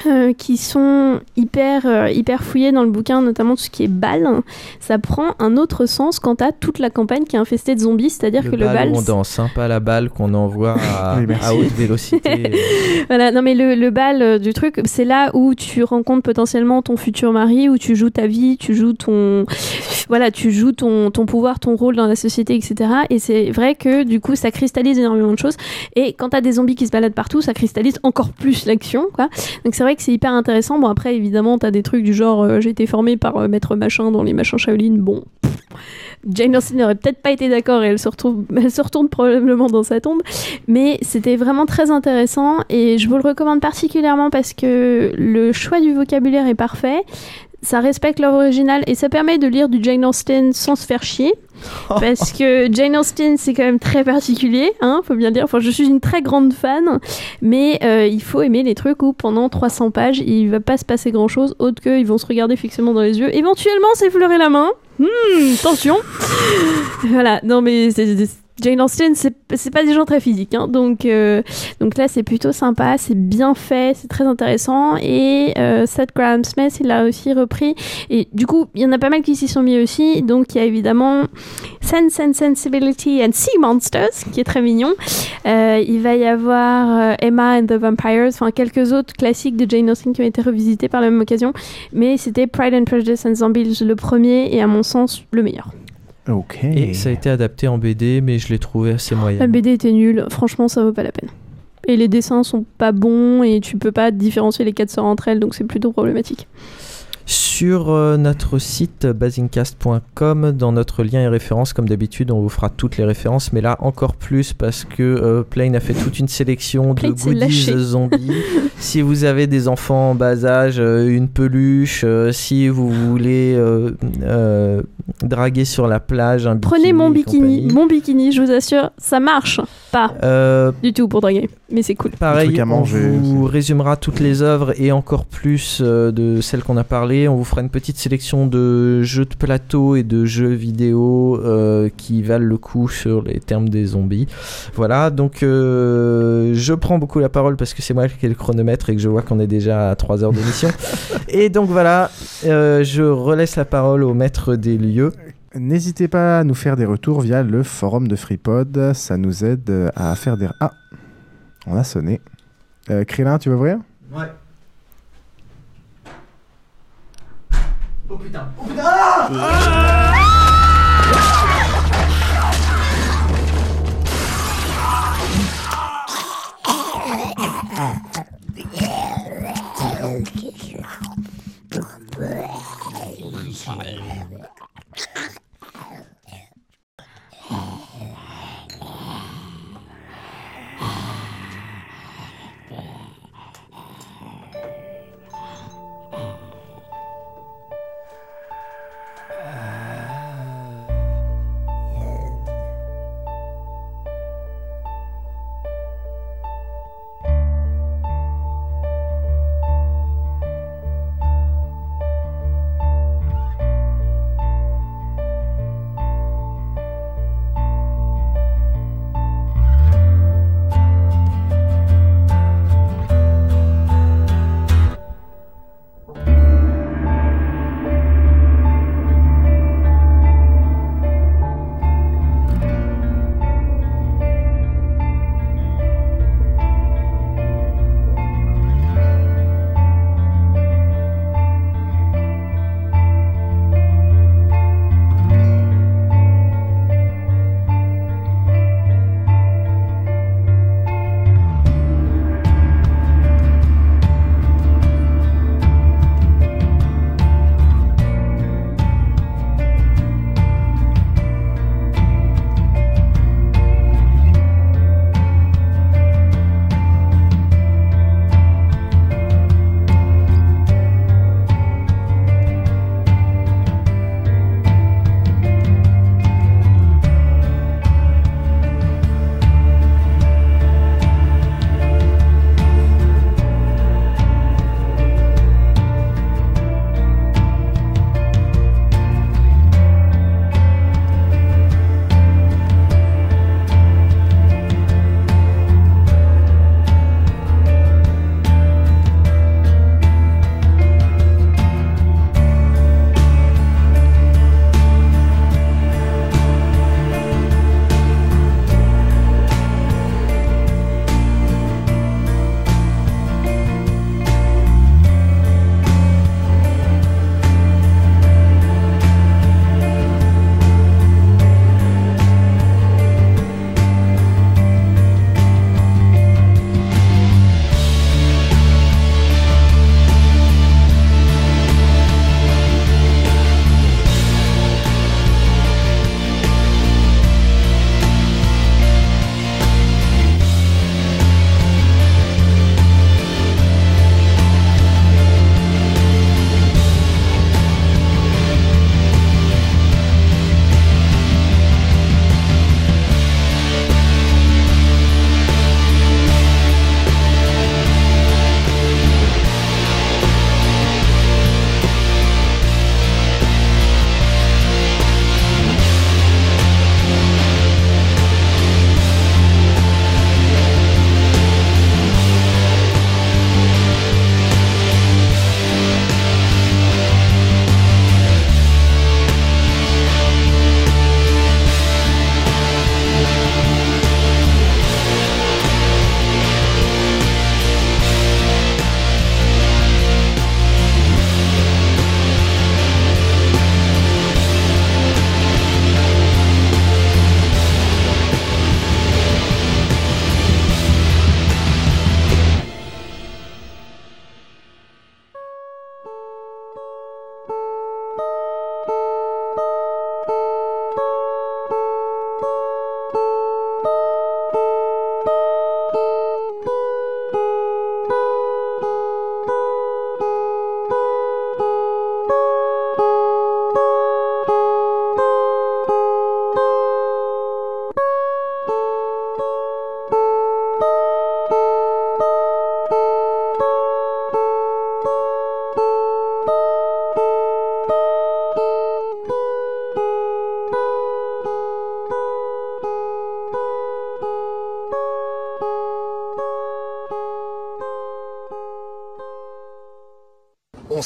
euh, qui sont hyper, euh, hyper fouillés dans le bouquin, notamment tout ce qui est bal, ça prend un autre sens quant à toute la campagne qui est infestée de zombies, c'est-à-dire que le bal on danse, hein, pas la balle qu'on envoie à, Oui, à haute vélocité. voilà, non mais le, le bal euh, du truc, c'est là où tu rencontres potentiellement ton futur mari, où tu joues ta vie, tu joues ton, voilà, tu joues ton, ton pouvoir, ton rôle dans la société, etc. Et c'est vrai que du coup, ça cristallise énormément de choses. Et quand t'as des zombies qui se baladent partout, ça cristallise encore plus l'action, quoi. Donc c'est vrai que c'est hyper intéressant. Bon, après, évidemment, t'as des trucs du genre euh, j'ai été formé par euh, Maître Machin dans les machins Shaolin. Bon. Jane Austen n'aurait peut-être pas été d'accord et elle se, retrouve, elle se retourne probablement dans sa tombe. Mais c'était vraiment très intéressant et je vous le recommande particulièrement parce que le choix du vocabulaire est parfait. Ça respecte l'œuvre originale et ça permet de lire du Jane Austen sans se faire chier. Parce que Jane Austen, c'est quand même très particulier, hein, faut bien dire. Enfin, je suis une très grande fan, mais euh, il faut aimer les trucs où pendant 300 pages, il va pas se passer grand chose, autre qu'ils vont se regarder fixement dans les yeux, éventuellement s'effleurer la main. Hmm, attention Voilà, non mais c'est- Jane Austen, c'est pas des gens très physiques, hein, donc, euh, donc là c'est plutôt sympa, c'est bien fait, c'est très intéressant. Et euh, Seth Graham Smith, il l'a aussi repris. Et du coup, il y en a pas mal qui s'y sont mis aussi. Donc il y a évidemment Sense and Sensibility and Sea Monsters, qui est très mignon. Euh, il va y avoir euh, Emma and the Vampires, enfin quelques autres classiques de Jane Austen qui ont été revisités par la même occasion. Mais c'était Pride and Prejudice and Zombies le premier et à mon sens le meilleur. Ok. Et ça a été adapté en BD, mais je l'ai trouvé assez moyen. La BD était nulle, franchement ça vaut pas la peine. Et les dessins sont pas bons et tu peux pas différencier les quatre sœurs entre elles, donc c'est plutôt problématique. Sur euh, notre site basincast.com, dans notre lien et références, comme d'habitude, on vous fera toutes les références, mais là encore plus parce que euh, Plane a fait toute une sélection de goodies zombies. si vous avez des enfants en bas âge, euh, une peluche, euh, si vous voulez euh, euh, draguer sur la plage, un bikini. Prenez mon bikini, compagnie. mon bikini, je vous assure, ça marche pas Euh, du tout pour draguer, mais c'est cool. Pareil, on manger vous résumera toutes les œuvres et encore plus euh, de celles qu'on a parlé. On vous fera une petite sélection de jeux de plateau et de jeux vidéo euh, qui valent le coup sur les termes des zombies. Voilà, donc euh, je prends beaucoup la parole parce que c'est moi qui ai le chronomètre et que je vois qu'on est déjà à 3 heures d'émission. et donc voilà, euh, je relaisse la parole au maître des lieux. N'hésitez pas à nous faire des retours via le forum de FreePod. Ça nous aide à faire des. Ah On a sonné. Euh, Krillin, tu veux ouvrir? Ouais. Oh putain. Oh putain. Ah ah. Time.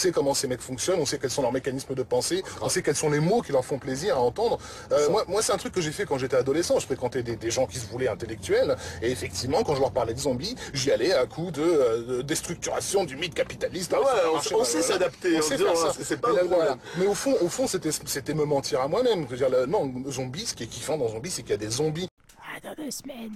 sait comment ces mecs fonctionnent, on sait quels sont leurs mécanismes de pensée, on sait quels sont les mots qui leur font plaisir à entendre. Euh, moi, moi c'est un truc que j'ai fait quand j'étais adolescent. Je fréquentais des, des gens qui se voulaient intellectuels, et effectivement, quand je leur parlais de zombies, j'y allais à coup de, euh, de déstructuration du mythe capitaliste. Ah ouais, on- sait s'adapter, On en sait disant, faire ça. c'est- c'est pas Mais le là, problème. voilà. Mais au fond, au fond, c'était c'était me mentir à moi-même. Non, zombies, ce qui est kiffant dans zombies, c'est qu'il y a des zombies. Dans deux semaines.